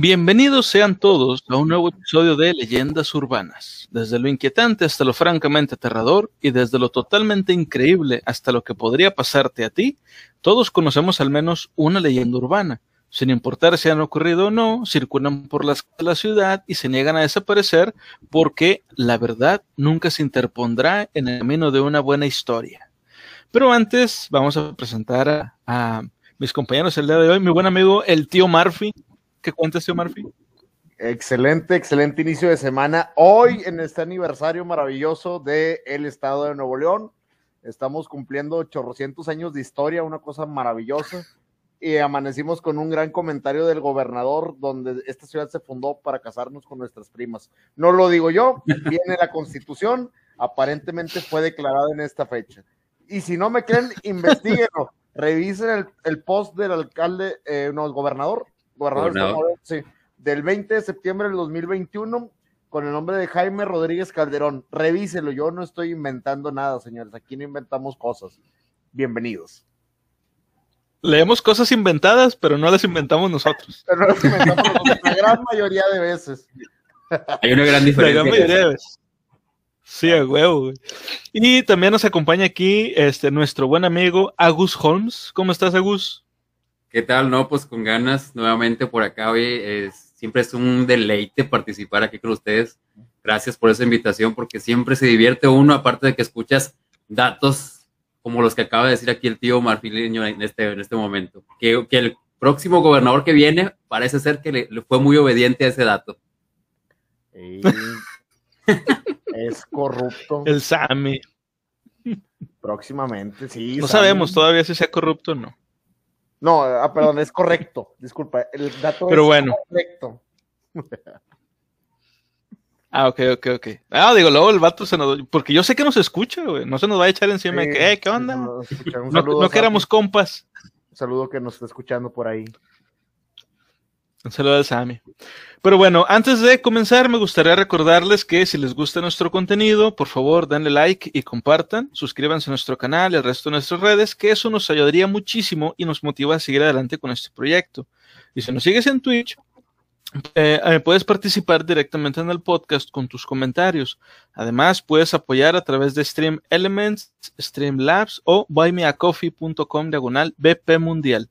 Bienvenidos sean todos a un nuevo episodio de Leyendas Urbanas, desde lo inquietante hasta lo francamente aterrador y desde lo totalmente increíble hasta lo que podría pasarte a ti, todos conocemos al menos una leyenda urbana. Sin importar si han ocurrido o no, circulan por las la ciudad y se niegan a desaparecer porque la verdad nunca se interpondrá en el camino de una buena historia. Pero antes vamos a presentar a, a mis compañeros el día de hoy, mi buen amigo el tío Murphy. ¿Qué cuentas, tío Murphy? Excelente, excelente inicio de semana. Hoy en este aniversario maravilloso del el estado de Nuevo León, estamos cumpliendo 800 años de historia, una cosa maravillosa. Y amanecimos con un gran comentario del gobernador donde esta ciudad se fundó para casarnos con nuestras primas. No lo digo yo, viene la constitución, aparentemente fue declarada en esta fecha. Y si no me creen, investiguenlo. Revisen el, post del alcalde, eh, no, el gobernador, gobernador, Gobernador. sí, del 20 de septiembre del 2021 con el nombre de Jaime Rodríguez Calderón. Revíselo, yo no estoy inventando nada, señores. Aquí no inventamos cosas. Bienvenidos. Leemos cosas inventadas, pero no las inventamos nosotros. Pero no las inventamos la gran mayoría de veces. Hay una gran La diferencia. gran mayoría de veces. Sí, a huevo, güey. Y también nos acompaña aquí este, nuestro buen amigo Agus Holmes. ¿Cómo estás, Agus? ¿Qué tal? No, pues con ganas nuevamente por acá hoy. Es, siempre es un deleite participar aquí con ustedes. Gracias por esa invitación porque siempre se divierte uno, aparte de que escuchas datos como los que acaba de decir aquí el tío marfileño en este, en este momento. Que, que el próximo gobernador que viene parece ser que le, le fue muy obediente a ese dato. Y es corrupto. El Sammy. Próximamente, sí. No Sammy. sabemos todavía si sea corrupto o no. No, ah, perdón, es correcto. Disculpa, el dato Pero es bueno. correcto. Ah, ok, ok, ok. Ah, digo, luego el vato se nos... Porque yo sé que nos escucha, güey. No se nos va a echar encima de Sí, que, eh, ¿qué onda? No, no que éramos compas. Un saludo que nos está escuchando por ahí. Un saludo al. Pero bueno, antes de comenzar, me gustaría recordarles que si les gusta nuestro contenido, por favor, denle like y compartan, suscríbanse a nuestro canal y al resto de nuestras redes, que eso nos ayudaría muchísimo y nos motiva a seguir adelante con este proyecto. Y si nos sigues en Twitch, eh, eh, puedes participar directamente en el podcast con tus comentarios. Además, puedes apoyar a través de Stream Elements, Streamlabs o buymeacoffee.com diagonal BP Mundial.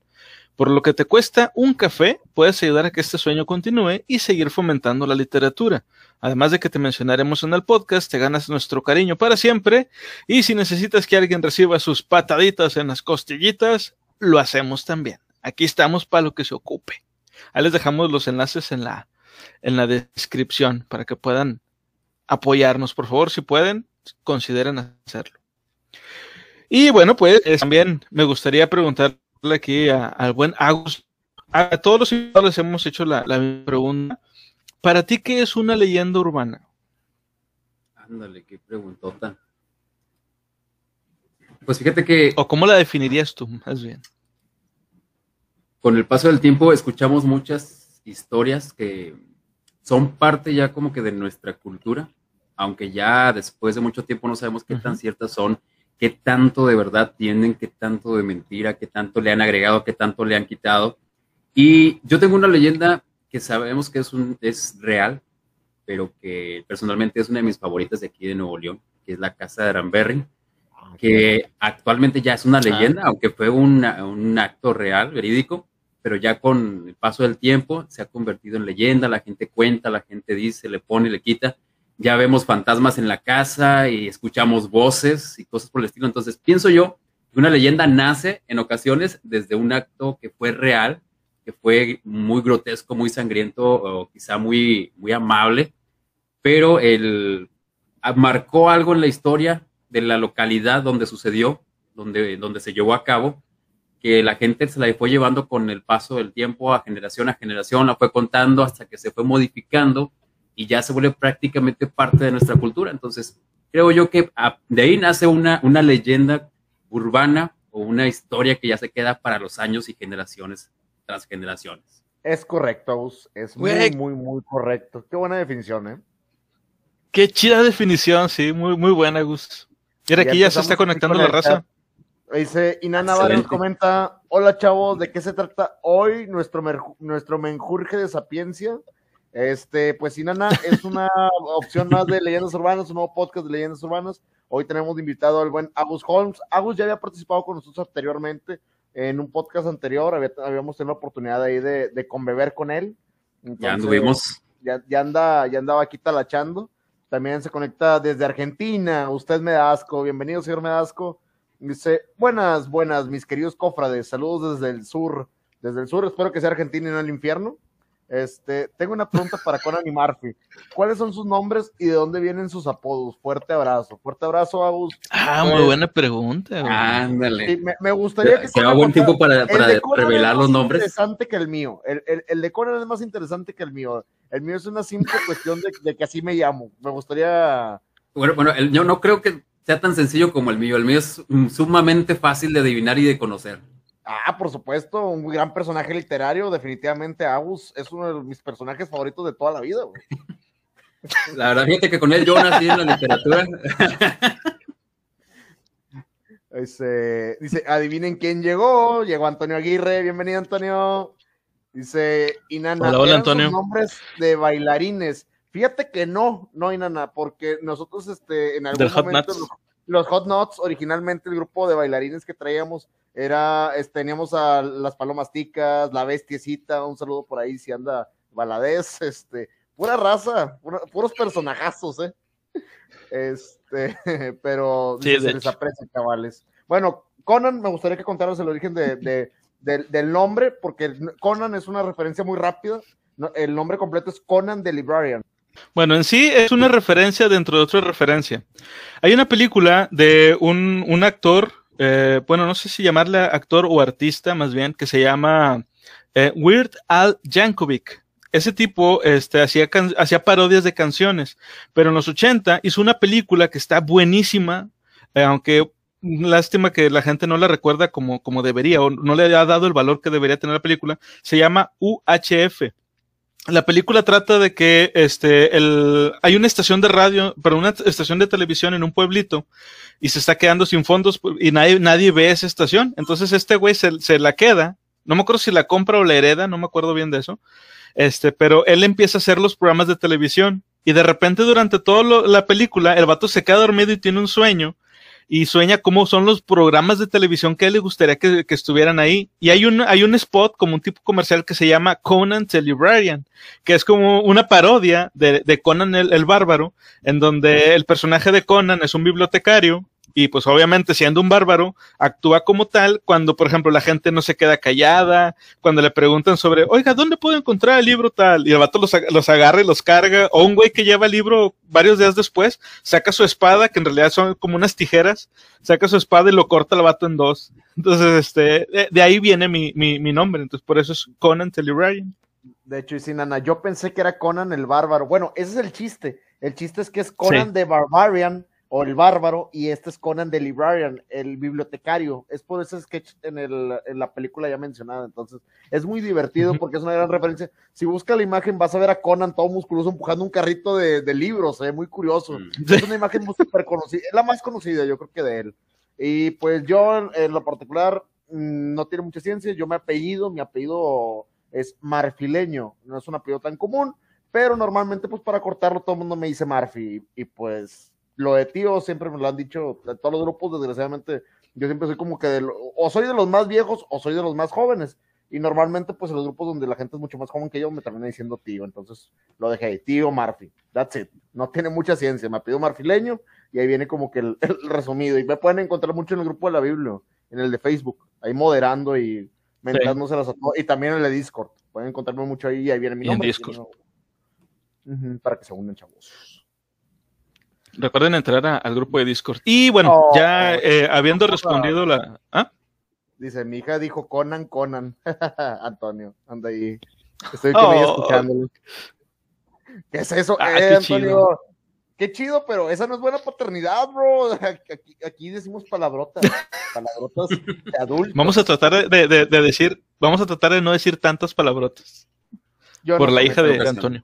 Por lo que te cuesta un café, puedes ayudar a que este sueño continúe y seguir fomentando la literatura. Además de que te mencionaremos en el podcast, te ganas nuestro cariño para siempre. Y si necesitas que alguien reciba sus pataditas en las costillitas, lo hacemos también. Aquí estamos para lo que se ocupe. Ahí les dejamos los enlaces en la, en la descripción para que puedan apoyarnos. Por favor, si pueden, consideren hacerlo. Y bueno, pues también me gustaría preguntarle aquí a- al buen Agus. A todos los invitados les hemos hecho la, la misma pregunta. ¿Para ti qué es una leyenda urbana? Ándale, qué preguntota. Pues fíjate que ¿O cómo la definirías tú, más bien? con el paso del tiempo escuchamos muchas historias que son parte ya como que de nuestra cultura, aunque ya después de mucho tiempo no sabemos qué tan ciertas son, qué tanto de verdad tienen, qué tanto de mentira, qué tanto le han agregado, qué tanto le han quitado. Y yo tengo una leyenda que sabemos que es, un, es real, pero que personalmente es una de mis favoritas de aquí de Nuevo León, que es la casa de Aranberry que actualmente ya es una leyenda, aunque fue una- un acto real, verídico, pero ya con el paso del tiempo se ha convertido en leyenda, la gente cuenta, la gente dice, le pone, le quita, ya vemos fantasmas en la casa y escuchamos voces y cosas por el estilo, entonces pienso yo que una leyenda nace en ocasiones desde un acto que fue real, que fue muy grotesco, muy sangriento o quizá muy, muy amable, pero el, ah, marcó algo en la historia de la localidad donde sucedió, donde, donde se llevó a cabo, que la gente se la fue llevando con el paso del tiempo a generación a generación, la fue contando hasta que se fue modificando y ya se vuelve prácticamente parte de nuestra cultura. Entonces, creo yo que ah, de ahí nace una, una leyenda urbana o una historia que ya se queda para los años y generaciones tras generaciones. Es correcto, Agus. Es muy, Güey. muy, muy correcto. Qué buena definición, ¿eh? Qué chida definición, sí, muy, muy buena, Gus. Mira, aquí ya se está conectando con la raza. Dice Inana comenta, hola chavos, ¿de qué se trata hoy nuestro, nuestro menjurje de sapiencia? Este, pues Inana es una opción más de Leyendas Urbanas, un nuevo podcast de Leyendas Urbanas. Hoy tenemos invitado al buen Agus Holmes. Agus ya había participado con nosotros anteriormente en un podcast anterior, habíamos tenido la oportunidad ahí de, de conbeber con él. ya anduvimos. Ya, ya, anda, ya andaba aquí talachando. También se conecta desde Argentina. Usted Medasco, bienvenido, señor Medasco. Dice, buenas, buenas, mis queridos cofrades, saludos desde el sur, desde el sur, espero que sea Argentina y no el infierno. Este, tengo una pregunta para Conan y Murphy. ¿Cuáles son sus nombres y de dónde vienen sus apodos? Fuerte abrazo. Fuerte abrazo, Agus. Ah, muy pues, buena pregunta. Ándale. me, gustaría que. Será buen tiempo para, revelar los nombres. Es más interesante que el mío. El, el, de Conan es más interesante que el mío. El mío es una simple cuestión de, de que así me llamo. Me gustaría. Bueno, bueno, yo no creo que sea tan sencillo como el mío. El mío es mm, sumamente fácil de adivinar y de conocer. Ah, por supuesto, un gran personaje literario, definitivamente Agus es uno de mis personajes favoritos de toda la vida, güey. La verdad, fíjate que con él yo nací en la literatura. Dice, dice, adivinen quién llegó. Llegó Antonio Aguirre, bienvenido Antonio. Dice, Inana, hola, hola Antonio. nombres de bailarines. Fíjate que no, no, Inana, porque nosotros este, en algún momento los, Hot Nuts, originalmente el grupo de bailarines que traíamos, era, teníamos a las Palomas Ticas, la Bestiecita, un saludo por ahí si anda Baladez, este, pura raza, puros personajazos, ¿eh? Este, pero se les aprecia, cabales. Bueno, Conan, me gustaría que contaras el origen de, del nombre, porque Conan es una referencia muy rápida. El nombre completo es Conan the Librarian. Bueno, en sí es una referencia dentro de otra referencia. Hay una película de un, un actor, eh, bueno, no sé si llamarle actor o artista, más bien, que se llama eh, Weird Al Yankovic. Ese tipo este, hacía, hacía parodias de canciones, pero en los 80 hizo una película que está buenísima, eh, aunque lástima que la gente no la recuerda como, como debería o no le ha dado el valor que debería tener la película. Se llama UHF la película trata de que este, el, hay una estación de radio, pero una estación de televisión en un pueblito y se está quedando sin fondos y nadie, nadie ve esa estación. Entonces este güey se, se, la queda. No me acuerdo si la compra o la hereda, no me acuerdo bien de eso. Este, pero él empieza a hacer los programas de televisión y de repente durante toda la película el vato se queda dormido y tiene un sueño y sueña cómo son los programas de televisión que le gustaría que, estuvieran ahí. Y hay un, hay un spot como un tipo comercial que se llama Conan the Librarian, que es como una parodia de, de Conan el, el, Bárbaro, en donde el personaje de Conan es un bibliotecario y pues obviamente siendo un bárbaro, actúa como tal cuando, por ejemplo, la gente no se queda callada, cuando le preguntan sobre, oiga, ¿dónde puedo encontrar el libro tal? Y el vato los, los agarra y los carga, o un güey que lleva el libro varios días después, saca su espada, que en realidad son como unas tijeras, saca su espada y lo corta el vato en dos. Entonces, este, de, ahí viene mi, mi, mi, nombre, entonces por eso es Conan Ryan. De hecho, y sin Ana, yo pensé que era Conan el bárbaro. Bueno, ese es el chiste. El chiste es que es Conan de Barbarian o el bárbaro, y este es Conan the Librarian, el bibliotecario. Es por ese sketch en, el, en la película ya mencionada. Entonces, es muy divertido porque es una gran referencia. Si buscas la imagen, vas a ver a Conan todo musculoso empujando un carrito de, de libros, eh, muy curioso. Mm. Es una imagen muy súper conocida, es la más conocida, yo creo que de él. Y pues yo, en lo particular, mm, no tiene mucha ciencia. Yo me apellido, mi apellido es marfileño, no es un apellido tan común, pero normalmente, pues para cortarlo, todo el mundo me dice Marfi, y pues lo de tío siempre me lo han dicho todos los grupos, desgraciadamente, yo siempre soy como que de o soy de los más viejos o soy de los más jóvenes. Y normalmente, pues en los grupos donde la gente es mucho más joven que yo, me termina diciendo tío. Entonces lo dejé, tío Marfi. That's it. No tiene mucha ciencia. Me pidió marfileño y ahí viene como que el, resumido. Y me pueden encontrar mucho en el grupo de la Biblia, en el de Facebook, ahí moderando y mentándoselas a todos. Y también en el de Discord. Pueden encontrarme mucho ahí y ahí viene mi nombre. para que se unan chavos. Recuerden entrar al grupo de Discord. Y bueno, oh, ya eh, habiendo respondido la. ¿ah? Dice, mi hija dijo Conan, Conan. Antonio, anda ahí. Estoy con ella oh. escuchándolo. ¿Qué es eso? Ah, eh, qué Antonio. Chido. Qué chido, pero esa no es buena paternidad, bro. Aquí, decimos palabrotas, palabrotas de adultos. Vamos a tratar de, de, decir, vamos a tratar de no decir tantas palabrotas. por la hija de Antonio.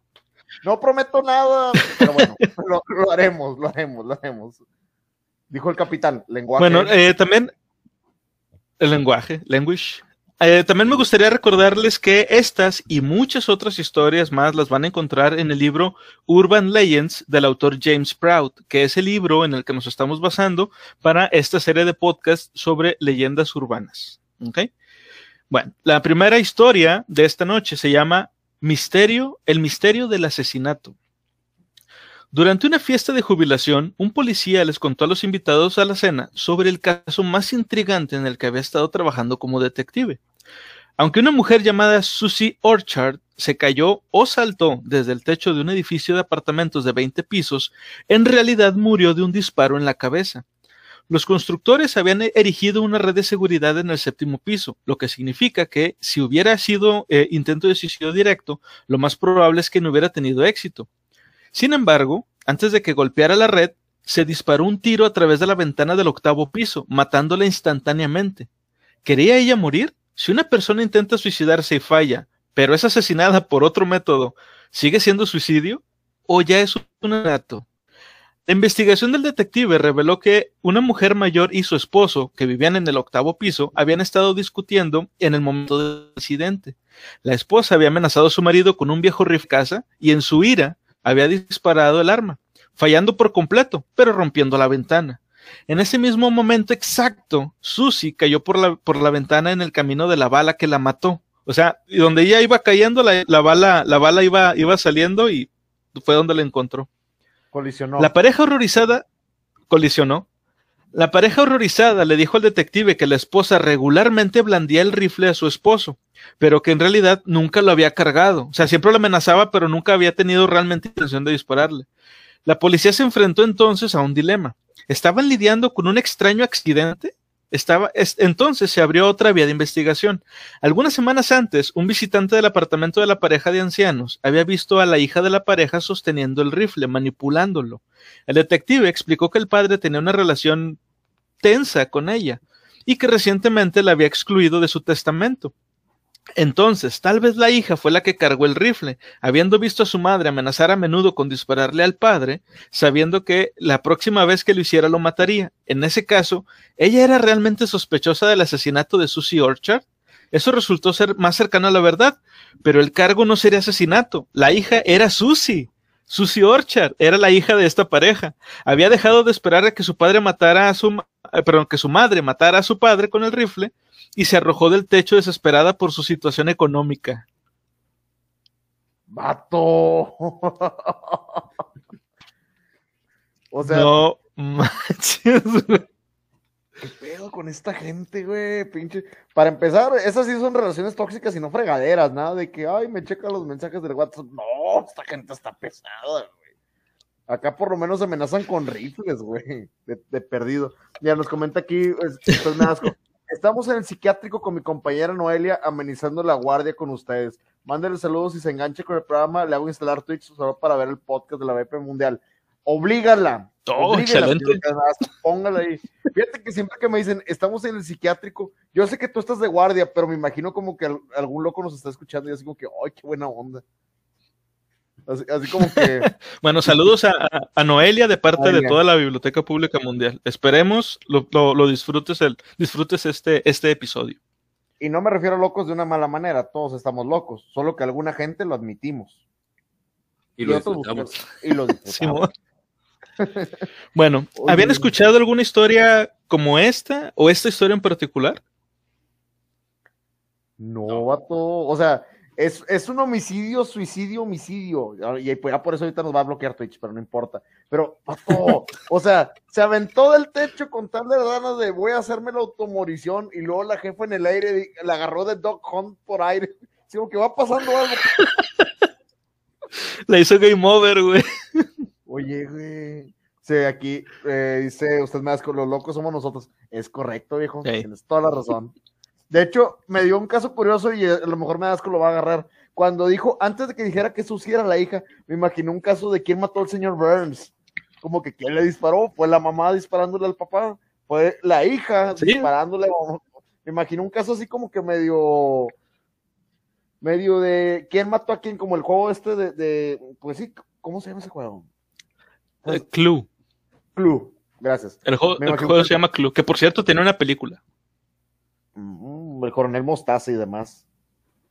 No prometo nada, pero bueno, lo, haremos, lo haremos, lo haremos. Dijo el capitán, lenguaje. Bueno, eh, también, El lenguaje, language. Eh, también me gustaría recordarles que estas y muchas otras historias más las van a encontrar en el libro Urban Legends del autor James Proud, que es el libro en el que nos estamos basando para esta serie de podcasts sobre leyendas urbanas. Bueno, la primera historia de esta noche se llama Misterio, el misterio del asesinato. Durante una fiesta de jubilación, un policía les contó a los invitados a la cena sobre el caso más intrigante en el que había estado trabajando como detective. Aunque una mujer llamada Susie Orchard se cayó o saltó desde el techo de un edificio de apartamentos de 20 pisos, en realidad murió de un disparo en la cabeza. Los constructores habían erigido una red de seguridad en el séptimo piso, lo que significa que si hubiera sido eh, intento de suicidio directo, lo más probable es que no hubiera tenido éxito. Sin embargo, antes de que golpeara la red, se disparó un tiro a través de la ventana del octavo piso, matándola instantáneamente. ¿Quería ella morir? Si una persona intenta suicidarse y falla, pero es asesinada por otro método, ¿sigue siendo suicidio? ¿O ya es un acto? La investigación del detective reveló que una mujer mayor y su esposo, que vivían en el octavo piso, habían estado discutiendo en el momento del incidente. La esposa había amenazado a su marido con un viejo rifle casa y en su ira había disparado el arma, fallando por completo, pero rompiendo la ventana. En ese mismo momento exacto, Susie cayó por la, por la ventana en el camino de la bala que la mató. O sea, donde ella iba cayendo, la, la, bala, la bala iba, iba saliendo y fue donde la encontró. Colisionó. La pareja horrorizada colisionó. La pareja horrorizada le dijo al detective que la esposa regularmente blandía el rifle a su esposo, pero que en realidad nunca lo había cargado. O sea, siempre lo amenazaba, pero nunca había tenido realmente intención de dispararle. La policía se enfrentó entonces a un dilema. ¿Estaban lidiando con un extraño accidente? Estaba, entonces se abrió otra vía de investigación. Algunas semanas antes, un visitante del apartamento de la pareja de ancianos había visto a la hija de la pareja sosteniendo el rifle, manipulándolo. El detective explicó que el padre tenía una relación tensa con ella y que recientemente la había excluido de su testamento. Entonces, tal vez la hija fue la que cargó el rifle, habiendo visto a su madre amenazar a menudo con dispararle al padre, sabiendo que la próxima vez que lo hiciera lo mataría. En ese caso, ¿ella era realmente sospechosa del asesinato de Susie Orchard? Eso resultó ser más cercano a la verdad, pero el cargo no sería asesinato. La hija era Susie. Susie Orchard era la hija de esta pareja. Había dejado de esperar a que su padre matara a su, eh, perdón, que su madre matara a su padre con el rifle y se arrojó del techo desesperada por su situación económica. ¡Vato! o sea. No manches, ¿Qué pedo con esta gente, güey? Pinche. Para empezar, esas sí son relaciones tóxicas y no fregaderas, nada de que, ay, me checa los mensajes del WhatsApp. No, esta gente está pesada, güey. Acá por lo menos amenazan con rifles, güey, de, perdido. Ya nos comenta aquí, pues, me asco. Estamos en el psiquiátrico con mi compañera Noelia amenizando la guardia con ustedes. Mándenle saludos y se enganche con el programa. Le hago instalar Twitch solo para ver el podcast de la BP Mundial. Oblígala. Oh, excelente. Póngala ahí. Fíjate que siempre que me dicen, estamos en el psiquiátrico, yo sé que tú estás de guardia, pero me imagino como que algún loco nos está escuchando y así como que, ¡ay, qué buena onda! Así, como que. bueno, saludos a, Noelia de parte de toda la Biblioteca Pública Mundial. Esperemos lo, disfrutes, el, disfrutes este, este episodio. Y no me refiero a locos de una mala manera, todos estamos locos, solo que alguna gente lo admitimos. Y, lo disfrutamos. Y lo disfrutamos. bueno, ¿habían escuchado alguna historia como esta o esta historia en particular? No, vato. O sea, es, es, un homicidio, suicidio, homicidio. Y pues, ya por eso ahorita nos va a bloquear Twitch, pero no importa. Pero, o sea, se aventó del techo con tal de ganas de voy a hacerme la automorición y luego la jefa en el aire la agarró de Dog Hunt por aire. Digo que va pasando algo. La hizo game over, güey. Oye, güey. Sí, aquí eh, dice, usted me con los locos somos nosotros. Es correcto, viejo. Tienes toda la razón. De hecho, me dio un caso curioso y a lo mejor me asco lo va a agarrar. Cuando dijo, antes de que dijera que Susi era la hija, me imaginé un caso de quién mató al señor Burns. Como que quién le disparó, fue la mamá disparándole al papá, fue la hija disparándole. Me imaginé un caso así como que medio, medio de quién mató a quién, como el juego este de, pues sí, ¿cómo se llama ese juego? Eh, Clue. Clue, gracias. El juego, el juego se llama Clue, que por cierto tiene una película. el coronel Mostaza y demás.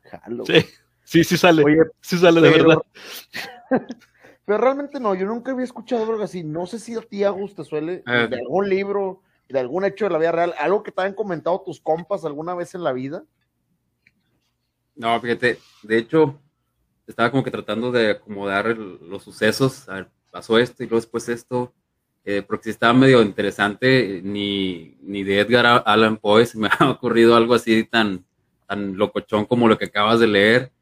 Jalo. Sí, sí, sí sale. Oye, sí sale de verdad. Pero realmente no, yo nunca había escuchado algo así. No sé si a ti, Agus, te suele ah. de algún libro, de algún hecho de la vida real, algo que te hayan comentado tus compas alguna vez en la vida. No, fíjate, de hecho, estaba como que tratando de acomodar los sucesos. A ver, pasó esto y luego después esto. Eh, porque estaba medio interesante, ni, ni de Edgar Allan Poe se me ha ocurrido algo así tan, tan locochón como lo que acabas de leer.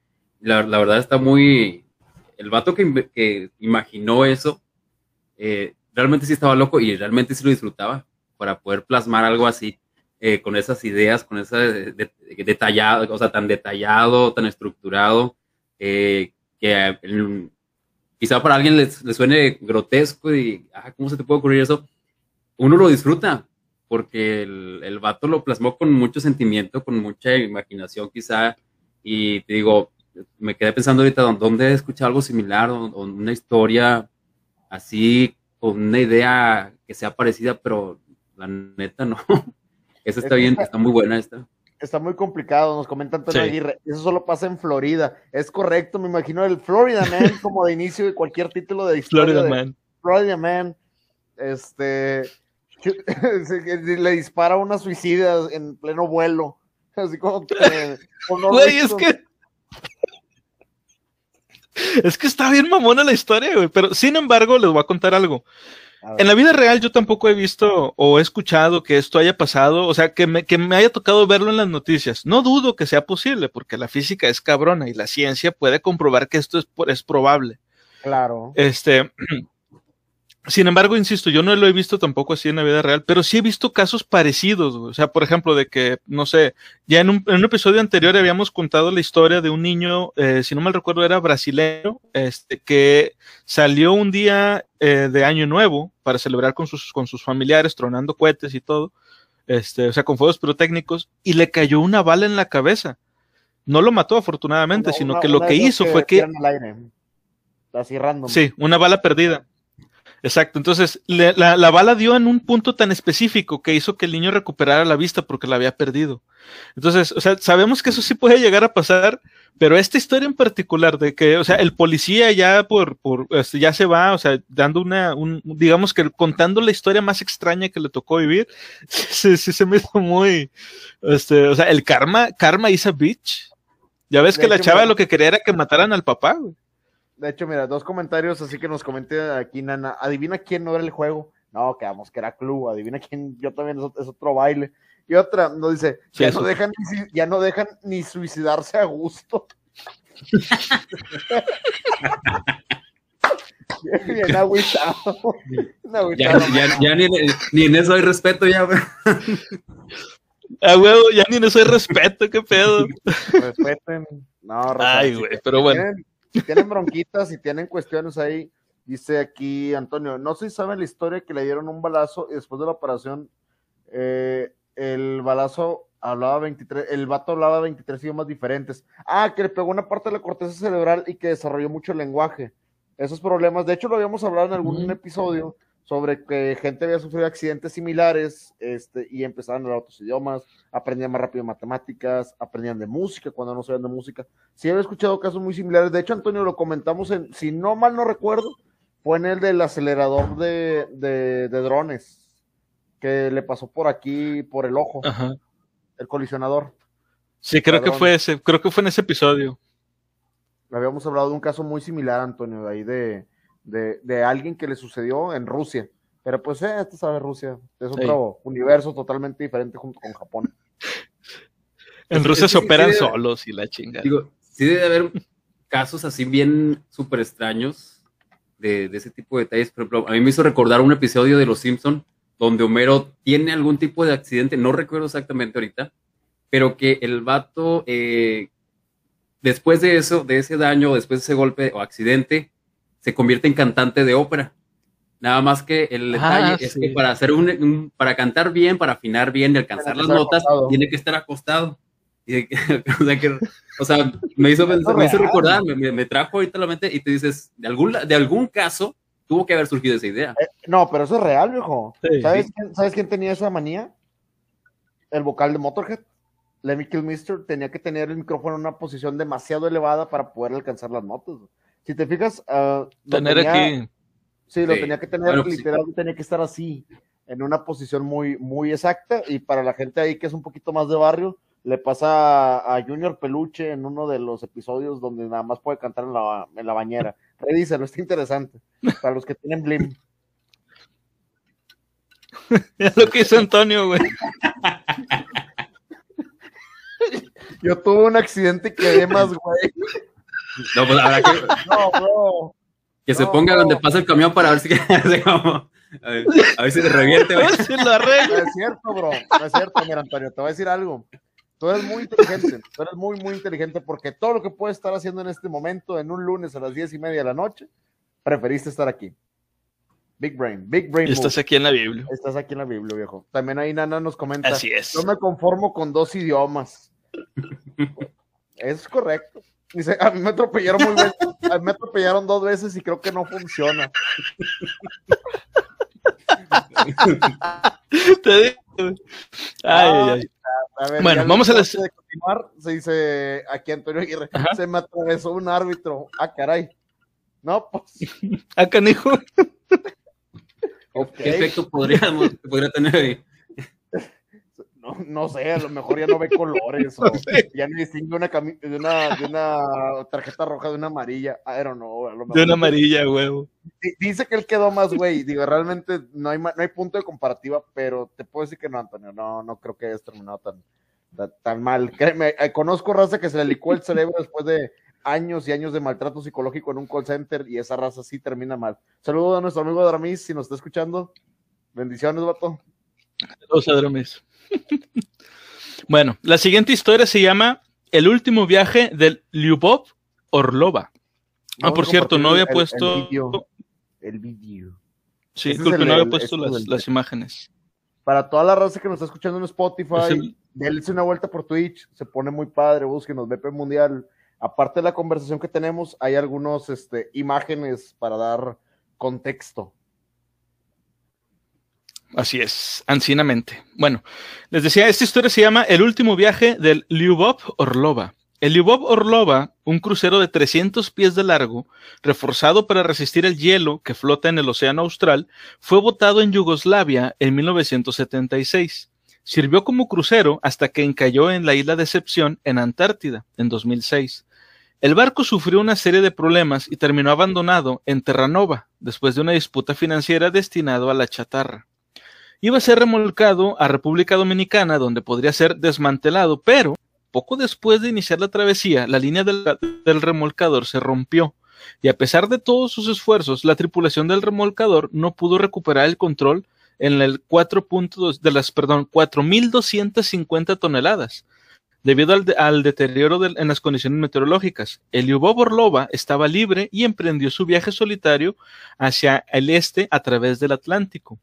La, la verdad está muy, el vato que, imaginó eso, eh, realmente sí estaba loco y realmente sí lo disfrutaba para poder plasmar algo así, eh, con esas ideas, con esa detallado, o sea, tan detallado, tan estructurado, eh, que quizá para alguien le, suene grotesco y, ah, ¿cómo se te puede ocurrir eso? Uno lo disfruta, porque el, el vato lo plasmó con mucho sentimiento, con mucha imaginación quizá, y te digo, me quedé pensando ahorita, ¿dónde he escuchado algo similar? O, una historia así, con una idea que sea parecida, pero la neta no. Esa está bien, está muy buena esta. Está muy complicado, nos comenta Antonio Aguirre. Eso solo pasa en Florida. Es correcto, me imagino el Florida Man como de inicio de cualquier título de historia. Florida Man. Florida Man. Este. le dispara una suicida en pleno vuelo. Así como que. Güey, es que es que está bien mamona la historia, güey. Pero sin embargo, les voy a contar algo. En la vida real yo tampoco he visto o he escuchado que esto haya pasado, o sea, que me, que me haya tocado verlo en las noticias. No dudo que sea posible, porque la física es cabrona y la ciencia puede comprobar que esto es, es probable. Claro. Este, sin embargo, insisto, yo no lo he visto tampoco así en la vida real, pero sí he visto casos parecidos. O sea, por ejemplo, de que, no sé, ya en un, episodio anterior habíamos contado la historia de un niño, eh, si no mal recuerdo, era brasileño, este, que salió un día eh, de Año Nuevo para celebrar con sus, con sus familiares, tronando cohetes y todo, este, o sea, con fuegos pirotécnicos, y le cayó una bala en la cabeza. No lo mató, afortunadamente, sino que lo que hizo fue que. Sí, una bala perdida. Exacto, entonces la, bala dio en un punto tan específico que hizo que el niño recuperara la vista porque la había perdido. Entonces, o sea, sabemos que eso sí puede llegar a pasar, pero esta historia en particular de que, o sea, el policía ya por, por este, ya se va, o sea, dando una, un, digamos que contando la historia más extraña que le tocó vivir, sí, sí se me hizo muy, este, o sea, el karma, karma is a bitch. Ya ves que la chava lo que quería era que mataran al papá, güey. De hecho, mira, dos comentarios así que nos comenté aquí, Nana. Adivina quién no era el juego. No, quedamos que era club. Adivina quién, yo también es, otro baile. Y otra nos dice, ya, no dejan, ya no dejan ni suicidarse a gusto. Bien agüitado. Ya, ya, ni, ni, en eso hay respeto ya. A huevo, ya ni en eso hay respeto, qué pedo. Respeten. No, Ay, güey, pero bueno si tienen bronquitas, y tienen cuestiones ahí, dice aquí Antonio, no sé si saben la historia que le dieron un balazo y después de la operación, eh, el balazo hablaba 23, el vato hablaba 23 idiomas diferentes. Ah, que le pegó una parte de la corteza cerebral y que desarrolló mucho el lenguaje. Esos problemas, de hecho lo habíamos hablado en algún episodio sobre que gente había sufrido accidentes similares este, y empezaban a hablar otros idiomas, aprendían más rápido matemáticas, aprendían de música cuando no sabían de música. Sí había escuchado casos muy similares. De hecho, Antonio, lo comentamos en, si no mal no recuerdo, fue en el del acelerador de, de, drones que le pasó por aquí, por el ojo, el colisionador. Sí, creo que fue ese, creo que fue en ese episodio. Habíamos hablado de un caso muy similar, Antonio, de ahí de, de, alguien que le sucedió en Rusia. Pero pues, eh, esto sabe Rusia. Es otro universo totalmente diferente junto con Japón. En Rusia se operan solos y la chingada. Digo, sí debe haber casos así bien súper extraños de, ese tipo de detalles. Por ejemplo, a mí me hizo recordar un episodio de Los Simpson donde Homero tiene algún tipo de accidente, no recuerdo exactamente ahorita, pero que el vato, eh, después de eso, de ese daño, después de ese golpe o accidente, se convierte en cantante de ópera. Nada más que el ah, detalle es que para hacer un, para cantar bien, para afinar bien y alcanzar las notas, tiene que estar acostado. o, sea, me hizo, me hizo recordar, me, trajo ahorita la mente y te dices, de algún, de algún caso tuvo que haber surgido esa idea. Eh, no, pero eso es real, viejo. ¿Sabes, Quién, ¿Sabes quién tenía esa manía? El vocal de Motorhead. Lemmy Kilmister tenía que tener el micrófono en una posición demasiado elevada para poder alcanzar las notas. Si te fijas, uh, tener tenía, aquí. Sí, lo tenía que tener bueno, literal, sí. tenía que estar así, en una posición muy, muy exacta. Y para la gente ahí que es un poquito más de barrio, le pasa a Junior Peluche en uno de los episodios donde nada más puede cantar en la, en la bañera. Revísalo, está interesante. Para los que tienen Blim. es lo que hizo Antonio, güey. Yo tuve un accidente y quedé más, güey. No, pues ahora que. No, bro. Que se No, ponga bro. donde pasa el camión para ver si. a, ver, a ver si se revierte, lo No arregla. es cierto, bro. No es cierto, mira, Antonio. Te voy a decir algo. Tú eres muy inteligente. Tú eres muy, muy inteligente porque todo lo que puedes estar haciendo en este momento, en un lunes a las diez y media de la noche, preferiste estar aquí. Big Brain. Big Brain. Y estás move. aquí en la Biblia. Estás aquí en la Biblia, viejo. También ahí Nana nos comenta. Así es. No me conformo con dos idiomas. es correcto. Dice, a mí me atropellaron muy bien. A mí me atropellaron dos veces y creo que no funciona. Te digo. Ay, ay, ay. A ver, Bueno, vamos a de continuar, se dice aquí Antonio Aguirre, Ajá. se me atravesó un árbitro. Ah, caray. No, pues. Ah, canijo. ¿Qué efecto podríamos, podría tener ahí? No, sé, a lo mejor ya no ve colores o No sé. ya no distingue una, de una, de una tarjeta roja de una amarilla. I don't know. A lo De mejor- una amarilla, huevo. Di- Dice que él quedó más güey. Digo, realmente no hay, no hay punto de comparativa, pero te puedo decir que no, Antonio. No, no creo que hayas terminado tan, tan, tan mal. Créeme, eh, conozco raza que se le licó el cerebro después de años y años de maltrato psicológico en un call center y esa raza sí termina mal. Saludo a nuestro amigo Dramis, si nos está escuchando. Bendiciones, vato. Los Adromis. Bueno, la siguiente historia se llama El último viaje del Lyubov Orlova. Ah, por cierto, no había el- puesto. El vídeo. Sí, Ese es disculpe, el- no había puesto este es las, imágenes. Para toda la raza que nos está escuchando en Spotify, Es una vuelta por Twitch, se pone muy padre, búsquenos BP Mundial. Aparte de la conversación que tenemos, hay algunos este, imágenes para dar contexto. Así es, ancinamente. Bueno, les decía, esta historia se llama El último viaje del Lyubov Orlova. El Lyubov Orlova, un crucero de 300 pies de largo, reforzado para resistir el hielo que flota en el Océano Austral, fue botado en Yugoslavia en 1976. Sirvió como crucero hasta que encalló en la isla Decepción en Antártida en 2006. El barco sufrió una serie de problemas y terminó abandonado en Terranova después de una disputa financiera destinado a la chatarra iba a ser remolcado a República Dominicana, donde podría ser desmantelado, pero poco después de iniciar la travesía, la línea del, remolcador se rompió, y a pesar de todos sus esfuerzos, la tripulación del remolcador no pudo recuperar el control en el 4.2 de las, perdón, 4.250 toneladas, debido al, de, al deterioro de, en las condiciones meteorológicas. El Lyubov Orlova estaba libre y emprendió su viaje solitario hacia el este a través del Atlántico.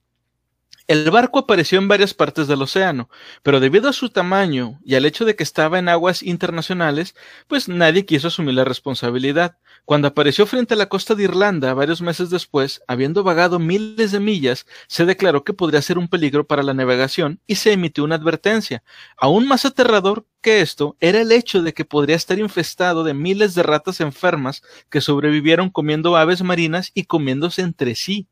El barco apareció en varias partes del océano, pero debido a su tamaño y al hecho de que estaba en aguas internacionales, pues nadie quiso asumir la responsabilidad. Cuando apareció frente a la costa de Irlanda varios meses después, habiendo vagado miles de millas, se declaró que podría ser un peligro para la navegación y se emitió una advertencia. Aún más aterrador que esto era el hecho de que podría estar infestado de miles de ratas enfermas que sobrevivieron comiendo aves marinas y comiéndose entre sí.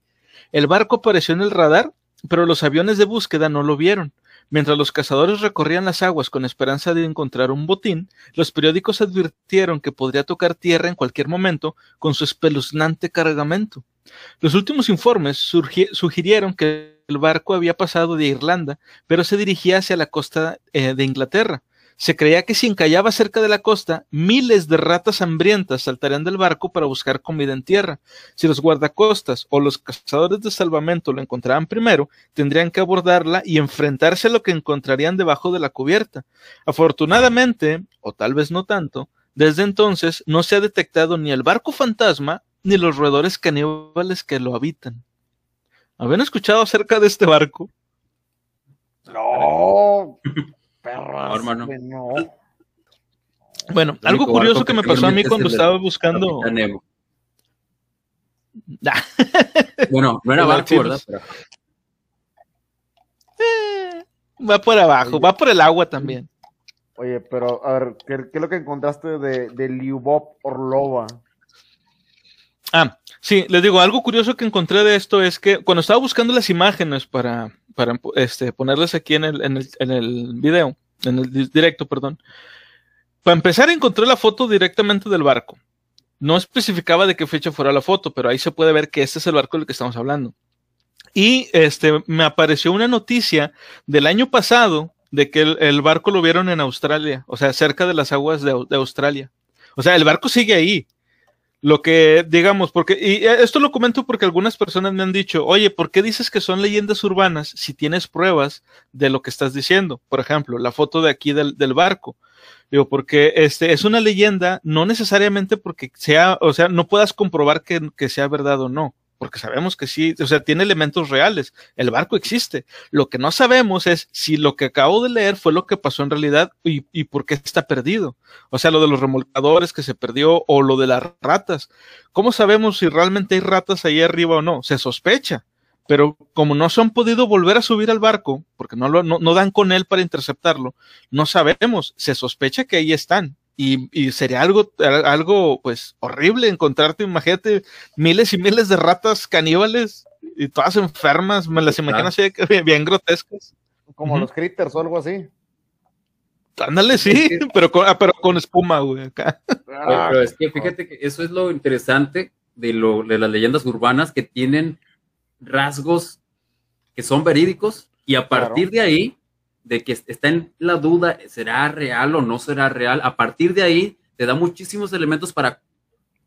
El barco apareció en el radar pero los aviones de búsqueda no lo vieron. Mientras los cazadores recorrían las aguas con esperanza de encontrar un botín, los periódicos advirtieron que podría tocar tierra en cualquier momento con su espeluznante cargamento. Los últimos informes sugirieron que el barco había pasado de Irlanda, pero se dirigía hacia la costa eh, de Inglaterra. Se creía que si encallaba cerca de la costa, miles de ratas hambrientas saltarían del barco para buscar comida en tierra. Si los guardacostas o los cazadores de salvamento lo encontraban primero, tendrían que abordarla y enfrentarse a lo que encontrarían debajo de la cubierta. Afortunadamente, o tal vez no tanto, desde entonces no se ha detectado ni el barco fantasma ni los roedores caníbales que lo habitan. ¿Habían escuchado acerca de este barco? No. Perras, No, hermano. que no. Bueno, El algo curioso que me pasó a mí cuando estaba buscando. Capitán Nemo. Ah, Bueno, no era barco. ¿verdad? Pero eh, va por abajo, va por el agua también. Oye, pero a ver, ¿qué, qué es lo que encontraste de, de Lyubov Orlova? Ah, sí, les digo, algo curioso que encontré de esto es que cuando estaba buscando las imágenes para, para este, ponerlas aquí en el, en, el, en el video, en el directo, perdón, para empezar encontré la foto directamente del barco. No especificaba de qué fecha fuera la foto, pero ahí se puede ver que este es el barco del que estamos hablando. Y este, me apareció una noticia del año pasado de que el, el barco lo vieron en Australia, o sea, cerca de las aguas de, de Australia. O sea, el barco sigue ahí, lo que, digamos, porque, y esto lo comento porque algunas personas me han dicho, oye, ¿por qué dices que son leyendas urbanas si tienes pruebas de lo que estás diciendo? Por ejemplo, la foto de aquí del, del barco. Digo, porque este es una leyenda, no necesariamente porque sea, o sea, no puedas comprobar que, que sea verdad o no porque sabemos que sí, o sea, tiene elementos reales. El barco existe. Lo que no sabemos es si lo que acabo de leer fue lo que pasó en realidad y, por qué está perdido. O sea, lo de los remolcadores que se perdió o lo de las ratas. ¿Cómo sabemos si realmente hay ratas ahí arriba o no? Se sospecha. Pero como no se han podido volver a subir al barco, porque no, lo, no dan con él para interceptarlo, no sabemos. Se sospecha que ahí están y, y, sería algo, algo pues horrible encontrarte, imagínate, miles y miles de ratas caníbales y todas enfermas, me las imagino así bien, bien grotescas. Como uh -huh. los critters o algo así. Ándale, sí, pero con, pero con espuma, güey, acá. Ah, pero es que fíjate que eso es lo interesante de, lo, de las leyendas urbanas que tienen rasgos que son verídicos y a partir claro. de ahí de que está en la duda, ¿será real o no será real? A partir de ahí, te da muchísimos elementos para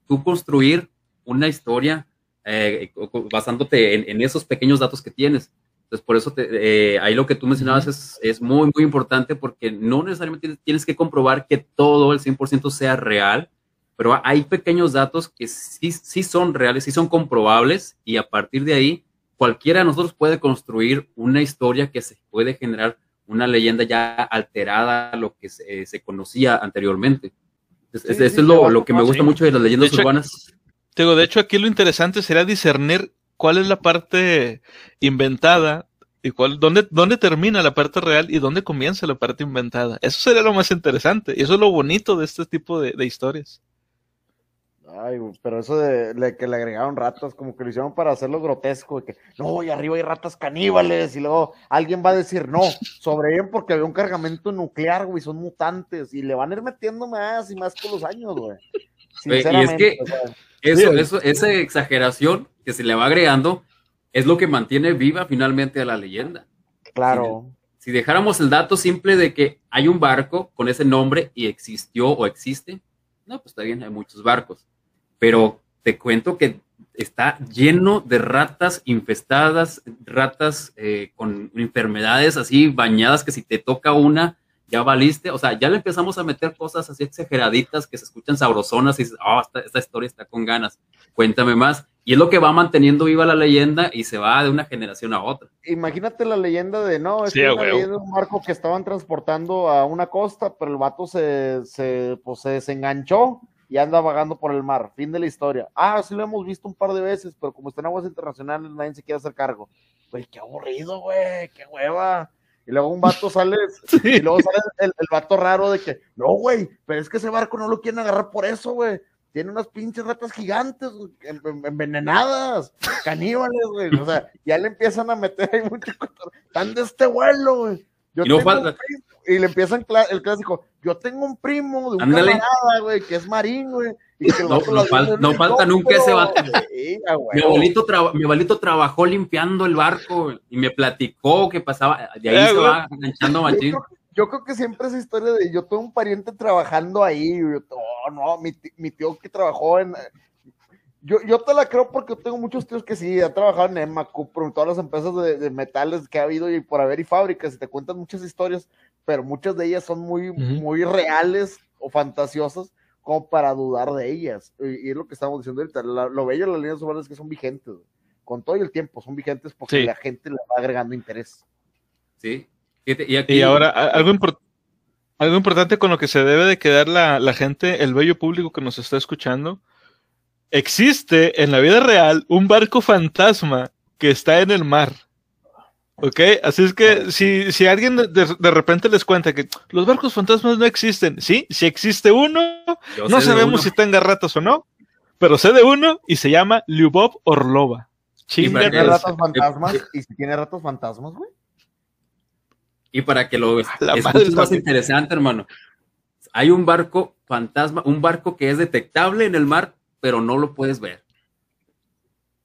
tú construir una historia eh, basándote en, en, esos pequeños datos que tienes. Entonces, por eso te, eh, ahí lo que tú mencionabas es, es, muy, muy importante porque no necesariamente tienes que comprobar que todo el 100% sea real, pero hay pequeños datos que sí, sí son reales, sí son comprobables y a partir de ahí, cualquiera de nosotros puede construir una historia que se puede generar una leyenda ya alterada a lo que se, se conocía anteriormente. Entonces, sí, esto sí, es lo, lo, que me gusta sí. mucho de las leyendas de hecho, urbanas. Digo, de hecho, aquí lo interesante será discernir cuál es la parte inventada y cuál, dónde, dónde termina la parte real y dónde comienza la parte inventada. Eso sería lo más interesante y eso es lo bonito de este tipo de, de historias. Ay, pero eso de, de, que le agregaron ratas, como que lo hicieron para hacerlo grotesco, de que no, y arriba hay ratas caníbales, y luego alguien va a decir, no, sobreviven porque había un cargamento nuclear, güey, son mutantes, y le van a ir metiendo más y más con los años, güey. Sinceramente. Y es que o sea, eso, sí. eso, esa exageración que se le va agregando es lo que mantiene viva finalmente a la leyenda. Claro. Si, si dejáramos el dato simple de que hay un barco con ese nombre y existió o existe, no, pues está bien, hay muchos barcos pero te cuento que está lleno de ratas infestadas, ratas eh, con enfermedades así bañadas que si te toca una, ya valiste. O sea, ya le empezamos a meter cosas así exageraditas que se escuchan sabrosonas y dices, oh, esta, esta historia está con ganas. Cuéntame más. Y es lo que va manteniendo viva la leyenda y se va de una generación a otra. Imagínate la leyenda de, no, es sí, una leyenda de un barco que estaban transportando a una costa, pero el vato se, se, pues, se desenganchó y anda vagando por el mar. Fin de la historia. Ah, sí lo hemos visto un par de veces, pero como está en aguas internacionales, nadie se quiere hacer cargo. Güey, qué aburrido, güey, qué hueva. Y luego un vato sale, sí. y luego sale el, el, vato raro de que, no, güey, pero es que ese barco no lo quieren agarrar por eso, güey. Tiene unas pinches ratas gigantes, envenenadas, caníbales, güey. O sea, ya le empiezan a meter ahí mucho. Están de este vuelo, güey. Yo y no falta. Y le empiezan el clásico, yo tengo un primo de un camarada, güey, que es marín, güey. No, no, fal no falta nunca ese vato. Mi, abuelito mi abuelito trabajó limpiando el barco y me platicó que pasaba, de ahí eh, se güey. va enganchando machín. Yo, yo, creo que siempre esa historia de yo tengo un pariente trabajando ahí, güey. Oh, no, mi, mi tío que trabajó en, yo, yo te la creo porque tengo muchos tíos que sí, han trabajado en Emacu, en todas las empresas de, de, metales que ha habido y por haber y fábricas, y te cuentan muchas historias, pero muchas de ellas son muy, uh -huh. muy reales o fantasiosas como para dudar de ellas. Y, y es lo que estamos diciendo ahorita. La, lo bello de las líneas urbanas es que son vigentes, con todo el tiempo, son vigentes porque sí. la gente le va agregando interés. Sí. Y, aquí... y ahora, algo importante. Algo importante con lo que se debe de quedar la, la gente, el bello público que nos está escuchando, existe en la vida real un barco fantasma que está en el mar. ¿Ok? Así es que si, si alguien de, de, repente les cuenta que los barcos fantasmas no existen, sí, si existe uno, Yo no sabemos si tenga ratas o no, pero sé de uno y se llama Lyubov Orlova. ¿Y tiene ratas fantasmas? ¿Y si tiene ratos fantasmas, güey? Y para que lo es más interesante, hermano, hay un barco fantasma, un barco que es detectable en el mar, pero no lo puedes ver.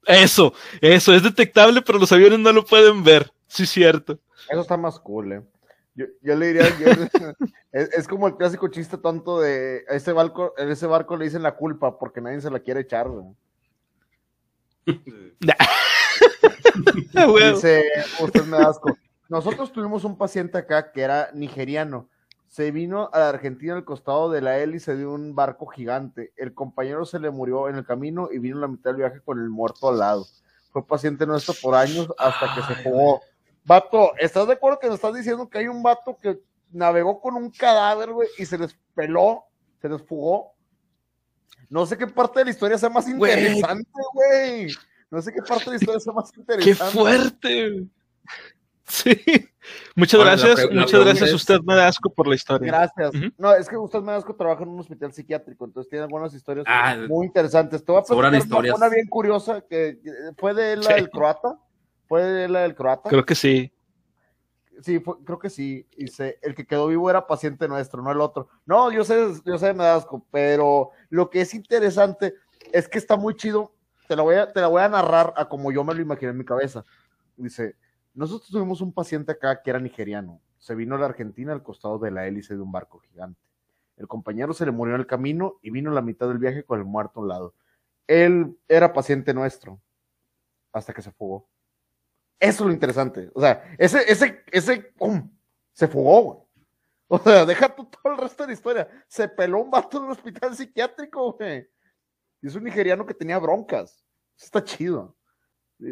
Eso, eso, es detectable, pero los aviones no lo pueden ver. Sí, cierto. Eso está más cool, eh. Yo, yo le diría, es, como el clásico chiste tonto de a ese barco, en ese barco le dicen la culpa porque nadie se la quiere echar. Dice, usted me asco. Nosotros tuvimos un paciente acá que era nigeriano. Se vino a la Argentina al costado de la hélice de un barco gigante. El compañero se le murió en el camino y vino la mitad del viaje con el muerto al lado. Fue paciente nuestro por años hasta que se jugó Vato, ¿estás de acuerdo que nos estás diciendo que hay un vato que navegó con un cadáver, güey, y se les peló, se les fugó? No sé qué parte de la historia sea más interesante, güey. No sé qué parte de la historia sea más interesante. ¡Qué fuerte! Sí. Muchas gracias, muchas gracias. Usted me da asco por la historia. Gracias. No, es que usted me da asco trabaja en un hospital psiquiátrico, entonces tiene algunas historias ah, muy interesantes. Te voy a platicar una, bien curiosa que fue de la del croata. ¿Fue la del croata? Creo que sí. Sí, creo que sí. Dice, el que quedó vivo era paciente nuestro, no el otro. No, yo sé, yo sé, me da asco, pero lo que es interesante es que está muy chido. Te la voy a, te la voy a narrar a como yo me lo imaginé en mi cabeza. Dice, nosotros tuvimos un paciente acá que era nigeriano. Se vino a la Argentina al costado de la hélice de un barco gigante. El compañero se le murió en el camino y vino la mitad del viaje con el muerto a un lado. Él era paciente nuestro hasta que se fugó. Eso es lo interesante. O sea, ese, ese, ese, se fugó, O sea, deja todo el resto de la historia. Se peló un vato en un hospital psiquiátrico, güey. Y es un nigeriano que tenía broncas. Eso está chido.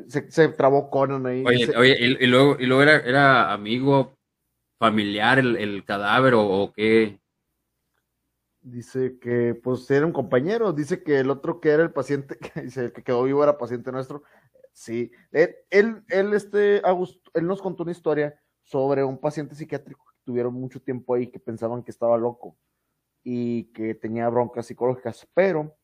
Se, se trabó Conan ahí. Oye, oye y, luego, y luego era, era amigo familiar el, el cadáver o, qué. Dice que pues era un compañero, dice que el otro que era el paciente, dice el que quedó vivo era paciente nuestro, Sí, él, él, este, él nos contó una historia sobre un paciente psiquiátrico que tuvieron mucho tiempo ahí, que pensaban que estaba loco y que tenía broncas psicológicas, pero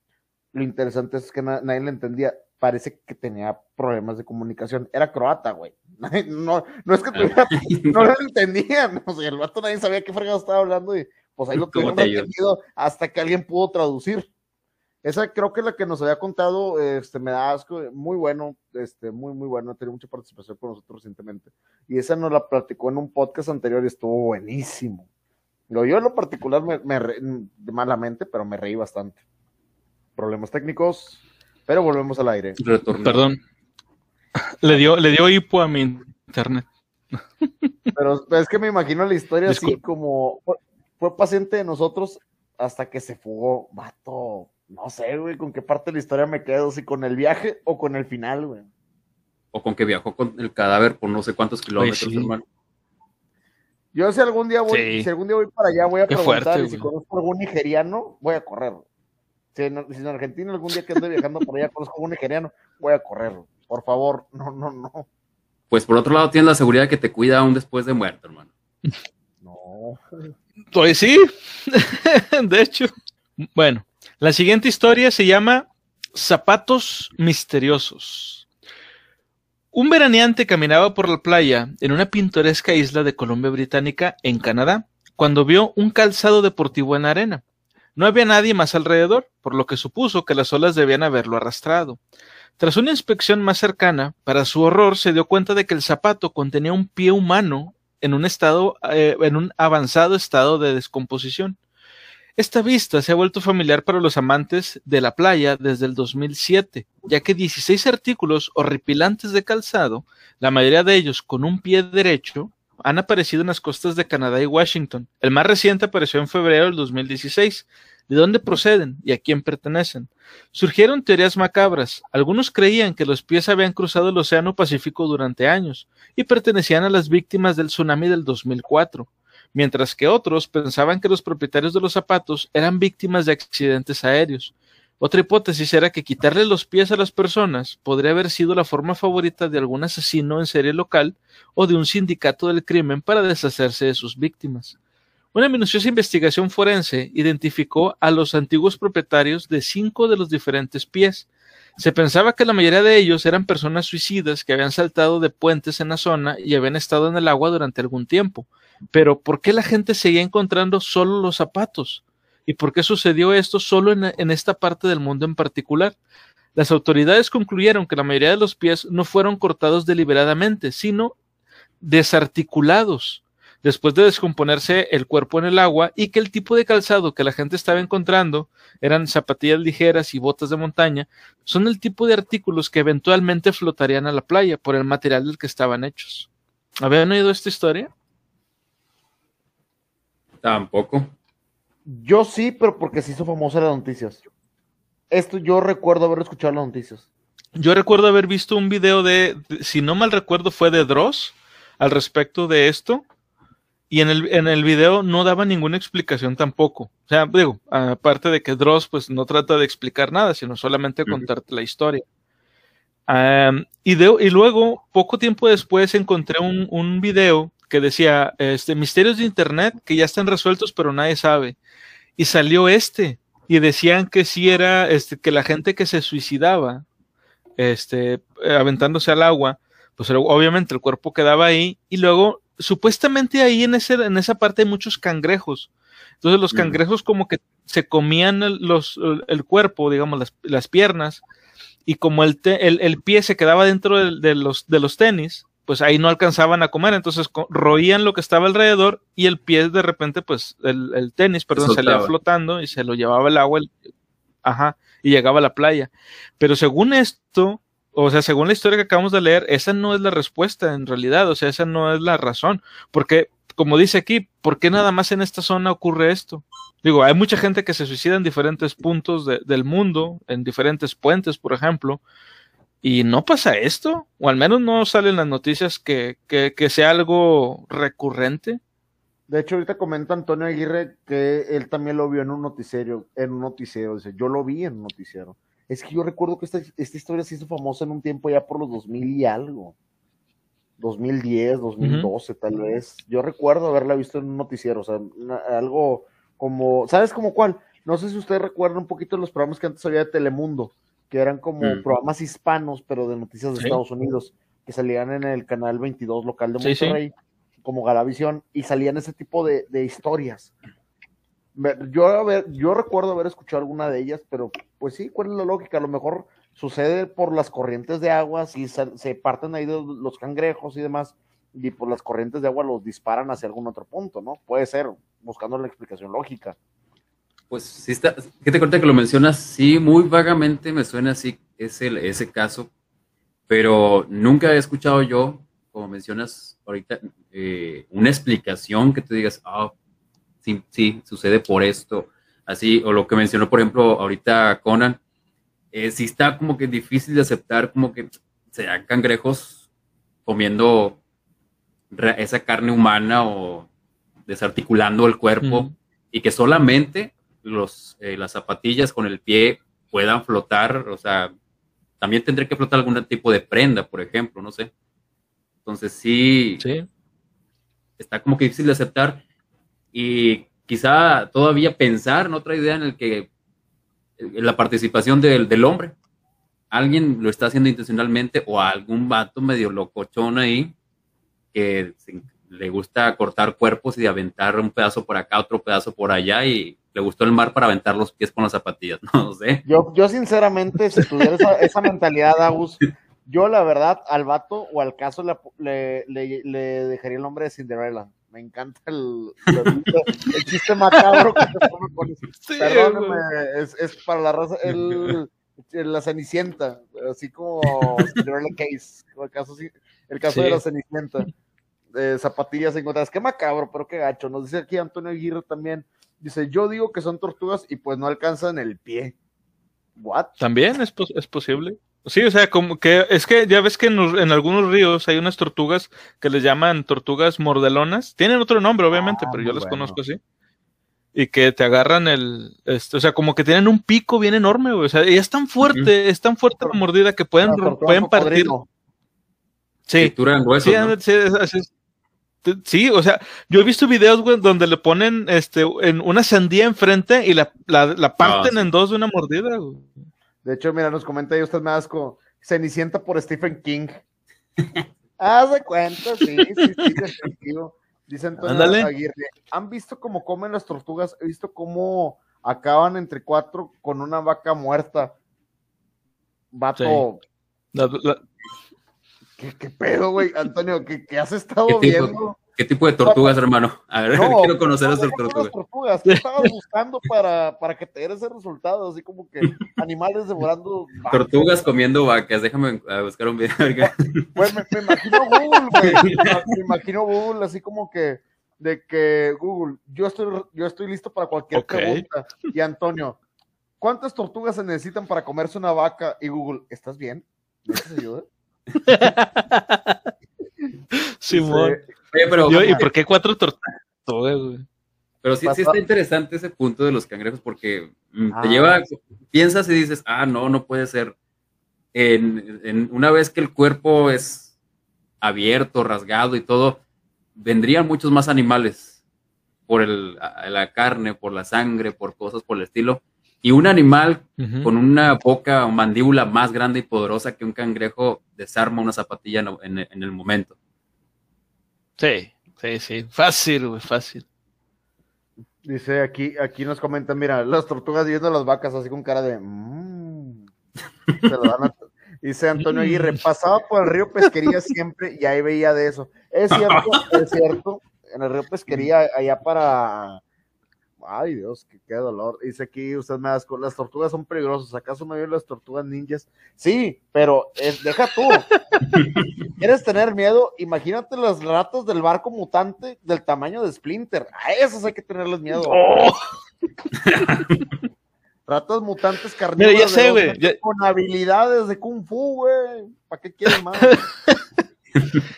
lo interesante es que nadie le entendía, parece que tenía problemas de comunicación, era croata, güey, no, no es que tuviera, no lo entendían, o sea, el vato nadie sabía qué fregado estaba hablando y pues ahí lo tuvieron entendido hasta que alguien pudo traducir. Esa creo que es la que nos había contado, este, me da asco, muy bueno, este, muy, muy bueno, tenido mucha participación con nosotros recientemente. Y esa nos la platicó en un podcast anterior y estuvo buenísimo. Lo yo en lo particular me, me malamente, pero me reí bastante. Problemas técnicos, pero volvemos al aire. Perdón. Le dio, le dio hipo a mi internet. Pero es que me imagino la historia así como fue, fue paciente de nosotros hasta que se fugó. Vato, no sé, güey, con qué parte de la historia me quedo, si con el viaje o con el final, güey. O con que viajó con el cadáver por no sé cuántos kilómetros, hermano. Yo si algún día voy, si algún día voy para allá, voy a preguntar, y si conozco algún nigeriano, voy a correr. Si en, Argentina algún día que ande viajando por allá conozco algún nigeriano, voy a correr. Por favor, no, no, no. Pues por otro lado tienes la seguridad que te cuida aún después de muerto, hermano. No. Pues sí, de hecho. Bueno, la siguiente historia se llama Zapatos Misteriosos. Un veraneante caminaba por la playa en una pintoresca isla de Columbia Británica, en Canadá, cuando vio un calzado deportivo en arena. No había nadie más alrededor, por lo que supuso que las olas debían haberlo arrastrado. Tras una inspección más cercana, para su horror se dio cuenta de que el zapato contenía un pie humano en un estado, eh, en un avanzado estado de descomposición. Esta vista se ha vuelto familiar para los amantes de la playa desde el 2007, ya que 16 artículos horripilantes de calzado, la mayoría de ellos con un pie derecho, han aparecido en las costas de Canadá y Washington. El más reciente apareció en febrero del 2016. ¿De dónde proceden y a quién pertenecen? Surgieron teorías macabras. Algunos creían que los pies habían cruzado el Océano Pacífico durante años y pertenecían a las víctimas del tsunami del 2004 mientras que otros pensaban que los propietarios de los zapatos eran víctimas de accidentes aéreos. Otra hipótesis era que quitarle los pies a las personas podría haber sido la forma favorita de algún asesino en serie local o de un sindicato del crimen para deshacerse de sus víctimas. Una minuciosa investigación forense identificó a los antiguos propietarios de cinco de los diferentes pies. Se pensaba que la mayoría de ellos eran personas suicidas que habían saltado de puentes en la zona y habían estado en el agua durante algún tiempo. Pero ¿por qué la gente seguía encontrando solo los zapatos? ¿Y por qué sucedió esto solo en, esta parte del mundo en particular? Las autoridades concluyeron que la mayoría de los pies no fueron cortados deliberadamente, sino desarticulados después de descomponerse el cuerpo en el agua y que el tipo de calzado que la gente estaba encontrando eran zapatillas ligeras y botas de montaña, son el tipo de artículos que eventualmente flotarían a la playa por el material del que estaban hechos. ¿Habían oído esta historia? Tampoco. Yo sí, pero porque se hizo famosa las noticias. Esto yo recuerdo haber escuchado las noticias. Yo recuerdo haber visto un video de, si no mal recuerdo, fue de Dross al respecto de esto. Y en el, en el video no daba ninguna explicación tampoco. O sea, digo, aparte de que Dross pues no trata de explicar nada, sino solamente contarte la historia. Um, y, de, y luego, poco tiempo después, encontré un, un video que decía, este, misterios de Internet que ya están resueltos, pero nadie sabe. Y salió este, y decían que sí era, este, que la gente que se suicidaba, este, aventándose al agua, pues obviamente el cuerpo quedaba ahí, y luego, supuestamente ahí en, ese, en esa parte hay muchos cangrejos. Entonces los cangrejos como que se comían el, los, el cuerpo, digamos, las, las piernas, y como el, te, el, el, pie se quedaba dentro de, de, los, de los tenis, pues ahí no alcanzaban a comer, entonces roían lo que estaba alrededor y el pie de repente, pues el, el tenis, perdón, salía flotando y se lo llevaba el agua, el, ajá, y llegaba a la playa. Pero según esto, o sea, según la historia que acabamos de leer, esa no es la respuesta en realidad, o sea, esa no es la razón, porque como dice aquí, ¿por qué nada más en esta zona ocurre esto? Digo, hay mucha gente que se suicida en diferentes puntos de, del mundo, en diferentes puentes, por ejemplo, y no pasa esto, o al menos no salen las noticias que, que, que, sea algo recurrente. De hecho, ahorita comenta Antonio Aguirre que él también lo vio en un noticiero, en un noticiero, dice, yo lo vi en un noticiero. Es que yo recuerdo que esta, esta historia se hizo famosa en un tiempo ya por los 2000 y algo. 2010, 2012 uh -huh. tal vez. Yo recuerdo haberla visto en un noticiero, o sea, una, algo como, ¿sabes como cuál? No sé si usted recuerda un poquito los programas que antes había de Telemundo, que eran como mm. programas hispanos, pero de noticias de sí. Estados Unidos, que salían en el canal 22 local de Monterrey, sí, sí. como Galavisión, y salían ese tipo de, de historias. Yo, haber, yo recuerdo haber escuchado alguna de ellas, pero pues sí, ¿cuál es la lógica? A lo mejor sucede por las corrientes de agua, si se, se parten ahí los cangrejos y demás, y por las corrientes de agua los disparan hacia algún otro punto, ¿no? Puede ser, buscando la explicación lógica. Pues sí está, que te cuenta que lo mencionas, sí, muy vagamente me suena así ese, ese caso, pero nunca he escuchado yo, como mencionas ahorita, eh, una explicación que tú digas, ah, oh, sí, sí, sucede por esto, así, o lo que mencionó, por ejemplo, ahorita Conan, eh, sí está como que difícil de aceptar, como que sean cangrejos comiendo esa carne humana o desarticulando el cuerpo y que solamente los, eh, las zapatillas con el pie puedan flotar, o sea, también tendré que flotar algún tipo de prenda, por ejemplo, no sé. Entonces sí, sí. está como que difícil de aceptar y quizá todavía pensar en otra idea en el que en la participación del, del hombre. Alguien lo está haciendo intencionalmente o algún vato medio locochón ahí que se, le gusta cortar cuerpos y aventar un pedazo por acá, otro pedazo por allá y le gustó el mar para aventar los pies con las zapatillas, no sé. Yo, yo sinceramente, si tuviera esa, esa mentalidad, Agus, yo la verdad al vato o al caso le, le, le, le dejaría el nombre de Cinderella. Me encanta el, el, el chiste macabro que te pone con eso. Sí, Perdóname, es, es, para la raza, el, la Cenicienta, así como Cinderella Case, el caso, el caso sí. de la Cenicienta. Zapatillas encontradas, qué macabro, pero qué gacho. Nos dice aquí Antonio Aguirre también, Dice, yo digo que son tortugas y pues no alcanzan el pie. ¿What? También es, pos es posible. Sí, o sea, como que es que ya ves que en, en, algunos ríos hay unas tortugas que les llaman tortugas mordelonas. Tienen otro nombre, obviamente, ah, pero yo las bueno. conozco así. y que te agarran el, este, o sea, como que tienen un pico bien enorme, güey. O sea, y es tan fuerte, es tan fuerte la mordida que pueden, pueden partir. Sí. sí, sí, sí, o sea, yo he visto videos, güey, donde le ponen este, en una sandía enfrente y la, la, parten en dos de una mordida, güey. De hecho, mira, nos comenta ahí usted me asco. Cenicienta por Stephen King. Haz de cuenta, sí, sí, sí, definitivo. Dice Antonio Aguirre, ¿han visto cómo comen las tortugas? He visto cómo acaban entre cuatro con una vaca muerta. Vato. ¿Qué, pedo, güey? Antonio, ¿qué, has estado viendo? ¿Qué tipo de tortugas, hermano? A ver, quiero conocer las tortugas. tortugas. ¿Qué estabas buscando para, para que te diera ese resultado? Así como que animales devorando vacas. Tortugas comiendo vacas. Déjame buscar un video. Pues me, me imagino Google, güey. Me imagino Google así como que de que Google, yo estoy, yo estoy listo para cualquier pregunta. Y Antonio, ¿cuántas tortugas se necesitan para comerse una vaca? Y Google, ¿estás bien? ¿Necesitas ayuda? Simón. pero, ¿Y por qué cuatro tortugas, Pero sí, sí está interesante ese punto de los cangrejos porque mm, te ah. lleva, piensas y dices, ah, no, no puede ser. En, una vez que el cuerpo es abierto, rasgado y todo, vendrían muchos más animales por el, la carne, por la sangre, por cosas por el estilo. Y un animal con una boca o mandíbula más grande y poderosa que un cangrejo desarma una zapatilla en, el momento. Sí, sí, sí. Fácil, güey, fácil. Dice aquí, aquí nos comentan, mira, las tortugas viendo las vacas así con cara de. Mmm. Dice Antonio Aguirre, pasaba por el río Pesquería siempre y ahí veía de eso. Es cierto, es cierto. En el río Pesquería, allá para Ay, Dios, qué, dolor. Dice aquí, usted me das las tortugas son peligrosas. ¿Acaso me vio las tortugas ninjas? Sí, pero deja tú. ¿Quieres tener miedo? Imagínate las ratas del barco mutante del tamaño de Splinter. A esas hay que tenerles miedo. Oh. Ratas mutantes carnívoras con habilidades de kung fu, güey. ¿Para qué quieres más?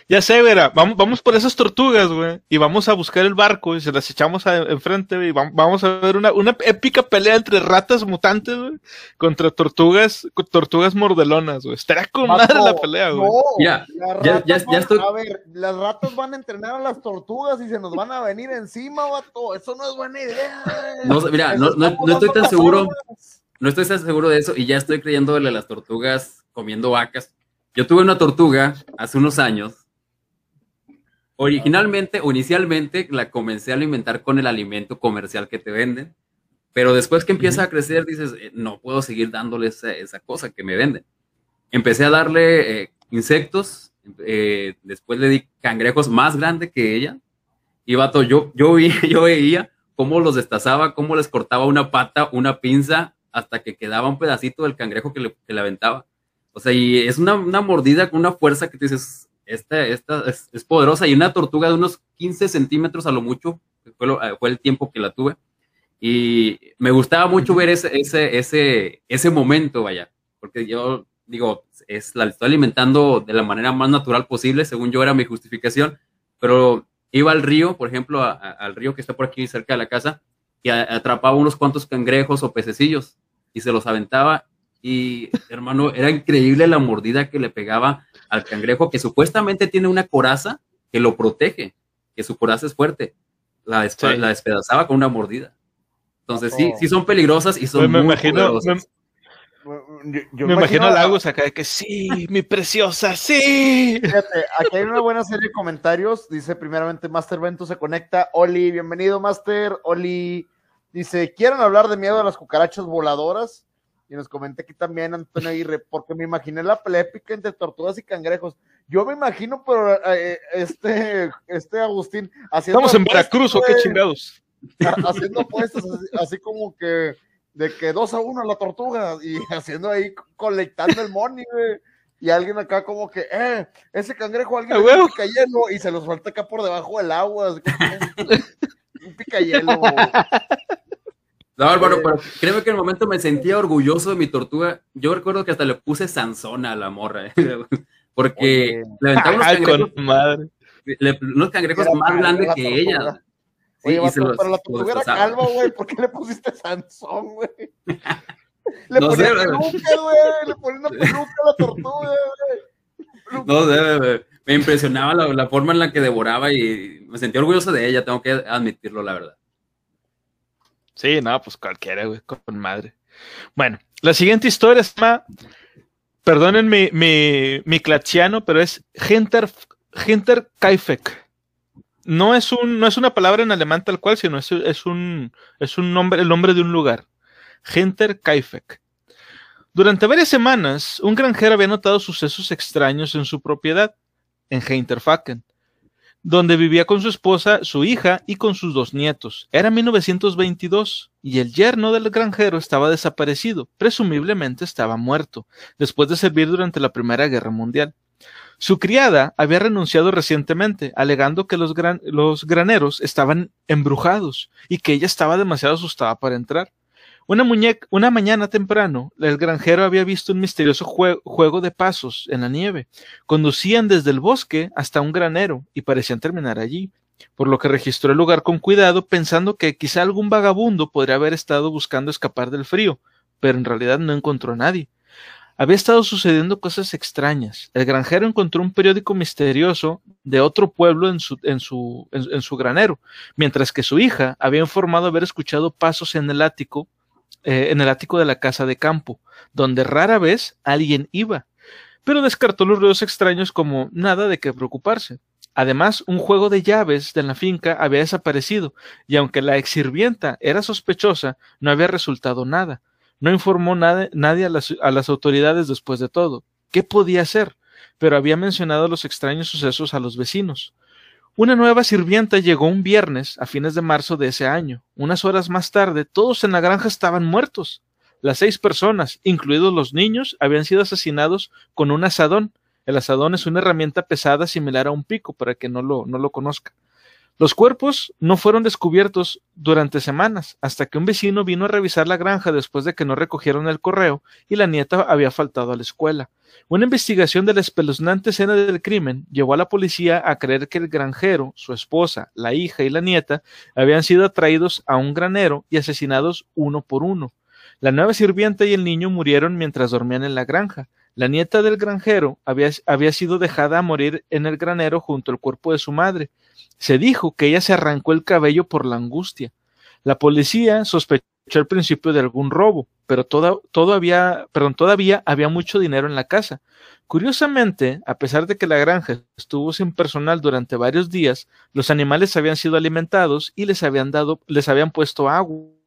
ya sé, verá, vamos, vamos por esas tortugas, güey, y vamos a buscar el barco y se las echamos enfrente, güey, y vamos a ver una, una épica pelea entre ratas mutantes, güey, contra tortugas, tortugas mordelonas, güey. Estará con madre la pelea, güey. ya, ya, ya, estoy... A ver, las ratas van a entrenar a las tortugas y se nos van a venir encima, vato. Eso no es buena idea. No, mira, no, no, no estoy tan seguro. No estoy tan seguro de eso y ya estoy creyendo de las tortugas comiendo vacas yo tuve una tortuga hace unos años. Originalmente o inicialmente la comencé a alimentar con el alimento comercial que te venden, pero después que empieza a crecer dices, eh, no puedo seguir dándole esa, cosa que me venden. Empecé a darle eh, insectos, eh, después le di cangrejos más grandes que ella, y vato, yo, yo, yo veía cómo los destazaba, cómo les cortaba una pata, una pinza, hasta que quedaba un pedacito del cangrejo que le, que le aventaba. O sea, y es una, mordida con una fuerza que te dices, esta, esta es, poderosa. Y una tortuga de unos 15 centímetros a lo mucho, fue, eh, fue, el tiempo que la tuve. Y me gustaba mucho ver ese, ese, ese, ese momento, vaya, porque yo digo, es, la estoy alimentando de la manera más natural posible, según yo era mi justificación, pero iba al río, por ejemplo, al río que está por aquí cerca de la casa, y atrapaba unos cuantos cangrejos o pececillos y se los aventaba y hermano, era increíble la mordida que le pegaba al cangrejo, que supuestamente tiene una coraza que lo protege, que su coraza es fuerte. La, la despedazaba con una mordida. Entonces, sí, sí son peligrosas y son me muy imagino, Me, yo, me, imagino, a Lagos acá de que sí, mi preciosa, sí. Fíjate, aquí hay una buena serie de comentarios. Dice primeramente Master Vento se conecta. Oli, bienvenido Master. Oli dice, ¿quieren hablar de miedo a las cucarachas voladoras? Y nos comenté aquí también Antonio Aguirre, porque me imaginé la pelea épica entre tortugas y cangrejos. Yo me imagino, pero eh, este, este Agustín haciendo. Estamos en Veracruz, ¿o qué chingados? Haciendo puestos así, como que de que dos a uno la tortuga y haciendo ahí, colectando el money, güey. Y alguien acá como que, eh, ese cangrejo, alguien le pica hielo y se los suelta acá por debajo del agua. un pica hielo. No, Álvaro, pero créeme que en el momento me sentía orgulloso de mi tortuga. Yo recuerdo que hasta le puse Sansona a la morra, ¿eh? porque le aventaba unos cangrejos, unos cangrejos más grandes que ella. Oye, vato, los- pero la tortuga era calva, güey. ¿Por qué le pusiste Sansón, güey? Le No ponía sé, güey. peluca, güey. Le ponía una peluca a la tortuga, güey. No sé, me- me impresionaba la, la forma en la que devoraba y me sentía orgulloso de ella, tengo que admitirlo, la verdad. Sí, no, pues cualquiera, güey, con madre. Bueno, la siguiente historia se llama, perdonen mi, mi, mi clachiano, pero es Hinter, Hinterkaifeck. No es, un, no es una palabra en alemán tal cual, sino es, es, un, es un nombre, el nombre de un lugar. Hinterkaifeck. Durante varias semanas, un granjero había notado sucesos extraños en su propiedad, en Hinterfacken donde vivía con su esposa, su hija y con sus dos nietos. Era 1922 y el yerno del granjero estaba desaparecido, presumiblemente estaba muerto, después de servir durante la Primera Guerra Mundial. Su criada había renunciado recientemente, alegando que los, gran- los graneros estaban embrujados y que ella estaba demasiado asustada para entrar. Una, una mañana temprano, el granjero había visto un misterioso jue- juego de pasos en la nieve. Conducían desde el bosque hasta un granero y parecían terminar allí, por lo que registró el lugar con cuidado pensando que quizá algún vagabundo podría haber estado buscando escapar del frío, pero en realidad no encontró a nadie. Había estado sucediendo cosas extrañas. El granjero encontró un periódico misterioso de otro pueblo en su, en su, en su granero, mientras que su hija había informado haber escuchado pasos en el ático, eh, en el ático de la casa de campo, donde rara vez alguien iba pero descartó los ruidos extraños como nada de qué preocuparse. Además, un juego de llaves de la finca había desaparecido, y aunque la exsirvienta era sospechosa, no había resultado nada. No informó nada, nadie a las, a las autoridades después de todo. ¿Qué podía hacer? Pero había mencionado los extraños sucesos a los vecinos. Una nueva sirvienta llegó un viernes a fines de marzo de ese año. Unas horas más tarde, todos en la granja estaban muertos. Las seis personas, incluidos los niños, habían sido asesinados con un asadón. El asadón es una herramienta pesada similar a un pico, para que no lo, no lo conozca. Los cuerpos no fueron descubiertos durante semanas, hasta que un vecino vino a revisar la granja después de que no recogieron el correo y la nieta había faltado a la escuela. Una investigación de la espeluznante escena del crimen llevó a la policía a creer que el granjero, su esposa, la hija y la nieta habían sido atraídos a un granero y asesinados uno por uno. La nueva sirvienta y el niño murieron mientras dormían en la granja. La nieta del granjero había, había, sido dejada a morir en el granero junto al cuerpo de su madre. Se dijo que ella se arrancó el cabello por la angustia. La policía sospechó al principio de algún robo, pero toda, todo había, perdón, todavía había mucho dinero en la casa. Curiosamente, a pesar de que la granja estuvo sin personal durante varios días, los animales habían sido alimentados y les habían dado, les habían puesto agua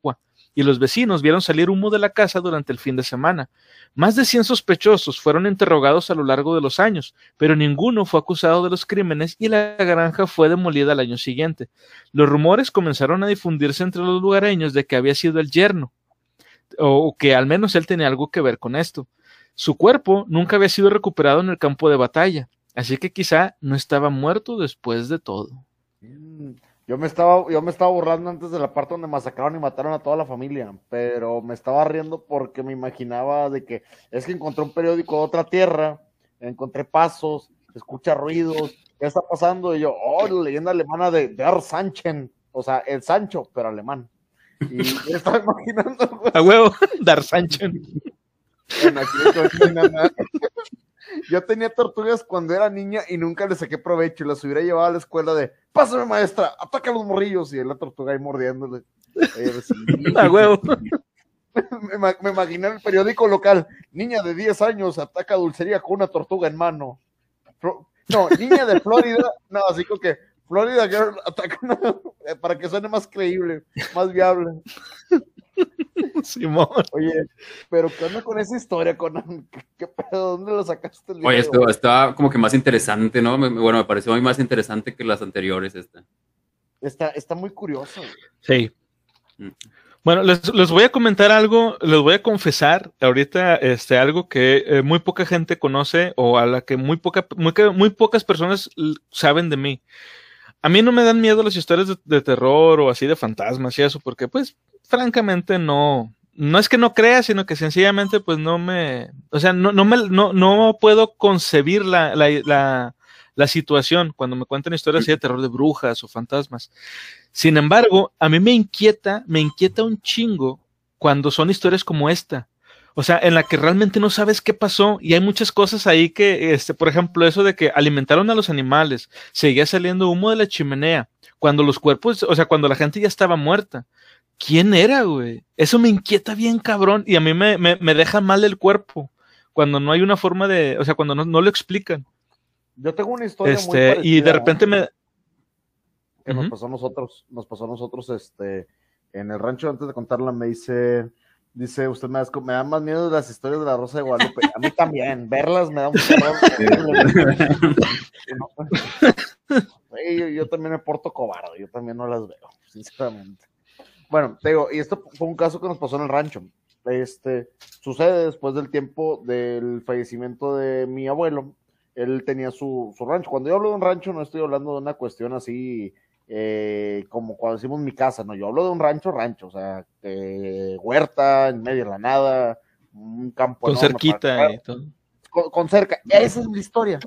y los vecinos vieron salir humo de la casa durante el fin de semana. Más de 100 sospechosos fueron interrogados a lo largo de los años, pero ninguno fue acusado de los crímenes y la granja fue demolida al año siguiente. Los rumores comenzaron a difundirse entre los lugareños de que había sido el yerno, o que al menos él tenía algo que ver con esto. Su cuerpo nunca había sido recuperado en el campo de batalla, así que quizá no estaba muerto después de todo. Yo me estaba, yo me estaba borrando antes de la parte donde masacraron y mataron a toda la familia, pero me estaba riendo porque me imaginaba de que es que encontré un periódico de otra tierra, encontré pasos, escucha ruidos, ¿qué está pasando? Y yo, oh, la leyenda alemana de Der Sanchen, o sea, el Sancho, pero alemán. Y me estaba imaginando. A huevo, Dar Sancho. Bueno, aquí. Yo tenía tortugas cuando era niña y nunca le saqué provecho y las hubiera llevado a la escuela de, pásame maestra, ataca a los morrillos y la tortuga ahí mordiéndole. Sí. A huevo. me, me imaginé el periódico local, niña de 10 años ataca a dulcería con una tortuga en mano. No, niña de Florida, no, así como que Florida Girl ataca una, para que suene más creíble, más viable. Simón. Oye, pero ¿qué onda con esa historia, Conan? ¿Qué, qué pedo? ¿Dónde lo sacaste el Oye, video? esto está como que más interesante, ¿no? Me- Bueno, me pareció muy más interesante que las anteriores esta. Está, está muy curioso. güey. Sí. Mm. Bueno, les, les voy a comentar algo, les voy a confesar ahorita este, algo que eh, muy poca gente conoce o a la que muy, poca, muy, muy pocas personas saben de mí. A mí no me dan miedo las historias de, terror o así de fantasmas y eso, porque pues francamente no, no es que no crea, sino que sencillamente pues no me, o sea, no, no, me, no, no puedo concebir la, la, la, la situación cuando me cuentan historias así de terror de brujas o fantasmas. Sin embargo, a mí me inquieta, me inquieta un chingo cuando son historias como esta. O sea, en la que realmente no sabes qué pasó y hay muchas cosas ahí que, este, por ejemplo, eso de que alimentaron a los animales, seguía saliendo humo de la chimenea, cuando los cuerpos, o sea, cuando la gente ya estaba muerta. ¿Quién era, güey? Eso me inquieta bien, cabrón, y a mí me, me, me deja mal el cuerpo, cuando no hay una forma de, o sea, cuando no, no lo explican. Yo tengo una historia Este, muy parecida y de repente me, que nos pasó a nosotros, nos pasó a nosotros, este, en el rancho, antes de contarla, me dice, dice, usted me me da más miedo las historias de la Rosa de Guadalupe. A mí también, verlas me da un. Güey, yo, yo también me porto cobarde, yo también no las veo, sinceramente. Bueno, te digo, y esto fue un caso que nos pasó en el rancho. Este, sucede después del tiempo del fallecimiento de mi abuelo, él tenía su, su rancho. Cuando yo hablo de un rancho, no estoy hablando de una cuestión así eh, como cuando decimos mi casa, no, yo hablo de un rancho, rancho, o sea, eh, huerta, en medio de la nada, un campo con cerquita y todo. con, con cerca. Esa es la historia.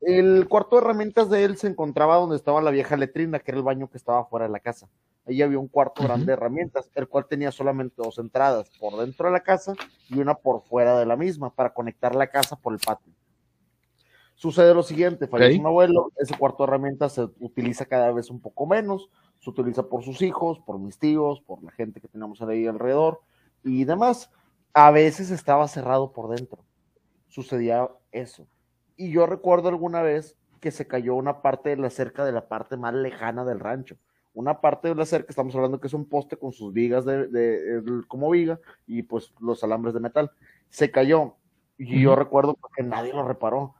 El cuarto de herramientas de él se encontraba donde estaba la vieja letrina, que era el baño que estaba fuera de la casa. Ahí había un cuarto grande de herramientas, el cual tenía solamente dos entradas, por dentro de la casa y una por fuera de la misma, para conectar la casa por el patio. Sucede lo siguiente, fallece Ok. un abuelo, ese cuarto de herramientas se utiliza cada vez un poco menos, se utiliza por sus hijos, por mis tíos, por la gente que tenemos ahí alrededor y demás. A veces estaba cerrado por dentro. Sucedía eso. Y yo recuerdo alguna vez que se cayó una parte de la cerca de la parte más lejana del rancho. Una parte de la cerca, estamos hablando que es un poste con sus vigas de, de- como viga y pues los alambres de metal. Se cayó y yo recuerdo que nadie lo reparó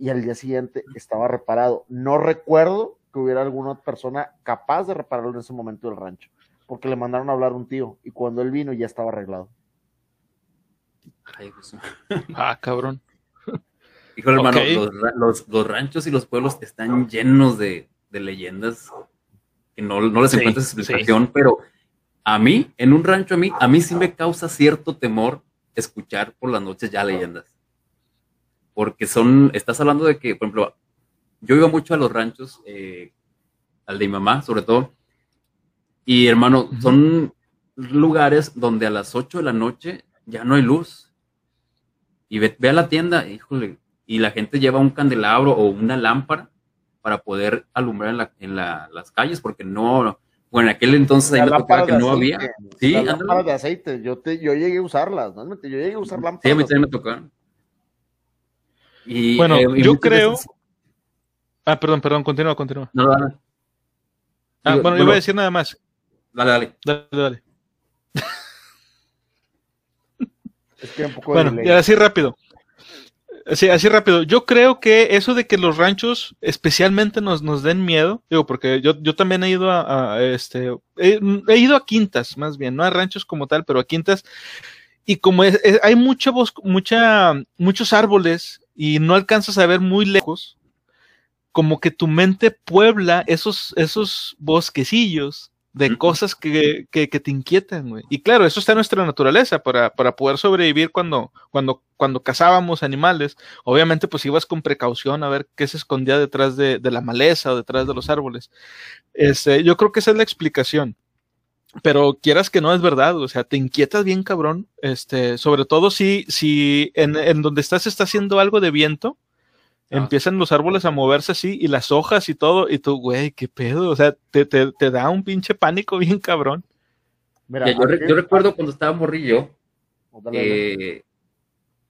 y al día siguiente estaba reparado. No recuerdo que hubiera alguna persona capaz de repararlo en ese momento del rancho, porque le mandaron a hablar a un tío y cuando él vino ya estaba arreglado. Ay, Jesús. Ah, cabrón. Híjole, hermano, los, los- los ranchos y los pueblos están llenos de, de leyendas que no, no les Sí, encuentras explicación, pero a mí, en un rancho, a mí, a mí sí me causa cierto temor escuchar por las noches ya leyendas. Porque son, estás hablando de que, por ejemplo, yo iba mucho a los ranchos, eh, al de mi mamá, sobre todo, y hermano, son lugares donde a las 8 de la noche ya no hay luz. Y ve, ve a la tienda, híjole, y la gente lleva un candelabro o una lámpara para poder alumbrar en, la- en la- las calles, porque no, bueno, en aquel entonces ahí La me tocaba que no aceite, había. Sí, lámparas de aceite, yo, te, yo llegué a usarlas, ¿no? Yo llegué a usar lámparas. Sí, a mí también me tocaron. Y, Bueno, eh, y yo creo- veces- Ah, perdón, perdón, continúa, continúa. No, dale, Ah, Digo, bueno, yo voy a decir nada más. dale, dale. Dale, dale. Es que un poco de Bueno, delay. ya así rápido. Así, así rápido. Yo creo que eso de que los ranchos especialmente nos, nos den miedo, digo, porque yo, yo también he ido a, a, este, he, he ido a quintas, más bien, no a ranchos como tal, pero a quintas. Y como es- es- hay mucha bosque, mucha, muchos árboles y no alcanzas a ver muy lejos, como que tu mente puebla esos, esos bosquecillos de cosas que, que, que te inquietan, güey. Y claro, eso está en nuestra naturaleza para, para poder sobrevivir cuando, cuando, cuando cazábamos animales. Obviamente, pues ibas con precaución a ver qué se escondía detrás de, de la maleza o detrás de los árboles. Este, yo creo que esa es la explicación. Pero quieras que no es verdad, o sea, te inquietas bien cabrón, este, sobre todo si, si en, en donde estás está haciendo algo de viento, Ah. empiezan los árboles a moverse así y las hojas y todo, y tú, güey, qué pedo, o sea, te, te, te da un pinche pánico bien cabrón. Mira, Ya, yo, re- aquí- yo recuerdo cuando estaba morrillo, dale. eh,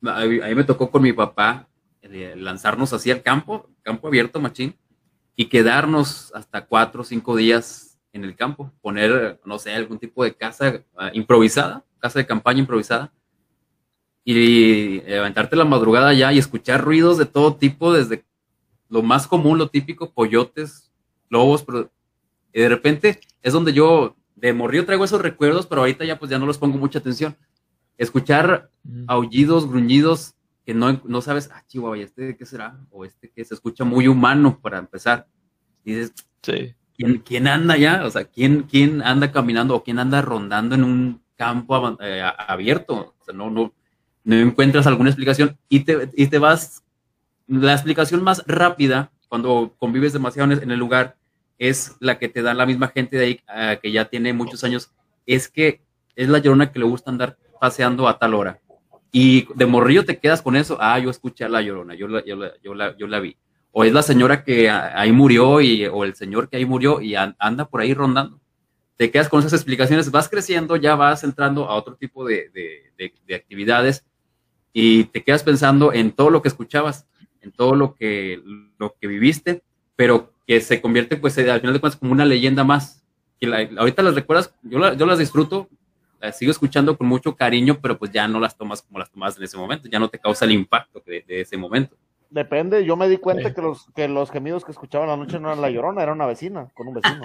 a, mí, a mí me tocó con mi papá eh, lanzarnos así al campo, campo abierto, machín, y quedarnos hasta cuatro o cinco días en el campo, poner, no sé, algún tipo de casa ah, improvisada, casa de campaña improvisada, y levantarte la madrugada ya y escuchar ruidos de todo tipo, desde lo más común, lo típico, coyotes, lobos, pero y de repente es donde yo de morrillo traigo esos recuerdos, pero ahorita ya pues ya no les pongo mucha atención. Escuchar aullidos, gruñidos, que no, no sabes, ah, chihuahua, ¿y este qué será? O este que se escucha muy humano para empezar. Y dices, Sí. ¿Quién, quién anda ya? O sea, ¿quién, ¿quién anda caminando o quién anda rondando en un campo eh, abierto? O sea, no, no, no encuentras alguna explicación y te, y te vas. La explicación más rápida cuando convives demasiado en, el lugar es la que te da la misma gente de ahí ah, que ya tiene muchos años, es que es la llorona que le gusta andar paseando a tal hora. Y de morrillo te quedas con eso, ah, yo escuché a la llorona, yo la, yo la, yo la, yo la vi. O es la señora que ahí murió y, o el señor que ahí murió y anda por ahí rondando. Te quedas con esas explicaciones, vas creciendo, ya vas entrando a otro tipo de, de, de actividades y te quedas pensando en todo lo que escuchabas, en todo lo que, lo que viviste, pero que se convierte, pues, al final de cuentas, como una leyenda más. Que ahorita las recuerdas, yo, yo las disfruto, las sigo escuchando con mucho cariño, pero pues ya no las tomas como las tomas en ese momento, ya no te causa el impacto de, ese momento. Depende, yo me di cuenta que los, que los gemidos que escuchaban la noche no eran la llorona, era una vecina, con un vecino.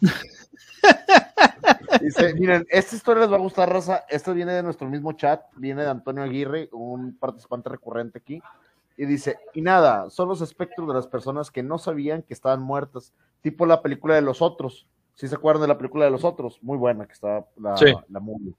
Dice, miren, esta historia les va a gustar, raza. Esta viene de nuestro mismo chat, viene de Antonio Aguirre, un participante recurrente aquí. Y dice, y nada, son los espectros de las personas que no sabían que estaban muertas, tipo la película de los otros. Si se acuerdan de la película de los otros, muy buena que está la, la movie.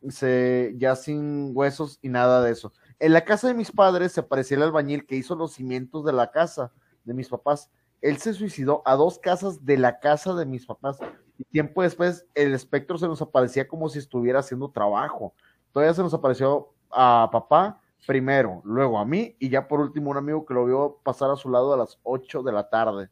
Dice, ya sin huesos y nada de eso. En la casa de mis padres se parecía el albañil que hizo los cimientos de la casa de mis papás. Él se suicidó a dos casas de la casa de mis papás. Y tiempo después, el espectro se nos aparecía como si estuviera haciendo trabajo. Todavía se nos apareció a papá primero, luego a mí y ya por último un amigo que lo vio pasar a su lado a las 8 de la tarde.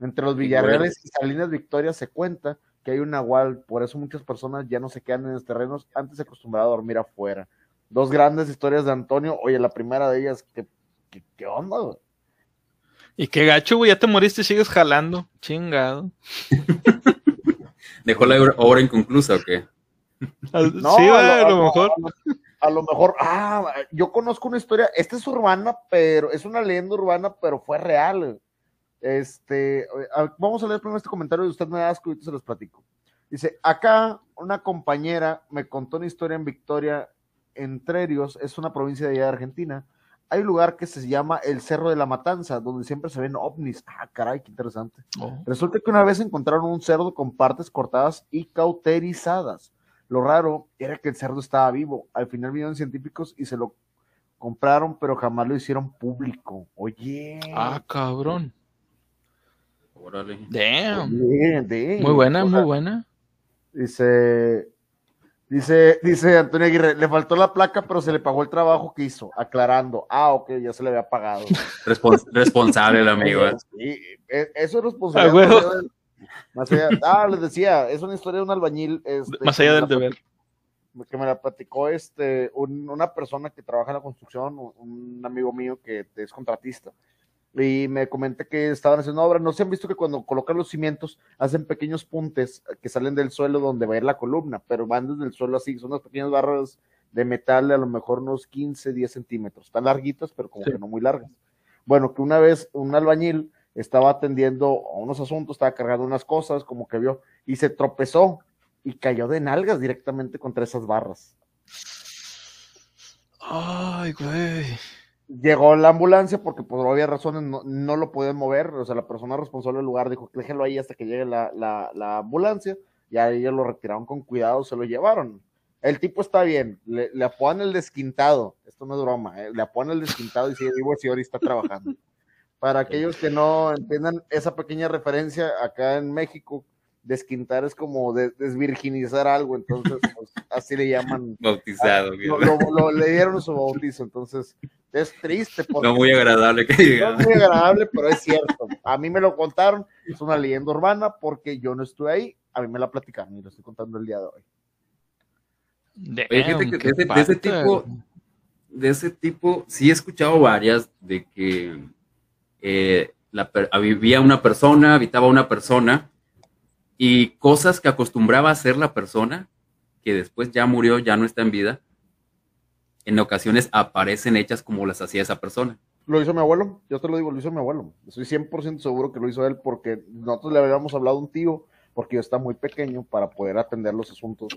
Entre los Villarreales y Salinas Victoria se cuenta que hay un nahual, por eso muchas personas ya no se quedan en los terrenos, antes se acostumbraba a dormir afuera. Dos grandes historias de Antonio, oye, la primera de ellas, ¿qué, qué, onda? Y qué gacho, güey, ya te moriste y sigues jalando, chingado. ¿Dejó la obra inconclusa o qué? No, sí, a, lo, mejor a lo mejor, ah, yo conozco una historia, esta es urbana, pero es una leyenda urbana, pero fue real. Este, vamos a leer primero este comentario de usted me da asco y se los platico. Dice, acá una compañera me contó una historia en Victoria, Entrerios, es una provincia de allá de Argentina. Hay un lugar que se llama el Cerro de la Matanza, donde siempre se ven ovnis. Ah, caray, qué interesante. Oh. Resulta que una vez encontraron un cerdo con partes cortadas y cauterizadas lo raro era que el cerdo estaba vivo. Al final vinieron científicos y se lo compraron, pero jamás lo hicieron público. Oye. Ah, cabrón. Órale. Damn. Muy buena, muy buena. Dice, dice, dice Antonio Aguirre, le faltó la placa, pero se le pagó el trabajo que hizo, aclarando. Ah, ok, ya se le había pagado. responsable el amigo. Sí, e, eso es responsabilidad. Más allá, ah, les decía, es una historia de un albañil. Este, más allá del deber. Que me la platicó este, una persona que trabaja en la construcción, un amigo mío que es contratista. Y me comenta que estaban haciendo obra. No se han visto que cuando colocan los cimientos hacen pequeños puntes que salen del suelo donde va a ir la columna, pero van desde el suelo así. Son unas pequeñas barras de metal de a lo mejor unos 15, 10 centímetros. Están larguitas, pero como que no muy largas. Bueno, que una vez un albañil estaba atendiendo a unos asuntos, estaba cargando unas cosas, como que vio, y se tropezó y cayó de nalgas directamente contra esas barras. Ay, güey. Llegó la ambulancia porque por obvias razones no, lo pueden mover, o sea, la persona responsable del lugar dijo, déjenlo ahí hasta que llegue la, la, ambulancia, y ahí ellos lo retiraron con cuidado, se lo llevaron. El tipo está bien, le, le apodan el desquintado, esto no es broma, eh, le apodan el desquintado y sigue vivo y ahora está trabajando. Para aquellos que no entiendan esa pequeña referencia, acá en México, desquintar es como desvirginizar algo, entonces pues, así le llaman. Bautizado. lo, le dieron su bautizo, entonces es triste. no muy agradable que diga. No muy agradable, pero es cierto. A mí me lo contaron, es una leyenda urbana porque yo no estuve ahí, a mí me la platicaron y lo estoy contando el día de hoy. de, ese tipo, de ese tipo, sí he escuchado varias de que eh, la, vivía una persona, habitaba una persona, y cosas que acostumbraba a hacer la persona, que después ya murió, ya no está en vida, en ocasiones aparecen hechas como las hacía esa persona. Lo hizo mi abuelo, yo te lo digo, lo hizo mi abuelo. Estoy 100% seguro que lo hizo él porque nosotros le habíamos hablado a un tío, porque yo estaba muy pequeño para poder atender los asuntos,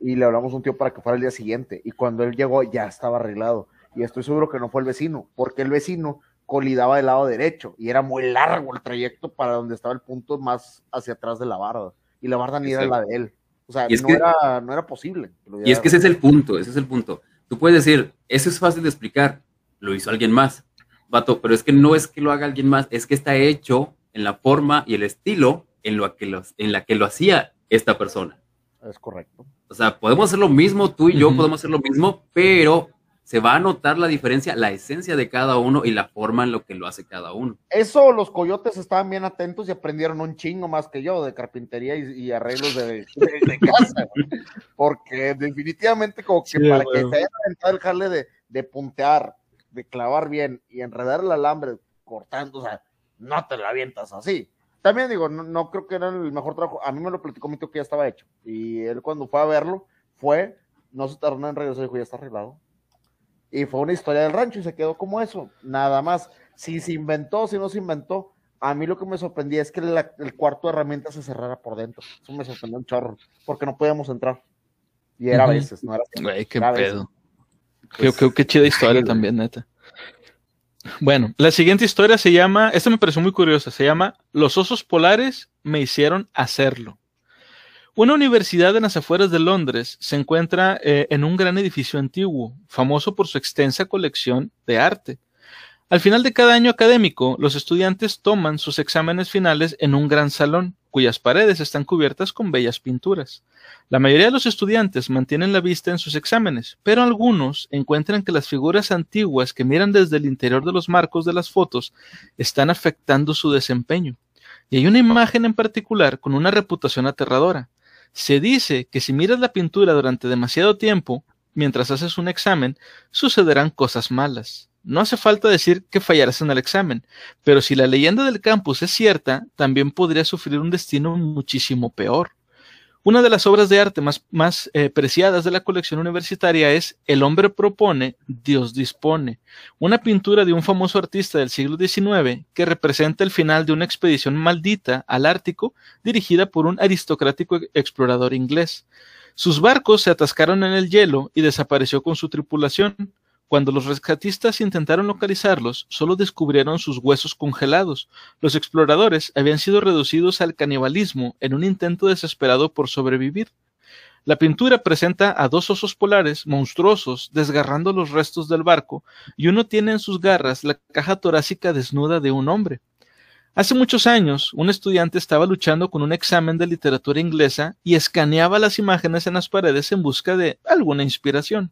y le hablamos a un tío para que fuera el día siguiente, y cuando él llegó ya estaba arreglado. Y estoy seguro que no fue el vecino, porque el vecino colidaba del lado derecho y era muy largo el trayecto para donde estaba el punto más hacia atrás de la barda y la barda ni era la de él. O sea, no, era, no era posible. Y es que ese es el punto, ese es el punto. Tú puedes decir, eso es fácil de explicar, lo hizo alguien más, vato, pero es que no es que lo haga alguien más, es que está hecho en la forma y el estilo en, lo que los, en la que lo hacía esta persona. Es correcto. O sea, podemos hacer lo mismo, tú y yo podemos hacer lo mismo, pero se va a notar la diferencia, la esencia de cada uno y la forma en lo que lo hace cada uno. Eso los coyotes estaban bien atentos y aprendieron un chingo más que yo de carpintería y, arreglos de, casa, porque definitivamente como que para que se haya aventado el jale de, de puntear, de clavar bien y enredar el alambre cortando, o sea, no te la avientas así. También digo, no, creo que era el mejor trabajo. A mí me lo platicó mi tío que ya estaba hecho. Y él cuando fue a verlo, fue, no se tardó en regresar, dijo, ya está arreglado. Y fue una historia del rancho y se quedó como eso, nada más. Si se inventó, si no se inventó, a mí lo que me sorprendía es que el cuarto de herramientas se cerrara por dentro. Eso me sorprendió un chorro, porque no podíamos entrar. Y era a veces, no era. Güey, qué pedo. Qué, qué, chida historia también, neta. Bueno, la siguiente historia se llama, esta me pareció muy curiosa, se llama Los osos polares me hicieron hacerlo. Una universidad en las afueras de Londres se encuentra eh, en un gran edificio antiguo, famoso por su extensa colección de arte. Al final de cada año académico, los estudiantes toman sus exámenes finales en un gran salón, cuyas paredes están cubiertas con bellas pinturas. La mayoría de los estudiantes mantienen la vista en sus exámenes, pero algunos encuentran que las figuras antiguas que miran desde el interior de los marcos de las fotos están afectando su desempeño. Y hay una imagen en particular con una reputación aterradora. Se dice que si miras la pintura durante demasiado tiempo, mientras haces un examen, sucederán cosas malas. No hace falta decir que fallarás en el examen, pero si la leyenda del campus es cierta, también podría sufrir un destino muchísimo peor. Una de las obras de arte más, más eh, preciadas de la colección universitaria es El hombre propone, Dios dispone, una pintura de un famoso artista del siglo XIX que representa el final de una expedición maldita al Ártico dirigida por un aristocrático explorador inglés. Sus barcos se atascaron en el hielo y desapareció con su tripulación. Cuando los rescatistas intentaron localizarlos, solo descubrieron sus huesos congelados. Los exploradores habían sido reducidos al canibalismo en un intento desesperado por sobrevivir. La pintura presenta a dos osos polares monstruosos desgarrando los restos del barco y uno tiene en sus garras la caja torácica desnuda de un hombre. Hace muchos años, un estudiante estaba luchando con un examen de literatura inglesa y escaneaba las imágenes en las paredes en busca de alguna inspiración.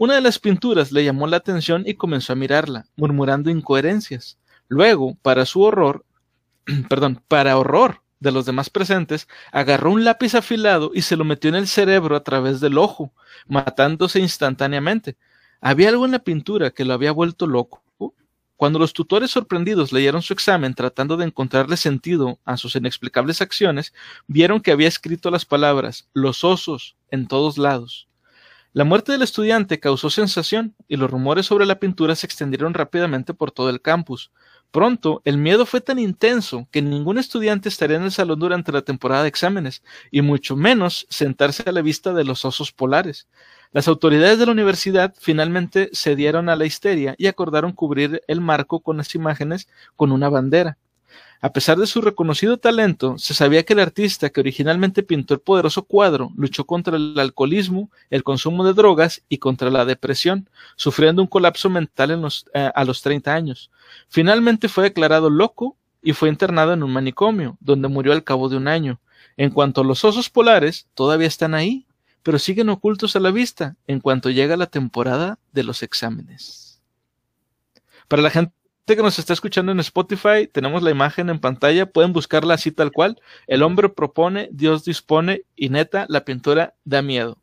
Una de las pinturas le llamó la atención y comenzó a mirarla, murmurando incoherencias. Luego, para su horror, perdón, para horror de los demás presentes, agarró un lápiz afilado y se lo metió en el cerebro a través del ojo, matándose instantáneamente. Había algo en la pintura que lo había vuelto loco. Cuando los tutores sorprendidos leyeron su examen tratando de encontrarle sentido a sus inexplicables acciones, vieron que había escrito las palabras los osos en todos lados. La muerte del estudiante causó sensación y los rumores sobre la pintura se extendieron rápidamente por todo el campus. Pronto, el miedo fue tan intenso que ningún estudiante estaría en el salón durante la temporada de exámenes, y mucho menos sentarse a la vista de los osos polares. Las autoridades de la universidad finalmente cedieron a la histeria y acordaron cubrir el marco con las imágenes con una bandera. A pesar de su reconocido talento, se sabía que el artista que originalmente pintó el poderoso cuadro luchó contra el alcoholismo, el consumo de drogas y contra la depresión, sufriendo un colapso mental eh, a los 30 años. Finalmente fue declarado loco y fue internado en un manicomio, donde murió al cabo de un año. En cuanto a los osos polares, todavía están ahí, pero siguen ocultos a la vista en cuanto llega la temporada de los exámenes. Para la gente que nos está escuchando en Spotify, tenemos la imagen en pantalla, pueden buscarla así tal cual. El hombre propone, Dios dispone y neta, la pintura da miedo.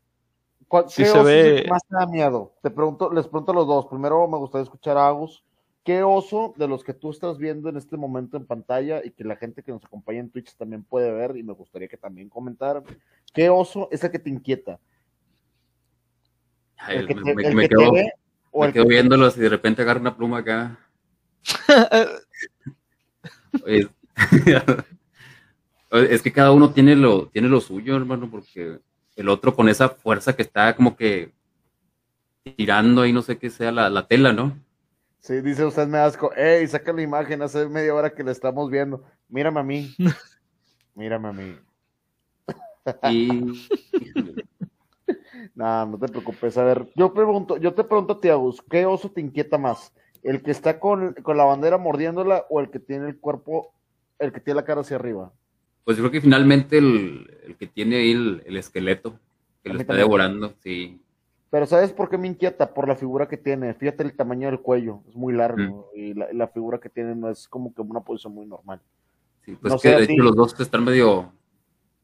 ¿Qué se ve... más da miedo? Te pregunto, les pregunto a los dos. Primero me gustaría escuchar a Agus. ¿Qué oso de los que tú estás viendo en este momento en pantalla y que la gente que nos acompaña en Twitch también puede ver y me gustaría que también comentaran? ¿Qué oso es el que te inquieta? me, quedo, viéndolos y de repente agarra una pluma acá. Es que cada uno tiene lo, tiene lo suyo, hermano, porque el otro con esa fuerza que está como que tirando ahí, no sé qué sea la, tela, ¿no? Sí, dice usted me asco. Ey, saca la imagen, hace media hora que la estamos viendo. Mírame a mí. Mírame a mí. Y... no, no te preocupes. A ver, yo pregunto, yo te pregunto a ti, Agus, ¿qué oso te inquieta más? ¿El que está con, la bandera mordiéndola o el que tiene el cuerpo El que tiene la cara hacia arriba. Pues yo creo que finalmente el, el que tiene ahí el, el esqueleto, que A lo está también. devorando, sí. Pero ¿sabes por qué me inquieta? Por la figura que tiene. Fíjate el tamaño del cuello, es muy largo. Y la, la figura que tiene no es como que una posición muy normal. sí. Pues No que de hecho los dos están medio,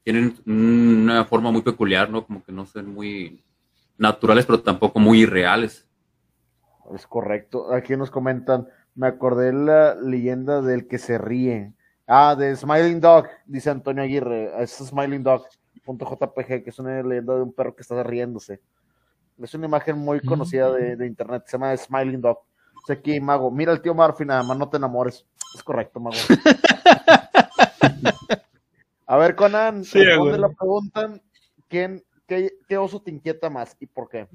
tienen una forma muy peculiar, ¿no? Como que no son muy naturales, pero tampoco muy irreales. Es correcto. Aquí nos comentan, me acordé la leyenda del que se ríe. Ah, de Smiling Dog, dice Antonio Aguirre. Es Smiling Dog, punto JPG, que es una leyenda de un perro que está riéndose. Es una imagen muy conocida de, de internet, se llama Smiling Dog. Dice aquí, Mago, mira al tío Murphy, nada más no te enamores. Es correcto, Mago. A ver, Conan, Sí, responde la pregunta, ¿quién, qué, ¿qué oso te inquieta más y por qué?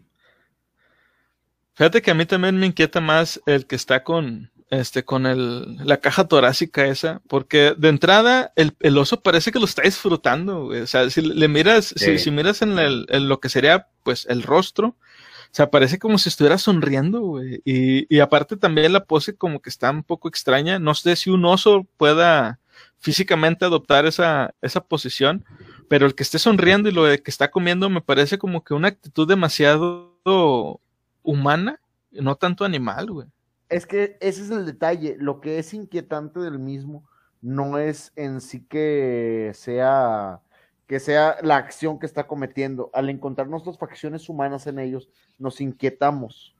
Fíjate que a mí también me inquieta más el que está con, este, con el, la caja torácica esa, porque de entrada el, el oso parece que lo está disfrutando, güey. O sea, si le miras, si, Sí. si miras en, el- en lo que sería, pues, el rostro, o sea, parece como si estuviera sonriendo, güey. Y, y aparte también la pose como que está un poco extraña. No sé si un oso pueda físicamente adoptar esa, esa posición, pero el que esté sonriendo y lo de que está comiendo me parece como que una actitud demasiado humana, y no tanto animal, güey. Es que ese es el detalle. Lo que es inquietante del mismo no es en sí que sea que sea la acción que está cometiendo. Al encontrar nuestras facciones humanas en ellos, nos inquietamos.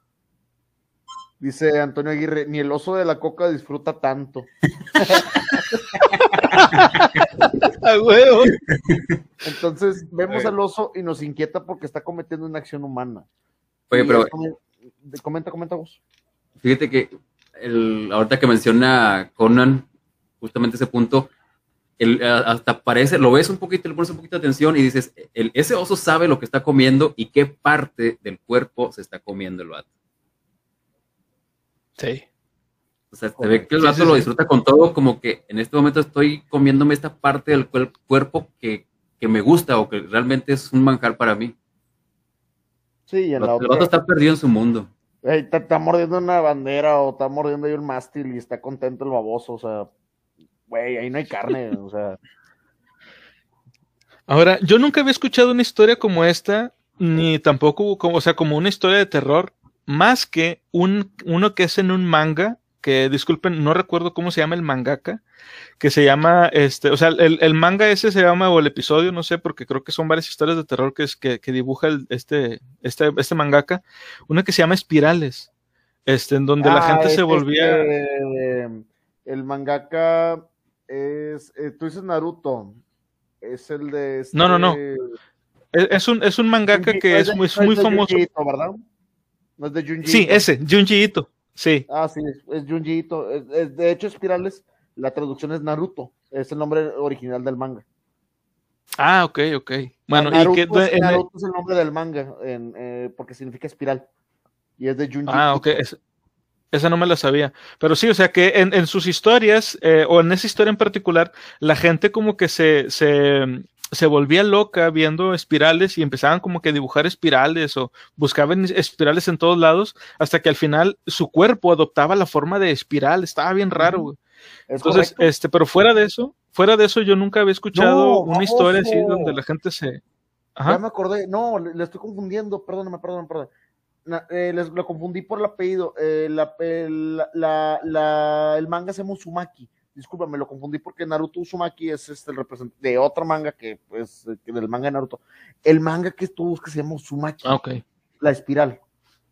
Dice Antonio Aguirre, ni el oso de la coca disfruta tanto. ¡A huevo! Entonces vemos Eh. al oso y nos inquieta porque está cometiendo una acción humana. Oye, pero comenta, comenta vos. Fíjate que el, ahorita que menciona Conan, justamente ese punto, el, hasta parece, lo ves un poquito, le pones un poquito de atención y dices, el, ese oso sabe lo que está comiendo y qué parte del cuerpo se está comiendo el vato. Sí. O sea, se ve que el vato sí, lo sí. disfruta con todo, como que en este momento estoy comiéndome esta parte del cuer- cuerpo que, que me gusta o que realmente es un manjar para mí. Sí, y en El la vato está perdido en su mundo. Ey, está, está mordiendo una bandera o está mordiendo ahí un mástil y está contento el baboso, o sea, güey, ahí no hay carne, o sea, Ahora, yo nunca había escuchado una historia como esta, ni tampoco como, o sea, como una historia de terror, más que un, uno que es en un manga, que disculpen, no recuerdo cómo se llama el mangaka, que se llama, este, o sea, el, el manga ese se llama, o el episodio, no sé, porque creo que son varias historias de terror que, es, que, que dibuja el- este, este, este mangaka, una que se llama Espirales, este, en donde la Ah, gente es se volvía... este, el mangaka es, eh, tú dices Naruto, es el de... este- No, no, no. Es, es un, es un mangaka Junji- que es muy, no muy de famoso. Junji Ito, ¿verdad? No es de Junji Sí, ese, Junji Ito, sí. Ah, sí, es, Junji Ito. Es- es- de hecho, Espirales, la traducción es Naruto, es el nombre original del manga. Ah, ok, ok. Bueno, Naruto, y que es, Naruto es el nombre del manga, en, eh, porque significa espiral. Y es de Junji Ah, Ito. ok. es- esa no me la sabía. Pero sí, o sea que en, en sus historias, eh, o en esa historia en particular, la gente como que se, se, se volvía loca viendo espirales y empezaban como que a dibujar espirales o buscaban espirales en todos lados, hasta que al final su cuerpo adoptaba la forma de espiral. Estaba bien raro, güey. Es Entonces, correcto. este, pero fuera de eso, fuera de eso, yo nunca había escuchado No, una historia así donde la gente se. Ya Ajá. me acordé, no, le, le estoy confundiendo, perdóname, perdóname, perdón. Na- eh, les, lo confundí por el apellido. eh, la- el, la- la- el manga se llama Uzumaki. Discúlpame, lo confundí porque Naruto Uzumaki es este, el representante de otro manga que es que del manga de Naruto. El manga que tú buscas se llama Uzumaki, Ah, la espiral.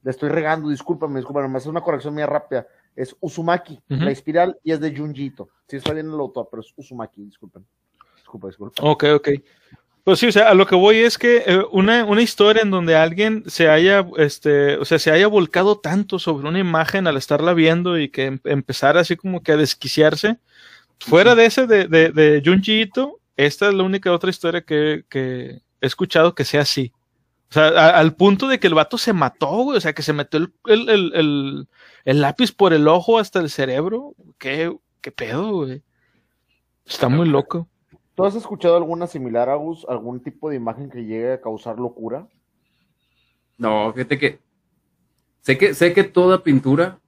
Le estoy regando, discúlpame, discúlpame, me hace una corrección muy rápida. Es Uzumaki, la espiral, y es de Junjito. Sí, está bien el autor, pero es Uzumaki, disculpen. Disculpa, disculpa. Ok, ok. Pues sí, o sea, a lo que voy es que eh, una, una historia en donde alguien se haya, este, o sea, se haya volcado tanto sobre una imagen al estarla viendo y que em- empezara así como que a desquiciarse, fuera de ese de, de, de Junji Ito, esta es la única otra historia que, que he escuchado que sea así. O sea, a- al punto de que el vato se mató, güey, o sea, que se metió el, el, el, el- el lápiz por el ojo hasta el cerebro. ¿Qué, qué pedo, güey? Está muy loco. ¿Tú has escuchado alguna similar, Agus? ¿Algún tipo de imagen que llegue a causar locura? No, fíjate que sé que sé que toda pintura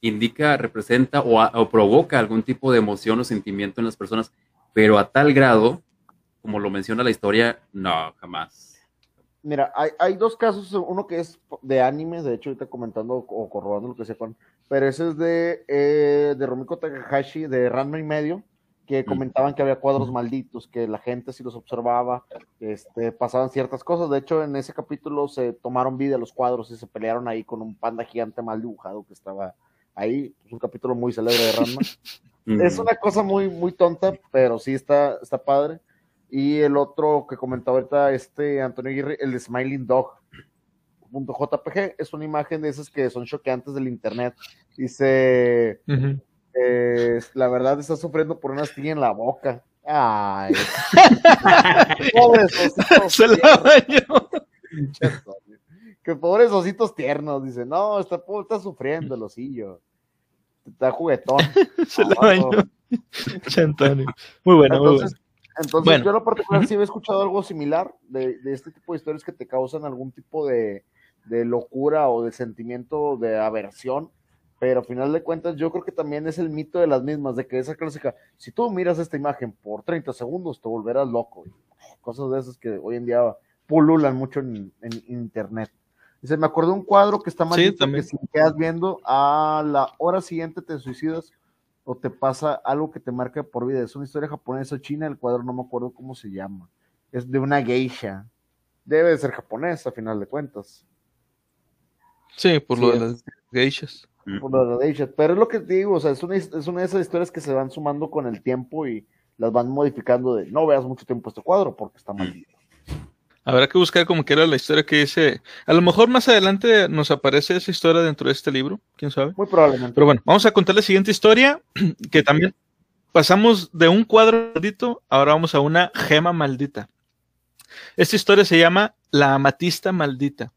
indica, representa o, o, provoca algún tipo de emoción o sentimiento en las personas, pero a tal grado, como lo menciona la historia, no, jamás. Mira, hay, hay dos casos, uno que es de anime, de hecho ahorita comentando o corroborando lo que sea con, pero ese es de, eh, de Romiko Takahashi, de Ranma y medio, que comentaban que había cuadros malditos, que la gente si los observaba, este, pasaban ciertas cosas. De hecho, en ese capítulo se tomaron vida los cuadros y se pelearon ahí con un panda gigante mal dibujado que estaba ahí. Es un capítulo muy célebre de Ranma. es una cosa muy, muy tonta, pero sí está, está padre. Y el otro que comentaba ahorita este Antonio Aguirre, el de Smiling Dog. .jpg es una imagen de esas que son choqueantes del internet. Dice, eh, la verdad está sufriendo por una astilla en la boca. Ay. pobres ositos. Se la bañó. que pobres ositos tiernos. Dice, no, está, está sufriendo el osillo. Está juguetón. Se la bañó. Muy bueno, muy bueno. Entonces, yo en lo particular sí he escuchado algo similar de, de, este tipo de historias que te causan algún tipo de, de locura o de sentimiento de aversión, pero al final de cuentas yo creo que también es el mito de las mismas, de que esa clásica, si tú miras esta imagen por 30 segundos te volverás loco, cosas de esas que hoy en día pululan mucho en, internet. Dice, me acordé de un cuadro que está mal que si quedas viendo a la hora siguiente te suicidas o te pasa algo que te marca por vida. Es una historia japonesa china, el cuadro no me acuerdo cómo se llama. Es de una geisha. Debe de ser japonesa, a final de cuentas. Sí, por lo de las geishas. Por lo de las geishas. Pero es lo que te digo, o sea, es una, es una de esas historias que se van sumando con el tiempo y las van modificando de no veas mucho tiempo este cuadro porque está maldito. Habrá que buscar como que era la historia que dice. A lo mejor más adelante nos aparece esa historia dentro de este libro, quién sabe. Muy probablemente. Pero bueno, vamos a contar la siguiente historia, que también pasamos de un cuadro maldito, ahora vamos a una gema maldita. Esta historia se llama La amatista maldita.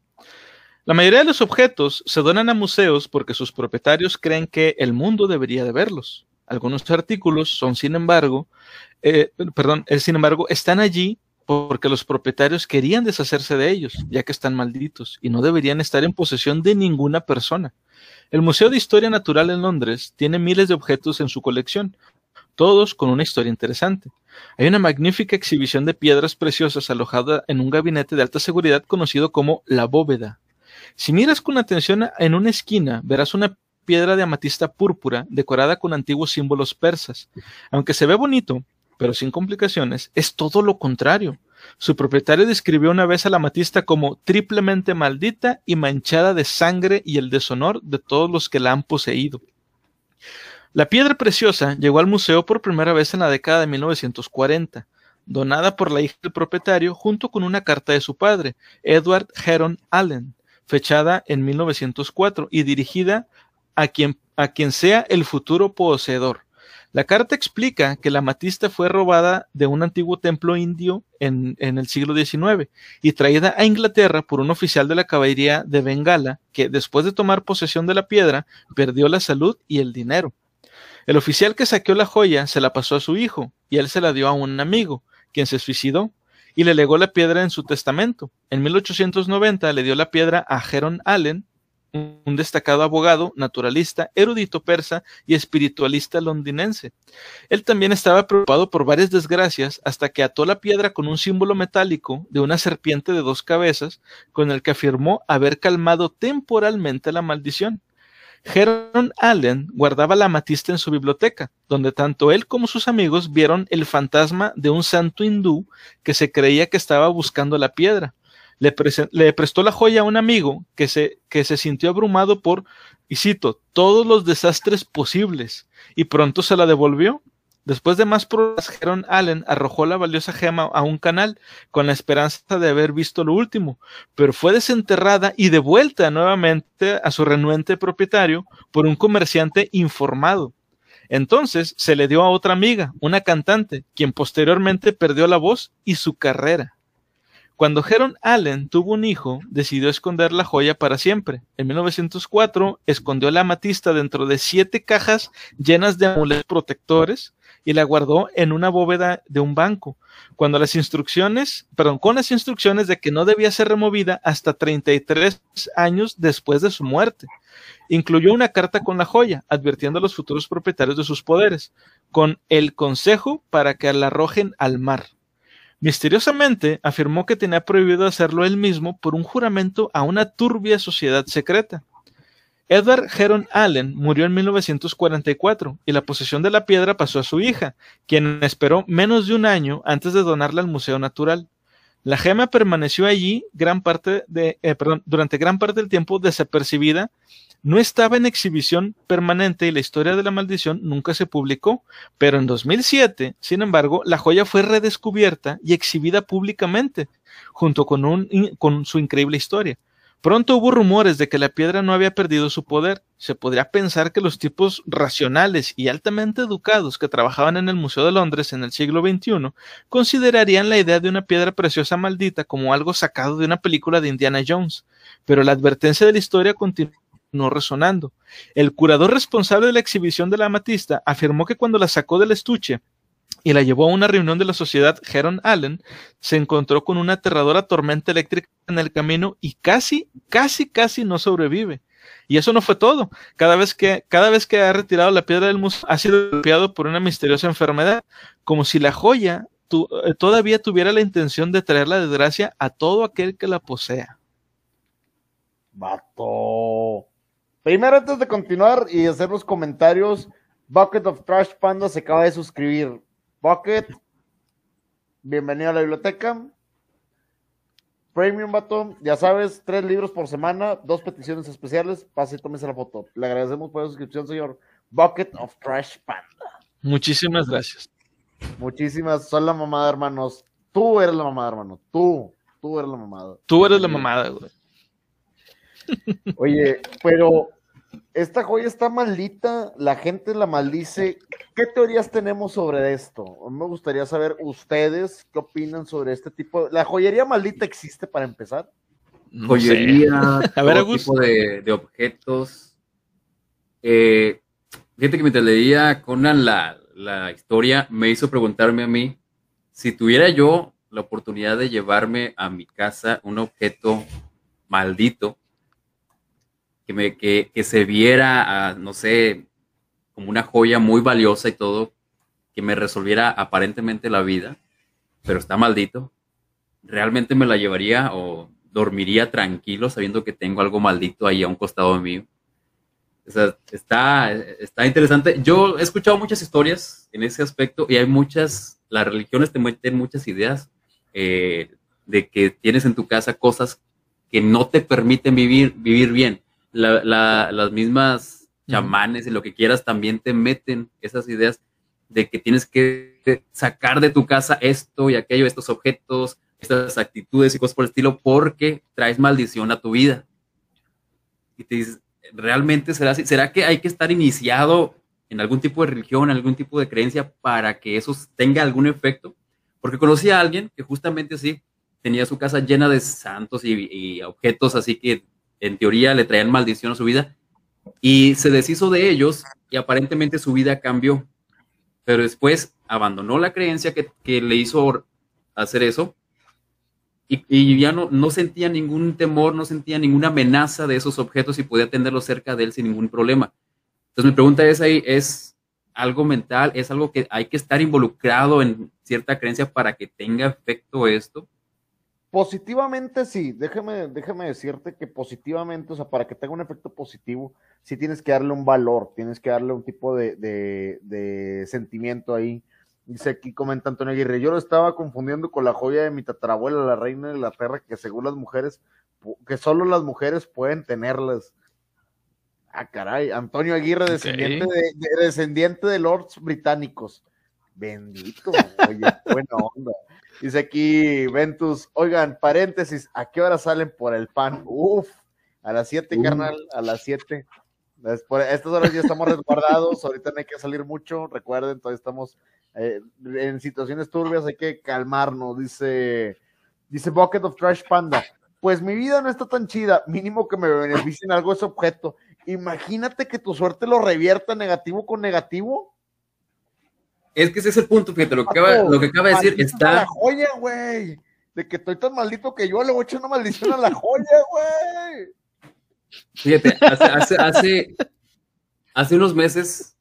La mayoría de los objetos se donan a museos porque sus propietarios creen que el mundo debería de verlos. Algunos artículos son, sin embargo, eh, perdón, eh, sin embargo, están allí porque los propietarios querían deshacerse de ellos, ya que están malditos y no deberían estar en posesión de ninguna persona. El Museo de Historia Natural en Londres tiene miles de objetos en su colección, todos con una historia interesante. Hay una magnífica exhibición de piedras preciosas alojada en un gabinete de alta seguridad conocido como la bóveda. Si miras con atención en una esquina, verás una piedra de amatista púrpura decorada con antiguos símbolos persas. Aunque se ve bonito, pero sin complicaciones, es todo lo contrario. Su propietario describió una vez a la amatista como triplemente maldita y manchada de sangre y el deshonor de todos los que la han poseído. La piedra preciosa llegó al museo por primera vez en la década de 1940, donada por la hija del propietario junto con una carta de su padre, Edward Heron Allen, fechada en 1904 y dirigida a quien, a quien sea el futuro poseedor. La carta explica que la amatista fue robada de un antiguo templo indio en, el siglo XIX y traída a Inglaterra por un oficial de la caballería de Bengala que, después de tomar posesión de la piedra, perdió la salud y el dinero. El oficial que saqueó la joya se la pasó a su hijo y él se la dio a un amigo, quien se suicidó y le legó la piedra en su testamento. En 1890 le dio la piedra a Heron Allen, un destacado abogado, naturalista, erudito persa y espiritualista londinense. Él también estaba preocupado por varias desgracias hasta que ató la piedra con un símbolo metálico de una serpiente de dos cabezas, con el que afirmó haber calmado temporalmente la maldición. Heron Allen guardaba la amatista en su biblioteca, donde tanto él como sus amigos vieron el fantasma de un santo hindú que se creía que estaba buscando la piedra le, prestó la joya a un amigo que se, que se sintió abrumado por, y cito, todos los desastres posibles, y pronto se la devolvió. Después de más pruebas, Heron Allen arrojó la valiosa gema a un canal con la esperanza de haber visto lo último, pero fue desenterrada y devuelta nuevamente a su renuente propietario por un comerciante informado. Entonces se le dio a otra amiga, una cantante, quien posteriormente perdió la voz y su carrera. Cuando Heron Allen tuvo un hijo, decidió esconder la joya para siempre. En 1904 escondió la amatista dentro de siete cajas llenas de amuletos protectores y la guardó en una bóveda de un banco, cuando las instrucciones, perdón, con las instrucciones de que no debía ser removida hasta 33 años después de su muerte. Incluyó una carta con la joya, advirtiendo a los futuros propietarios de sus poderes, con el consejo para que la arrojen al mar. Misteriosamente afirmó que tenía prohibido hacerlo él mismo por un juramento a una turbia sociedad secreta. Edward Heron Allen murió en 1944 y la posesión de la piedra pasó a su hija, quien esperó menos de un año antes de donarla al Museo Natural. La gema permaneció allí gran parte de, eh, durante gran parte del tiempo desapercibida, no estaba en exhibición permanente y la historia de la maldición nunca se publicó, pero en 2007, sin embargo, la joya fue redescubierta y exhibida públicamente, junto con, con su increíble historia. Pronto hubo rumores de que la piedra no había perdido su poder. Se podría pensar que los tipos racionales y altamente educados que trabajaban en el Museo de Londres en el siglo XXI considerarían la idea de una piedra preciosa maldita como algo sacado de una película de Indiana Jones. Pero la advertencia de la historia continuó resonando. El curador responsable de la exhibición de la amatista afirmó que cuando la sacó del estuche y la llevó a una reunión de la sociedad Heron Allen, se encontró con una aterradora tormenta eléctrica en el camino y casi, casi, casi no sobrevive. Y eso no fue todo. Cada vez que, cada vez que ha retirado la piedra del museo, ha sido golpeado por una misteriosa enfermedad, como si la joya eh, todavía tuviera la intención de traer la desgracia a todo aquel que la posea. Vato. Primero, antes de continuar y hacer los comentarios, Bucket of Trash Panda se acaba de suscribir. Bucket, bienvenido a la biblioteca. Premium Baton, ya sabes, tres libros por semana, dos peticiones especiales, pase y tómese la foto. Le agradecemos por la suscripción, señor Bucket of Trash Panda. Muchísimas gracias. Muchísimas, son la mamada, hermanos. Tú eres la mamada, hermano. Tú, tú eres la mamada. Tú eres la mamada, güey. Oye, pero esta joya está maldita, la gente la maldice. ¿Qué teorías tenemos sobre esto? Me gustaría saber ustedes qué opinan sobre este tipo. ¿La joyería maldita existe para empezar? joyería, a ver, todo tipo de, objetos. Eh, fíjate que mientras leía Conan la, la historia, me hizo preguntarme a mí si tuviera yo la oportunidad de llevarme a mi casa un objeto maldito, que, me, que, que se viera, no sé, como una joya muy valiosa y todo, que me resolviera aparentemente la vida, pero está maldito, realmente me la llevaría o dormiría tranquilo sabiendo que tengo algo maldito ahí a un costado mío. O sea, está, está interesante. Yo he escuchado muchas historias en ese aspecto y hay muchas, las religiones te meten muchas ideas eh, de que tienes en tu casa cosas que no te permiten vivir, vivir bien las mismas chamanes y lo que quieras también te meten esas ideas de que tienes que sacar de tu casa esto y aquello, estos objetos, estas actitudes y cosas por el estilo, porque traes maldición a tu vida. Y te dices, ¿realmente será así? ¿Será que hay que estar iniciado en algún tipo de religión, en algún tipo de creencia para que eso tenga algún efecto? Porque conocí a alguien que justamente así tenía su casa llena de santos y, y objetos así que en teoría le traían maldición a su vida, y se deshizo de ellos y aparentemente su vida cambió. Pero después abandonó la creencia que, le hizo hacer eso y, ya no, no sentía ningún temor, no sentía ninguna amenaza de esos objetos y podía tenerlos cerca de él sin ningún problema. Entonces mi pregunta es ahí, ¿es algo mental? ¿Es algo que hay que estar involucrado en cierta creencia para que tenga efecto esto? Positivamente sí, déjame, déjame decirte que positivamente, o sea, para que tenga un efecto positivo, sí tienes que darle un valor, tienes que darle un tipo de, de, sentimiento ahí. Dice aquí, comenta Antonio Aguirre, yo lo estaba confundiendo con la joya de mi tatarabuela, la reina de la tierra, que según las mujeres, que solo las mujeres pueden tenerlas. Ah, caray, Antonio Aguirre, descendiente, de, descendiente de lords británicos. Bendito, oye, buena onda. Dice aquí Ventus, oigan, paréntesis, ¿a qué hora salen por el pan? Uf, a las 7, carnal, a las 7. Estas horas ya estamos resguardados, ahorita no hay que salir mucho, recuerden, todavía estamos eh, en situaciones turbias, hay que calmarnos, dice Dice Bucket of Trash Panda. Pues mi vida no está tan chida, mínimo que me beneficien algo ese objeto. Imagínate que tu suerte lo revierta negativo con negativo. Es que ese es el punto, fíjate, lo que acaba, lo que acaba de decir está. La joya, güey. De que estoy tan maldito que yo le voy a echar una maldición a la joya, güey. Fíjate, hace, hace, hace, hace, unos meses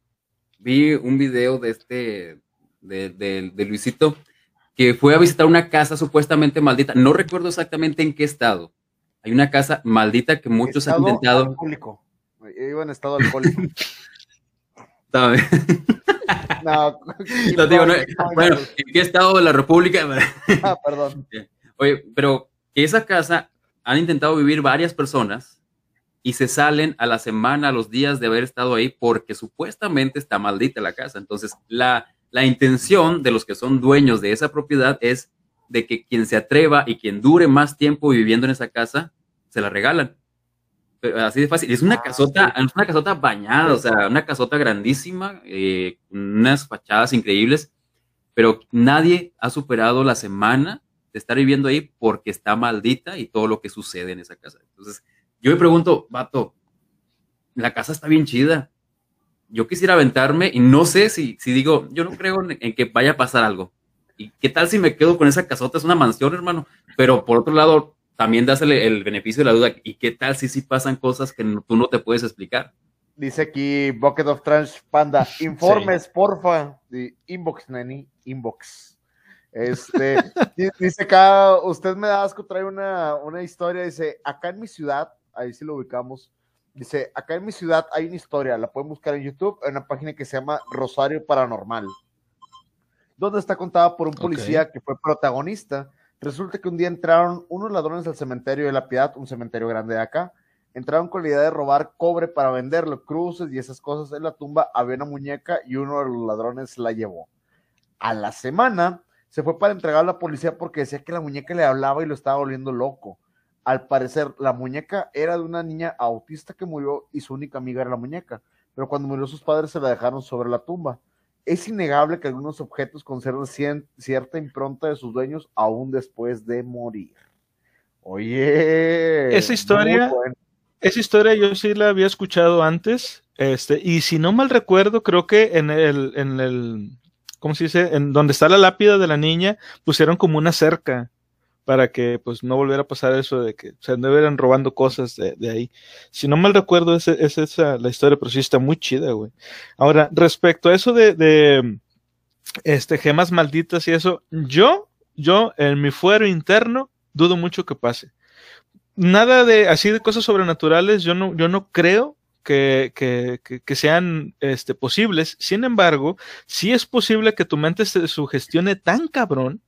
vi un video de este, de, de, de, Luisito, que fue a visitar una casa supuestamente maldita. No recuerdo exactamente en qué estado. Hay una casa maldita que muchos han intentado. Alcohólico. Iba en estado alcohólico. No, no digo, no, bueno, ¿en qué estado de la República? ah, perdón. Oye, pero que esa casa han intentado vivir varias personas y se salen a la semana, a los días de haber estado ahí porque supuestamente está maldita la casa. Entonces, la, la intención de los que son dueños de esa propiedad es de que quien se atreva y quien dure más tiempo viviendo en esa casa, se la regalan así de fácil. Es una ah, casota, es una casota bañada, o sea, una casota grandísima, eh, unas fachadas increíbles, pero nadie ha superado la semana de estar viviendo ahí porque está maldita y todo lo que sucede en esa casa. Entonces, yo me pregunto, vato, la casa está bien chida. Yo quisiera aventarme y no sé si, si digo, yo no creo en que vaya a pasar algo. ¿Y qué tal si me quedo con esa casota? Es una mansión, hermano. Pero por otro lado, también das el, beneficio de la duda. ¿Y qué tal si sí pasan cosas que tú no te puedes explicar? Dice aquí Bucket of Trash Panda, informes, porfa. Inbox, Nani, inbox. Este, dice acá, usted me da asco, trae una, una historia, dice, acá en mi ciudad, ahí sí lo ubicamos, dice, acá en mi ciudad hay una historia, la pueden buscar en YouTube, en una página que se llama Rosario Paranormal, donde está contada por un policía que fue protagonista Resulta que un día entraron unos ladrones al cementerio de la Piedad, un cementerio grande de acá. Entraron con la idea de robar cobre para venderlo, cruces y esas cosas. En la tumba había una muñeca y uno de los ladrones la llevó. A la semana se fue para entregar a la policía porque decía que la muñeca le hablaba y lo estaba volviendo loco. Al parecer, la muñeca era de una niña autista que murió y su única amiga era la muñeca. Pero cuando murió sus padres se la dejaron sobre la tumba es innegable que algunos objetos conservan cierta impronta de sus dueños aún después de morir. Oye. Esa historia, esa historia yo sí la había escuchado antes. Este, y si no mal recuerdo, creo que en el, en el, ¿cómo se dice? En donde está la lápida de la niña, pusieron como una cerca para que pues no volviera a pasar eso de que se anduvieran robando cosas de, ahí. Si no mal recuerdo, es, es esa la historia, pero sí está muy chida, güey. Ahora, respecto a eso de, de este, gemas malditas y eso, yo, yo, en mi fuero interno, dudo mucho que pase. Nada de así de cosas sobrenaturales, yo no, yo no creo que, que, que, sean este, posibles. Sin embargo, sí es posible que tu mente se sugestione tan cabrón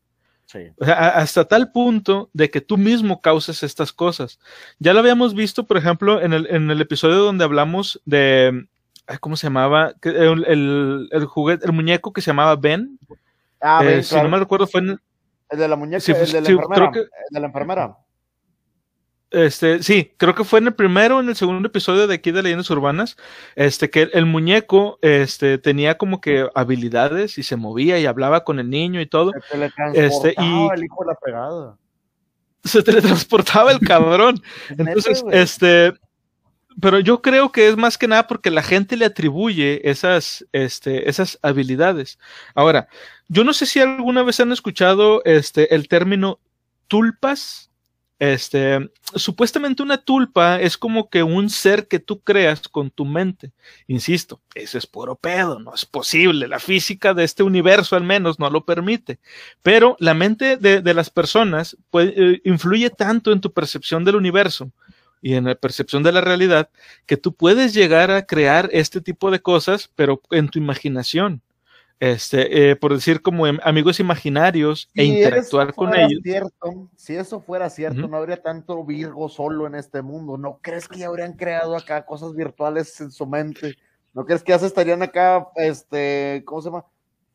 hasta tal punto de que tú mismo causes estas cosas. Ya lo habíamos visto, por ejemplo, en el, en el episodio donde hablamos de, ¿cómo se llamaba? El, el, el juguete, el muñeco que se llamaba Ben. Ah, eh, Si no me recuerdo, fue en, el de la muñeca, el de la enfermera. el de la enfermera. Este, sí, creo que fue en el primero o en el segundo episodio de aquí de Leyendas Urbanas, este, que el muñeco, este, tenía como que habilidades y se movía y hablaba con el niño y todo. Se este, y el hijo de la pegada. Se teletransportaba el cabrón. Entonces, este, pero yo creo que es más que nada porque la gente le atribuye esas, este, esas habilidades. Ahora, yo no sé si alguna vez han escuchado, este, el término tulpas este, supuestamente una tulpa es como que un ser que tú creas con tu mente. Insisto, eso es puro pedo, no es posible. La física de este universo al menos no lo permite. Pero la mente de, las personas eh, influye tanto en tu percepción del universo y en la percepción de la realidad que tú puedes llegar a crear este tipo de cosas, pero en tu imaginación este, eh, por decir como em, amigos imaginarios e interactuar con ellos. Cierto, si eso fuera cierto, no habría tanto Virgo solo en este mundo. ¿No crees que ya habrían creado acá cosas virtuales en su mente? ¿No crees que ya se estarían acá, este, ¿cómo se llama?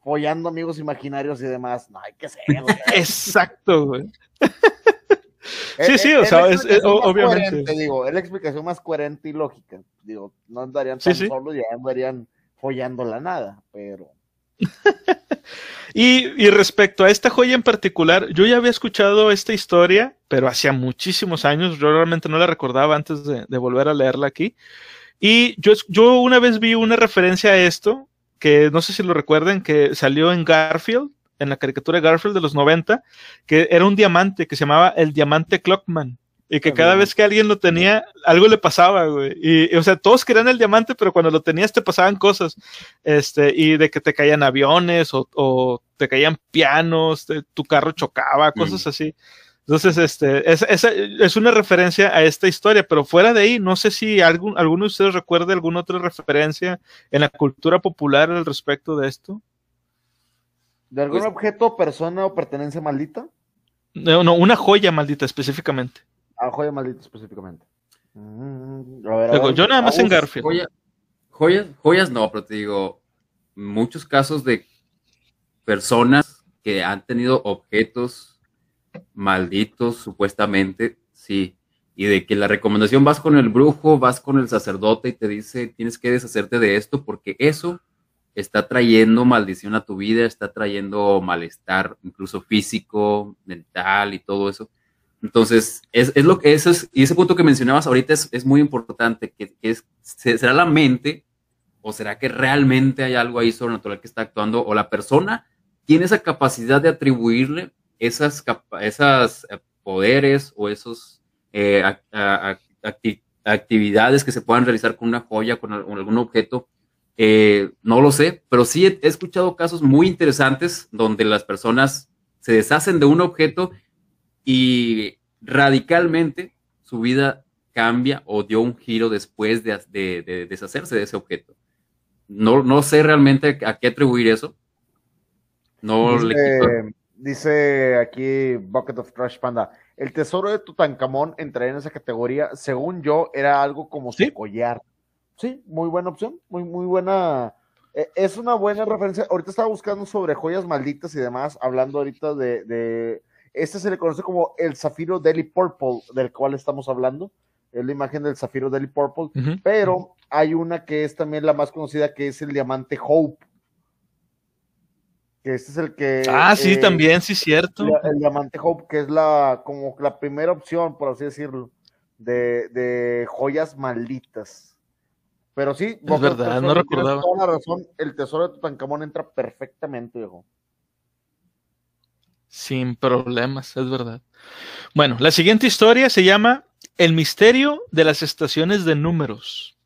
Follando amigos imaginarios y demás. No, hay que ser. Exacto, güey. sí, sí, o sea, es, obviamente. digo, es la explicación más coherente y lógica. Digo, no andarían tan solos, ya andarían follando la nada, pero y, respecto a esta joya en particular, yo ya había escuchado esta historia, pero hacía muchísimos años, yo realmente no la recordaba antes de, volver a leerla aquí. Y yo, yo una vez vi una referencia a esto, que no sé si lo recuerden, que salió en Garfield, en la caricatura de Garfield de los 90, que era un diamante que se llamaba el diamante Clockman. Y que cada vez que alguien lo tenía, algo le pasaba, güey. Y, o sea, todos querían el diamante, pero cuando lo tenías te pasaban cosas. Este, y de que te caían aviones o, te caían pianos, tu carro chocaba, cosas así. Entonces, este, es, es, es, una referencia a esta historia, pero fuera de ahí, no sé si algún, alguno de ustedes recuerde alguna otra referencia en la cultura popular al respecto de esto. ¿De algún pues objeto, persona o pertenencia maldita? No, no, una joya maldita específicamente. Ah, joya maldita específicamente. Mm, yo nada más en Garfield. joyas, joyas no, pero te digo, muchos casos de personas que han tenido objetos malditos, supuestamente, sí. Y de que la recomendación vas con el brujo, vas con el sacerdote y te dice, tienes que deshacerte de esto porque eso está trayendo maldición a tu vida, está trayendo malestar, incluso físico, mental y todo eso. Entonces, es, lo que es, y ese punto que mencionabas ahorita es, muy importante, que, es, ¿será la mente o será que realmente hay algo ahí sobrenatural que está actuando o la persona tiene esa capacidad de atribuirle esas, esas eh, poderes o esos eh, actividades que se puedan realizar con una joya, con, algún objeto? Eh, no lo sé, pero sí he escuchado casos muy interesantes donde las personas se deshacen de un objeto y radicalmente su vida cambia o dio un giro después de, deshacerse de ese objeto. No, no sé realmente a qué atribuir eso. No dice, dice aquí Bucket of Trash Panda, el tesoro de Tutankamón entraría en esa categoría. Según yo, era algo como su collar. Sí, muy buena opción, muy, muy buena. E, es una buena referencia. Ahorita estaba buscando sobre joyas malditas y demás, hablando ahorita de este se le conoce como el zafiro Deli Purple, del cual estamos hablando. Es la imagen del zafiro Deli Purple. Pero hay una que es también la más conocida, que es el diamante Hope. Que este es el que. Ah, sí, eh, también, sí, cierto. el diamante Hope, que es la, como la primera opción, por así decirlo, de, de joyas malditas. Pero sí, es verdad, no recordaba. Toda la razón, el tesoro de Tutankamón entra perfectamente, viejo. Sin problemas, es verdad. Bueno, la siguiente historia se llama El misterio de las estaciones de números.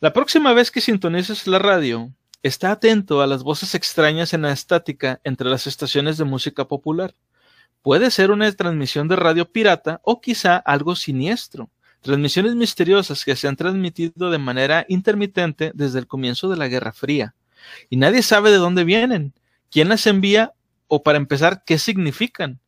La próxima vez que sintonices la radio, está atento a las voces extrañas en la estática entre las estaciones de música popular. Puede ser una transmisión de radio pirata o quizá algo siniestro. Transmisiones misteriosas que se han transmitido de manera intermitente desde el comienzo de la Guerra Fría. Y nadie sabe de dónde vienen, quién las envía o para empezar, ¿qué significan?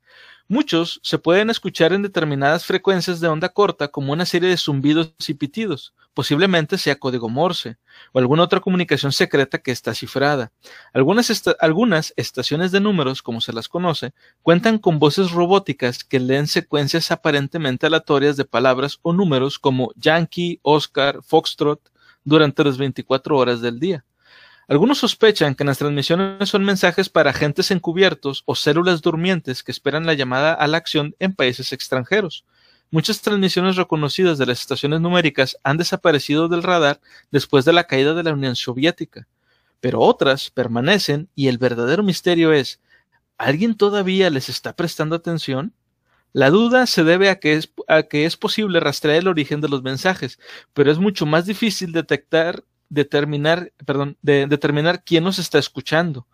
Muchos se pueden escuchar en determinadas frecuencias de onda corta como una serie de zumbidos y pitidos, posiblemente sea código Morse o alguna otra comunicación secreta que está cifrada. Algunas, algunas estaciones de números, como se las conoce, cuentan con voces robóticas que leen secuencias aparentemente aleatorias de palabras o números como Yankee, Oscar, Foxtrot durante las 24 horas del día. Algunos sospechan que las transmisiones son mensajes para agentes encubiertos o células durmientes que esperan la llamada a la acción en países extranjeros. Muchas transmisiones reconocidas de las estaciones numéricas han desaparecido del radar después de la caída de la Unión Soviética, pero otras permanecen y el verdadero misterio es, ¿alguien todavía les está prestando atención? La duda se debe a que, es, a que es posible rastrear el origen de los mensajes, pero es mucho más difícil detectar determinar, perdón, de determinar quién nos está escuchando.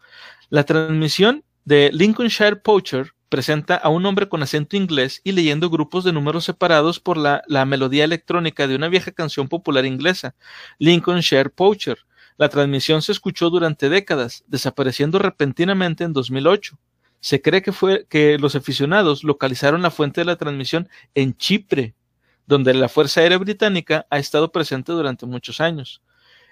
La transmisión de Lincolnshire Poacher presenta a un hombre con acento inglés y leyendo grupos de números separados por la, la melodía electrónica de una vieja canción popular inglesa, Lincolnshire Poacher. La transmisión se escuchó durante décadas, desapareciendo repentinamente en 2008. Se cree que fue que los aficionados localizaron la fuente de la transmisión en Chipre, donde la Fuerza Aérea Británica ha estado presente durante muchos años.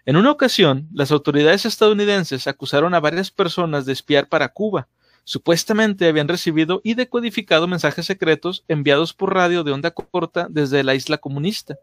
En una ocasión, las autoridades estadounidenses acusaron a varias personas de espiar para Cuba. Supuestamente habían recibido y decodificado mensajes secretos enviados por radio de onda corta desde la isla comunista.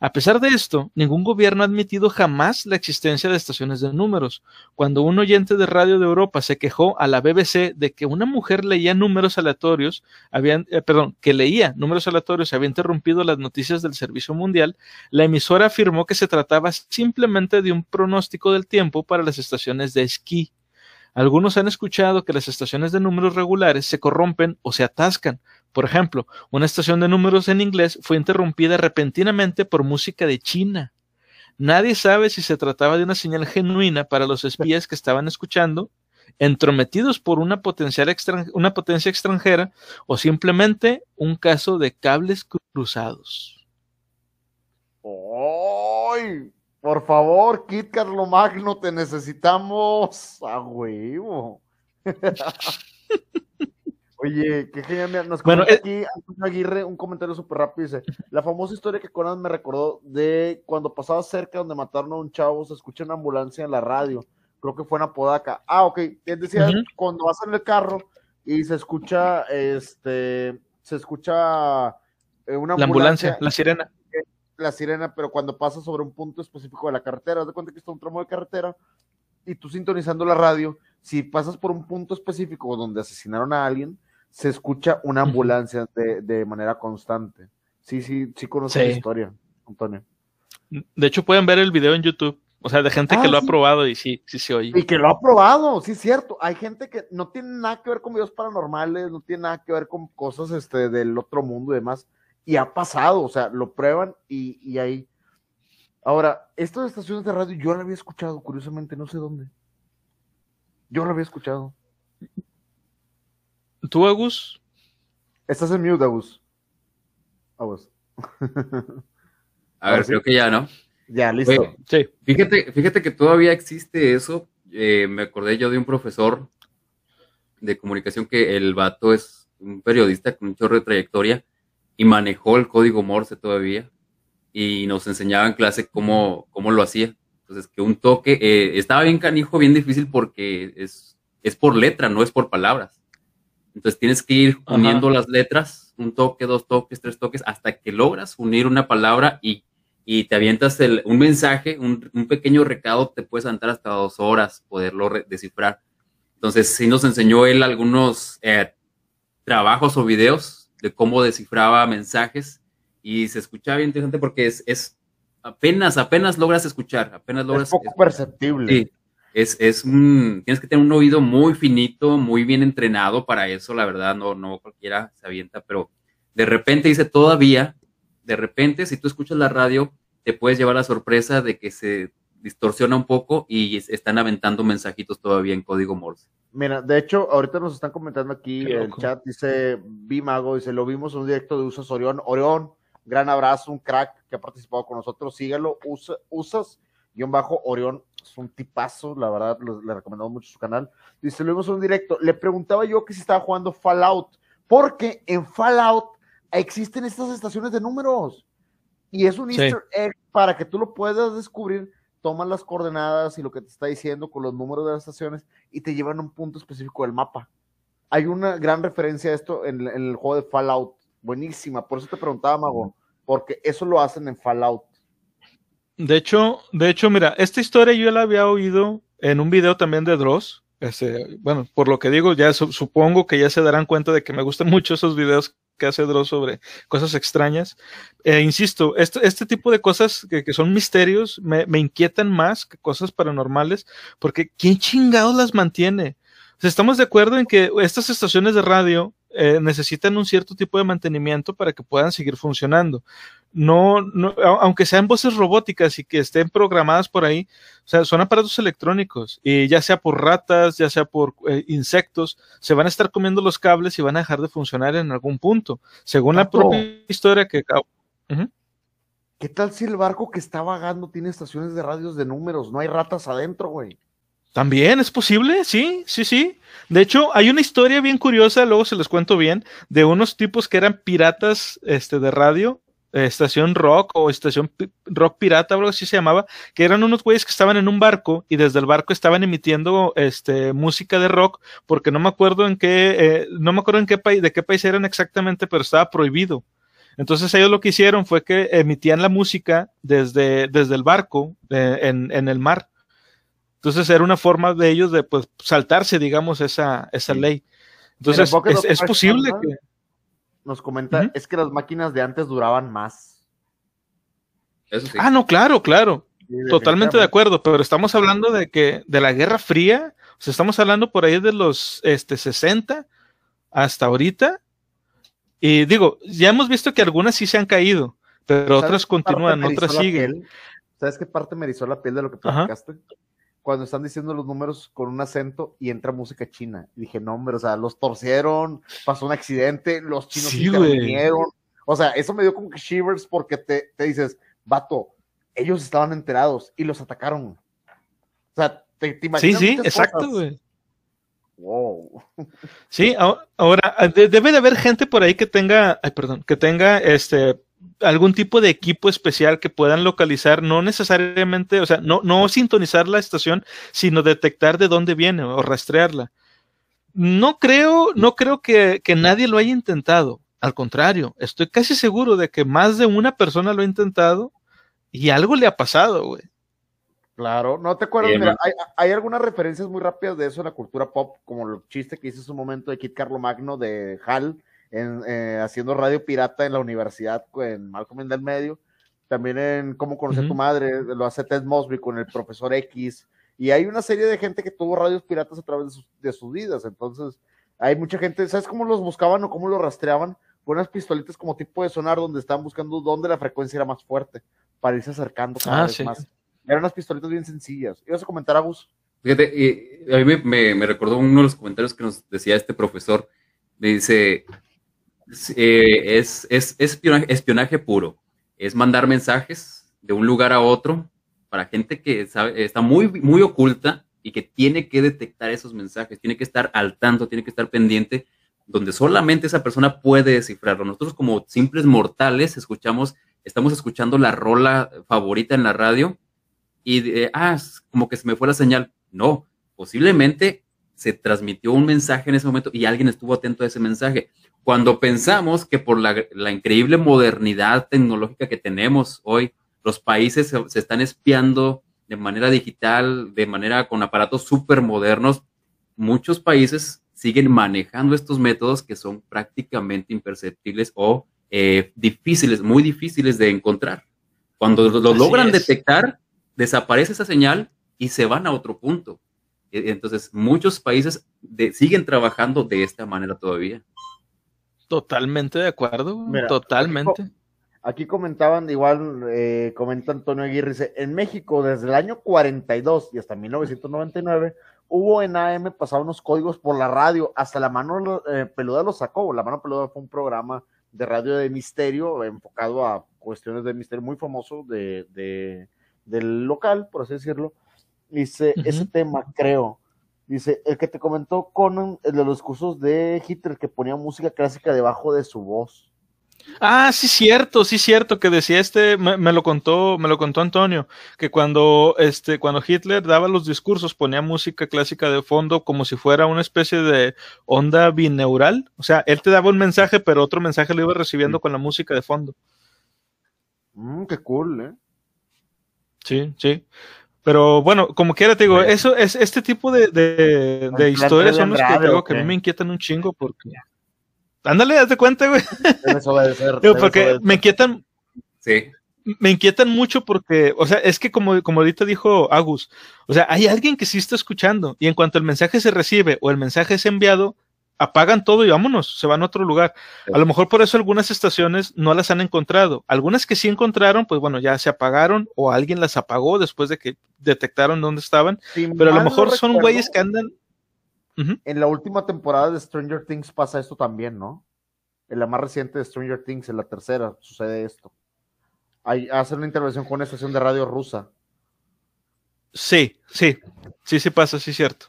A pesar de esto, ningún gobierno ha admitido jamás la existencia de estaciones de números. Cuando un oyente de radio de Europa se quejó a la BBC de que una mujer leía números aleatorios, habían, eh, perdón, que leía números aleatorios había interrumpido las noticias del Servicio Mundial, la emisora afirmó que se trataba simplemente de un pronóstico del tiempo para las estaciones de esquí. Algunos han escuchado que las estaciones de números regulares se corrompen o se atascan, por ejemplo, una estación de números en inglés fue interrumpida repentinamente por música de China. Nadie sabe si se trataba de una señal genuina para los espías que estaban escuchando, entrometidos por una, una potencia extranjera, o simplemente un caso de cables cruzados. ¡Ay! Por favor, Kit Carlomagno, te necesitamos a huevo. Oye, qué genial. Nos bueno, eh, aquí Antonio Aguirre un comentario súper rápido. Dice: La famosa historia que Conan me recordó de cuando pasaba cerca donde mataron a un chavo, se escucha una ambulancia en la radio. Creo que fue en Apodaca. Ah, ok. Él decía: cuando vas en el carro y se escucha, este, se escucha eh, una ambulancia. La ambulancia, la sirena. La sirena, pero cuando pasa sobre un punto específico de la carretera, haz de cuenta que está un tramo de carretera y tú sintonizando la radio, si pasas por un punto específico donde asesinaron a alguien, se escucha una ambulancia de, manera constante. Sí, sí, sí conoce la historia, Antonio. De hecho, pueden ver el video en YouTube. O sea, de gente que ah, lo ha probado y sí, sí se oye. Y que lo ha probado, sí es cierto. Hay gente que no tiene nada que ver con videos paranormales, no tiene nada que ver con cosas este, del otro mundo y demás. Y ha pasado, o sea, lo prueban y, y ahí. Ahora, estas estaciones de radio yo la había escuchado, curiosamente, no sé dónde. Yo la había escuchado. ¿Tú, Agus? Estás en mute, Agus. Agus. A ver, creo que ya, ¿no? Ya, listo. sí. Fíjate, fíjate que todavía existe eso. Eh, me acordé yo de un profesor de comunicación que el vato es un periodista con un chorro de trayectoria y manejó el código Morse todavía y nos enseñaba en clase cómo, cómo lo hacía. Entonces, que un toque, eh, estaba bien canijo, bien difícil porque es, es por letra, no es por palabras. Entonces tienes que ir uniendo las letras, un toque, dos toques, tres toques, hasta que logras unir una palabra y, te avientas un mensaje, un, pequeño recado, te puedes andar hasta dos horas poderlo descifrar. Entonces sí nos enseñó él algunos eh, trabajos o videos de cómo descifraba mensajes y se escuchaba bien interesante porque es, es apenas, apenas logras escuchar, apenas logras. Es poco perceptible. Sí, es, es un, tienes que tener un oído muy finito, muy bien entrenado para eso, la verdad, no, no cualquiera se avienta, pero de repente dice todavía, de repente, si tú escuchas la radio, te puedes llevar la sorpresa de que se distorsiona un poco y están aventando mensajitos todavía en código Morse. Mira, de hecho, ahorita nos están comentando aquí en el chat, dice Bimago, dice, lo vimos en un directo de Usas Orión. Orión, gran abrazo, un crack que ha participado con nosotros, síguelo, usa, Usas, guion bajo Orión es un tipazo, la verdad, le recomendamos mucho su canal. Dice, lo vimos en un directo. Le preguntaba yo que si estaba jugando Fallout, porque en Fallout existen estas estaciones de números. Y es un easter egg para que tú lo puedas descubrir. Toman las coordenadas y lo que te está diciendo con los números de las estaciones y te llevan a un punto específico del mapa. Hay una gran referencia a esto en, en el juego de Fallout. Buenísima. Por eso te preguntaba, Mago, porque eso lo hacen en Fallout. De hecho, de hecho, mira, esta historia yo la había oído en un video también de Dross. Este, bueno, por lo que digo, ya supongo que ya se darán cuenta de que me gustan mucho esos videos que hace Dross sobre cosas extrañas. Eh, insisto, este, este, tipo de cosas que, que son misterios me, me, inquietan más que cosas paranormales, porque ¿quién chingados las mantiene? estamos de acuerdo en que estas estaciones de radio eh, necesitan un cierto tipo de mantenimiento para que puedan seguir funcionando. No, no, aunque sean voces robóticas y que estén programadas por ahí, o sea, son aparatos electrónicos y ya sea por ratas, ya sea por eh, insectos, se van a estar comiendo los cables y van a dejar de funcionar en algún punto, según la propia historia que. ¿Qué tal si el barco que está vagando tiene estaciones de radios de números? No hay ratas adentro, güey. También es posible, sí, sí, sí. De hecho, hay una historia bien curiosa, luego se les cuento bien, de unos tipos que eran piratas este, de radio, eh, estación rock o estación rock pirata, algo así se llamaba, que eran unos güeyes que estaban en un barco y desde el barco estaban emitiendo este, música de rock, porque no me acuerdo en qué, eh, no me acuerdo en qué país, de qué país eran exactamente, pero estaba prohibido. Entonces ellos lo que hicieron fue que emitían la música desde, desde el barco en, en, el mar. Entonces era una forma de ellos de pues saltarse, digamos, esa, esa ley. Entonces es, es posible que... Nos comenta, es que las máquinas de antes duraban más. Ah, no, claro, claro. Totalmente de acuerdo, pero estamos hablando de que de la Guerra Fría, o sea, estamos hablando por ahí de los este, 60 hasta ahorita. Y digo, ya hemos visto que algunas sí se han caído, pero otras continúan, otras siguen. ¿Sabes qué parte me erizó la piel de lo que platicaste? Cuando están diciendo los números con un acento y entra música china. Y dije, no, hombre, o sea, los torcieron, pasó un accidente, los chinos sí, intervinieron. O sea, eso me dio como que shivers porque te, te dices, vato, ellos estaban enterados y los atacaron. O sea, te, imaginas. Sí, sí, exacto, güey. Wow. Sí, ahora debe de haber gente por ahí que tenga, ay, perdón, que tenga este algún tipo de equipo especial que puedan localizar, no necesariamente, o sea, no, no sintonizar la estación, sino detectar de dónde viene o rastrearla. No creo, no creo que, que nadie lo haya intentado. Al contrario, estoy casi seguro de que más de una persona lo ha intentado y algo le ha pasado, güey. Claro, no te acuerdas, mira, hay, algunas referencias muy rápidas de eso en la cultura pop, como el chiste que hice en su momento de Kit Carlo Magno de Hal, en, eh, haciendo radio pirata en la universidad en Malcolm en del Medio, también en Cómo conocer a tu madre, lo hace Ted Mosby con el profesor X, y hay una serie de gente que tuvo radios piratas a través de sus, de sus vidas, entonces hay mucha gente, ¿sabes cómo los buscaban o cómo los rastreaban? Con pistolitas como tipo de sonar donde estaban buscando dónde la frecuencia era más fuerte para irse acercando cada ah, vez más. Eran unas pistolitas bien sencillas. ¿Ibas a comentar, Agus? Fíjate, a mí me, recordó uno de los comentarios que nos decía este profesor. Me dice, eh, es, es, espionaje, puro. Es mandar mensajes de un lugar a otro para gente que sabe, está muy, muy oculta y que tiene que detectar esos mensajes, tiene que estar al tanto, tiene que estar pendiente, donde solamente esa persona puede descifrarlo. Nosotros como simples mortales escuchamos estamos escuchando la rola favorita en la radio y, ah, como que se me fue la señal. No, posiblemente se transmitió un mensaje en ese momento y alguien estuvo atento a ese mensaje. Cuando pensamos que por la, increíble modernidad tecnológica que tenemos hoy, los países se, están espiando de manera digital, de manera con aparatos súper modernos, muchos países siguen manejando estos métodos que son prácticamente imperceptibles o eh, difíciles, muy difíciles de encontrar. Cuando lo, logran detectar, desaparece esa señal y se van a otro punto. E, entonces, muchos países siguen trabajando de esta manera todavía. Totalmente de acuerdo, totalmente. Aquí, comentaban, igual eh, comenta Antonio Aguirre, dice, en México desde el año 42 y hasta 1999 hubo en AM pasado unos códigos por la radio, hasta la mano eh, peluda lo sacó, la mano peluda fue un programa de radio de misterio, enfocado a cuestiones de misterio muy famoso de, del local, por así decirlo. Dice, ese tema, creo. Dice, el que te comentó Conan, el de los cursos de Hitler, que ponía música clásica debajo de su voz. Ah, sí, cierto, sí, cierto, que decía este, me, lo contó, me lo contó Antonio, que cuando, este, cuando Hitler daba los discursos ponía música clásica de fondo como si fuera una especie de onda bineural, o sea, él te daba un mensaje, pero otro mensaje lo iba recibiendo con la música de fondo. Mm, qué cool, ¿eh? Sí, sí. Pero bueno, como quiera te digo, eso es este tipo de, de, historias son los que, digo, que a mí me inquietan un chingo porque Ándale, hazte cuenta, güey. Eso porque me inquietan. Sí. Me inquietan mucho porque, o sea, es que como, como ahorita dijo Agus, o sea, hay alguien que sí está escuchando y en cuanto el mensaje se recibe o el mensaje es enviado, apagan todo y vámonos, se van a otro lugar. A lo mejor por eso algunas estaciones no las han encontrado. Algunas que sí encontraron, pues bueno, ya se apagaron o alguien las apagó después de que detectaron dónde estaban. pero a lo mejor son güeyes que andan en la última temporada de Stranger Things pasa esto también, ¿no? En la más reciente de Stranger Things, en la tercera, sucede esto. Hay, hacen una intervención con una estación de radio rusa. Sí, sí, sí, sí pasa, sí es cierto.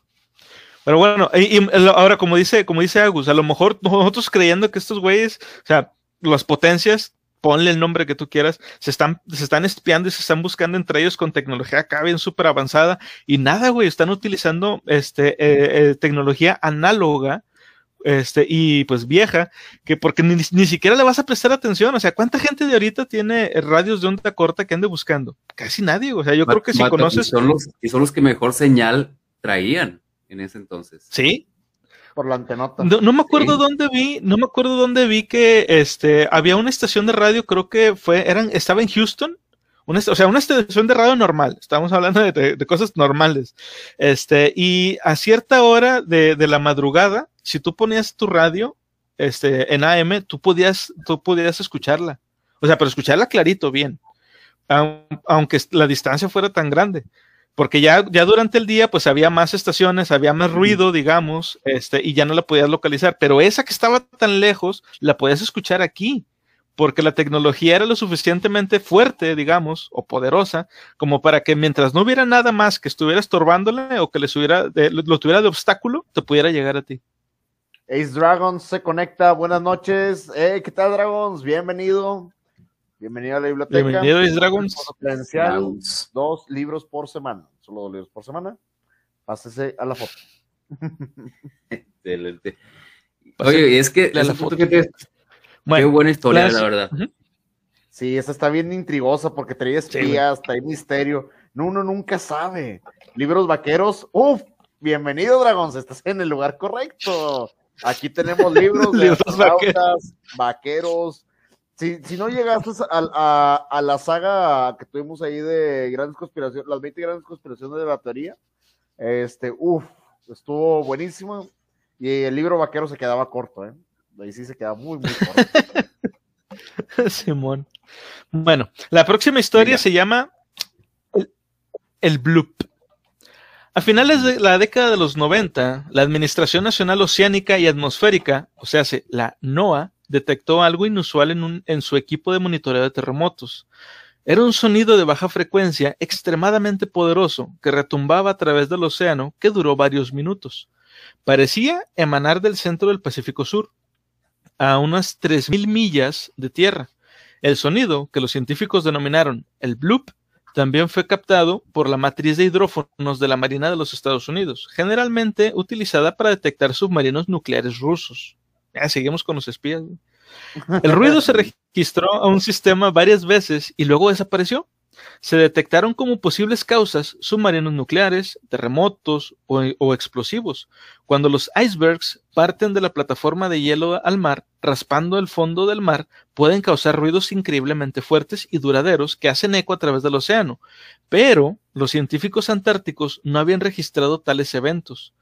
Pero bueno, y, ahora como dice, como dice Agus, a lo mejor nosotros creyendo que estos güeyes, o sea, las potencias ponle el nombre que tú quieras, se están, se están espiando y se están buscando entre ellos con tecnología acá bien súper avanzada y nada, güey, están utilizando este, eh, eh, tecnología análoga este, y pues vieja, que porque ni, ni, siquiera le vas a prestar atención. O sea, ¿cuánta gente de ahorita tiene radios de onda corta que ande buscando? Casi nadie. O sea, yo creo que si conoces. Y son, los, y son los que mejor señal traían en ese entonces. Sí. Por la antenota. No, no me acuerdo sí. dónde vi, no me acuerdo dónde vi que este había una estación de radio, creo que fue, eran, estaba en Houston, una, o sea, una estación de radio normal, estamos hablando de, de, de, cosas normales. Este, y a cierta hora de, de, la madrugada, si tú ponías tu radio este, en AM, tú podías, tú podías escucharla. O sea, pero escucharla clarito, bien. Aunque la distancia fuera tan grande. Porque ya, ya durante el día, pues había más estaciones, había más ruido, digamos, este, y ya no la podías localizar. Pero esa que estaba tan lejos, la podías escuchar aquí porque la tecnología era lo suficientemente fuerte, digamos, o poderosa, como para que mientras no hubiera nada más que estuviera estorbándole o que le subiera de, lo tuviera de obstáculo, te pudiera llegar a ti. Ace Dragons se conecta, buenas noches. Hey, ¿Qué tal, Dragons? Bienvenido. Bienvenido a la biblioteca. Bienvenido, Ace Dragons. Potencial, dos libros por semana. Solo dos libros por semana. Pásese a la foto. Excelente. Oye, es que la, la foto que te, bueno, Qué buena historia, la verdad. Uh -huh. Sí, esa está bien intrigosa porque trae espías, sí, trae misterio. No, uno nunca sabe. Libros vaqueros, uff, bienvenido, Dragons, estás en el lugar correcto. Aquí tenemos libros de libros vaqueros. vaqueros. Si, si, no llegaste a, a, a, la saga que tuvimos ahí de grandes conspiraciones, las 20 grandes conspiraciones de la teoría, este, uff, estuvo buenísimo. Y el libro vaquero se quedaba corto, ¿eh? Ahí sí se queda muy, muy corto. Simón. Bueno, la próxima historia se llama El, el Bloop. A finales de la década de los 90, la Administración Nacional Oceánica y Atmosférica, o sea, la NOAA, detectó algo inusual en, su equipo de monitoreo de terremotos. Era un sonido de baja frecuencia extremadamente poderoso que retumbaba a través del océano que duró varios minutos. Parecía emanar del centro del Pacífico Sur, a unas 3.000 millas de tierra. El sonido, que los científicos denominaron el bloop, también fue captado por la matriz de hidrófonos de la Marina de los Estados Unidos, generalmente utilizada para detectar submarinos nucleares rusos. Ya, seguimos con los espías. El ruido se registró a un sistema varias veces y luego desapareció. Se detectaron como posibles causas submarinos nucleares, terremotos o, o, explosivos, cuando los icebergs parten de la plataforma de hielo al mar, raspando el fondo del mar, pueden causar ruidos increíblemente fuertes y duraderos que hacen eco a través del océano. Pero los científicos antárticos no habían registrado tales eventos.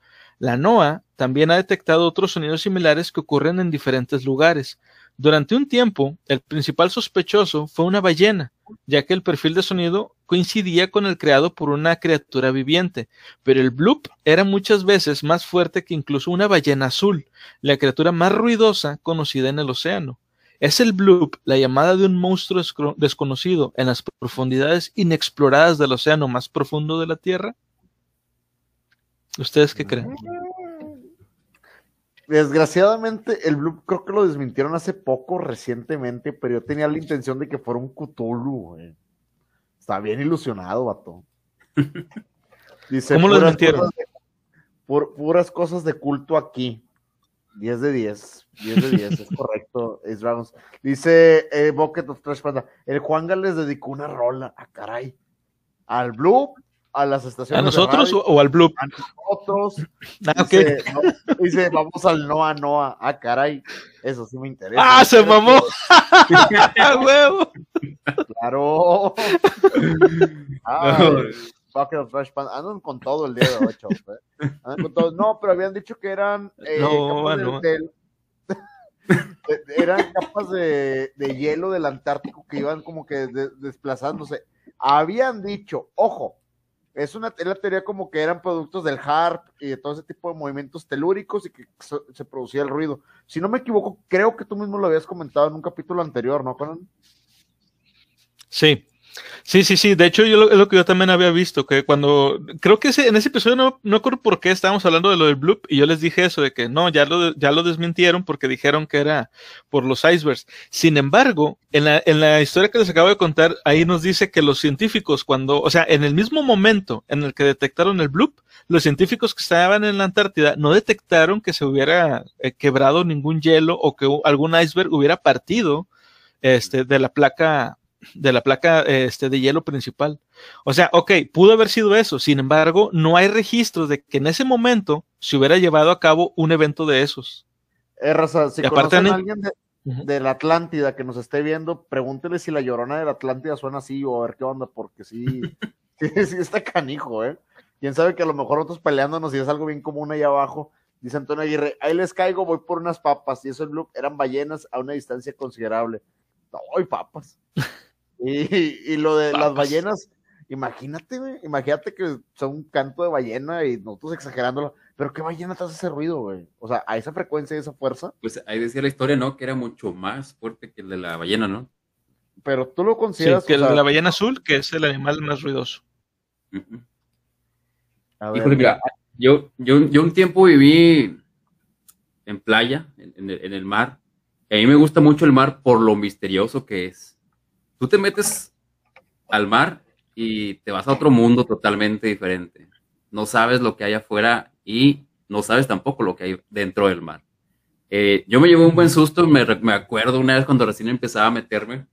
La NOAA también ha detectado otros sonidos similares que ocurren en diferentes lugares, durante un tiempo, el principal sospechoso fue una ballena, ya que el perfil de sonido coincidía con el creado por una criatura viviente, pero el bloop era muchas veces más fuerte que incluso una ballena azul, la criatura más ruidosa conocida en el océano. ¿Es el bloop la llamada de un monstruo desconocido en las profundidades inexploradas del océano más profundo de la Tierra? ¿Ustedes qué creen? Desgraciadamente, el Blue creo que lo desmintieron hace poco, recientemente, pero yo tenía la intención de que fuera un Cthulhu, güey. Está bien ilusionado, vato. Dice, ¿Cómo lo desmintieron? De, pur, puras cosas de culto aquí. 10 de 10. 10 de 10, es correcto. Es Dragons. Dice eh, Bucket of Trash Panda. El Juanga les dedicó una rola. a ah, caray. Al Blue a las estaciones. ¿A nosotros radio, o al Bloop? A nosotros. Ah, okay. dice, no, dice, vamos al Noa Noa. Ah, caray. Eso sí me interesa. ¡Ah, se mamó! ¡A huevo! Claro. Ay, Bucket of Trash Pan. Andan con todo el día de 8. ¿eh? Andan con todo. No, pero habían dicho que eran. Eh, no, no. Del, eran capas de, de, hielo del Antártico que iban como que de, desplazándose. Habían dicho, ojo, es una teoría como que eran productos del HARP y de todo ese tipo de movimientos telúricos y que se, se, producía el ruido. Si no me equivoco, creo que tú mismo lo habías comentado en un capítulo anterior, ¿no, Conan? Sí. Sí, sí, sí. De hecho, yo lo, es lo que yo también había visto, que cuando, creo que ese, en ese episodio no, no acuerdo por qué estábamos hablando de lo del bloop y yo les dije eso, de que no, ya lo, ya lo desmintieron porque dijeron que era por los icebergs. Sin embargo, en la, en la historia que les acabo de contar, ahí nos dice que los científicos cuando, o sea, en el mismo momento en el que detectaron el bloop, los científicos que estaban en la Antártida no detectaron que se hubiera eh, quebrado ningún hielo o que algún iceberg hubiera partido este, de la placa de la placa este, de hielo principal. O sea, ok, pudo haber sido eso. Sin embargo, no hay registros de que en ese momento se hubiera llevado a cabo un evento de esos. Eh, Raza, si conocen a alguien de, de, la Atlántida que nos esté viendo, pregúntele si la llorona de la Atlántida suena así o a ver qué onda, porque sí, sí, sí está canijo, ¿eh? Quién sabe que a lo mejor otros peleándonos y es algo bien común ahí abajo. Dice Antonio Aguirre, ahí les caigo, voy por unas papas. Y eso el eran ballenas a una distancia considerable. ¡Ay, papas! Y, y lo de las ballenas, imagínate, güey, imagínate que son un canto de ballena y nosotros exagerándolo, pero ¿qué ballena te hace ese ruido, güey? O sea, a esa frecuencia y esa fuerza. Pues ahí decía la historia, ¿no? Que era mucho más fuerte que el de la ballena, ¿no? Pero tú lo consideras. Sí, que el de la ballena azul, que es el animal más ruidoso. Uh -huh. Híjole, mira, yo, yo, yo un tiempo viví en playa, en, en, el mar, y a mí me gusta mucho el mar por lo misterioso que es tú te metes al mar y te vas a otro mundo totalmente diferente. No sabes lo que hay afuera y no sabes tampoco lo que hay dentro del mar. Eh, yo me llevé un buen susto, me, me, acuerdo una vez cuando recién empezaba a meterme,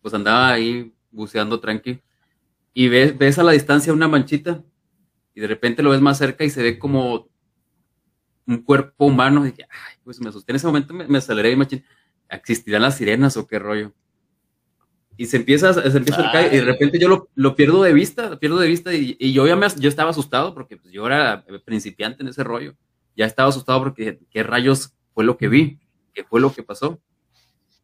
pues andaba ahí buceando tranqui y ves, ves a la distancia una manchita y de repente lo ves más cerca y se ve como un cuerpo humano y dije, ay, pues me asusté. En ese momento me, me aceleré y machín, ¿existirán las sirenas o qué rollo? Y se empieza, se empieza a caer y de repente yo lo, lo, pierdo de vista, lo pierdo de vista y, y yo ya me, yo estaba asustado porque pues, yo era principiante en ese rollo. Ya estaba asustado porque qué rayos fue lo que vi, qué fue lo que pasó.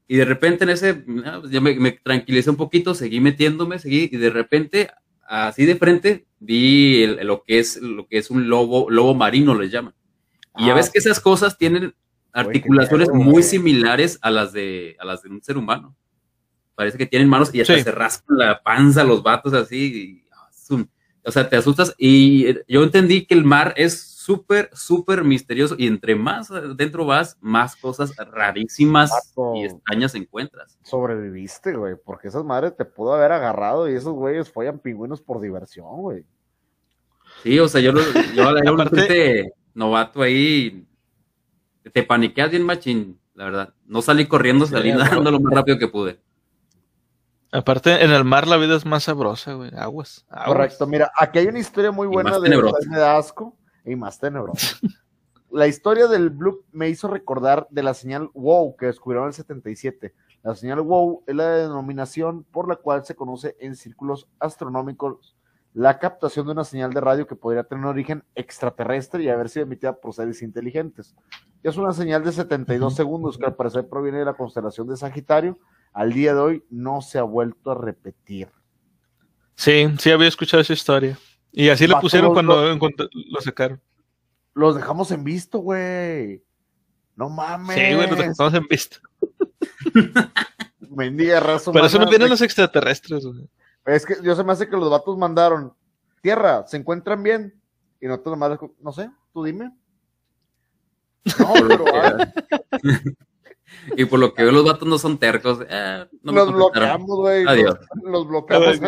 Y de repente en ese, pues, ya me, me, tranquilicé un poquito, seguí metiéndome, seguí y de repente así de frente vi el, lo que es lo que es un lobo, lobo marino les llaman. Y ah, ya ves que esas cosas tienen articulaciones muy similares a las de a las de un ser humano parece que tienen manos y hasta sí. se rascan la panza los vatos así. Y, o sea, te asustas. Y yo entendí que el mar es súper, súper misterioso. Y entre más dentro vas, más cosas rarísimas Pato, y extrañas encuentras. Sobreviviste, güey, porque esas madres te pudo haber agarrado y esos güeyes follan pingüinos por diversión, güey. Sí, o sea, yo, yo, yo Aparte... novato ahí, te paniqueas bien machín, la verdad. No salí corriendo, salí sí, nadando lo más rápido que pude. Aparte, en el mar la vida es más sabrosa, güey. Aguas, aguas. Correcto. Mira, aquí hay una historia muy buena de, de asco y más tenebrosa. la historia del Blue me hizo recordar de la señal WOW que descubrieron en el 77. La señal WOW es la denominación por la cual se conoce en círculos astronómicos la captación de una señal de radio que podría tener un origen extraterrestre y haber sido emitida por seres inteligentes. Es una señal de 72 uh -huh. segundos que al parecer proviene de la constelación de Sagitario al día de hoy no se ha vuelto a repetir. Sí, sí había escuchado esa historia. Y así le pusieron cuando, lo, cuando, lo sacaron. Los dejamos en visto, güey. No mames. Sí, güey, los dejamos en visto. Mendiga raza. Pero eso no vienen los extraterrestres, güey. Es que yo se me hace que los vatos mandaron. Tierra, ¿se encuentran bien? Y nosotros nomás, no sé, tú dime. No, pero. Y por lo que veo, los vatos no son tercos. Eh, no los bloqueamos, güey. Adiós. Los, los bloqueamos.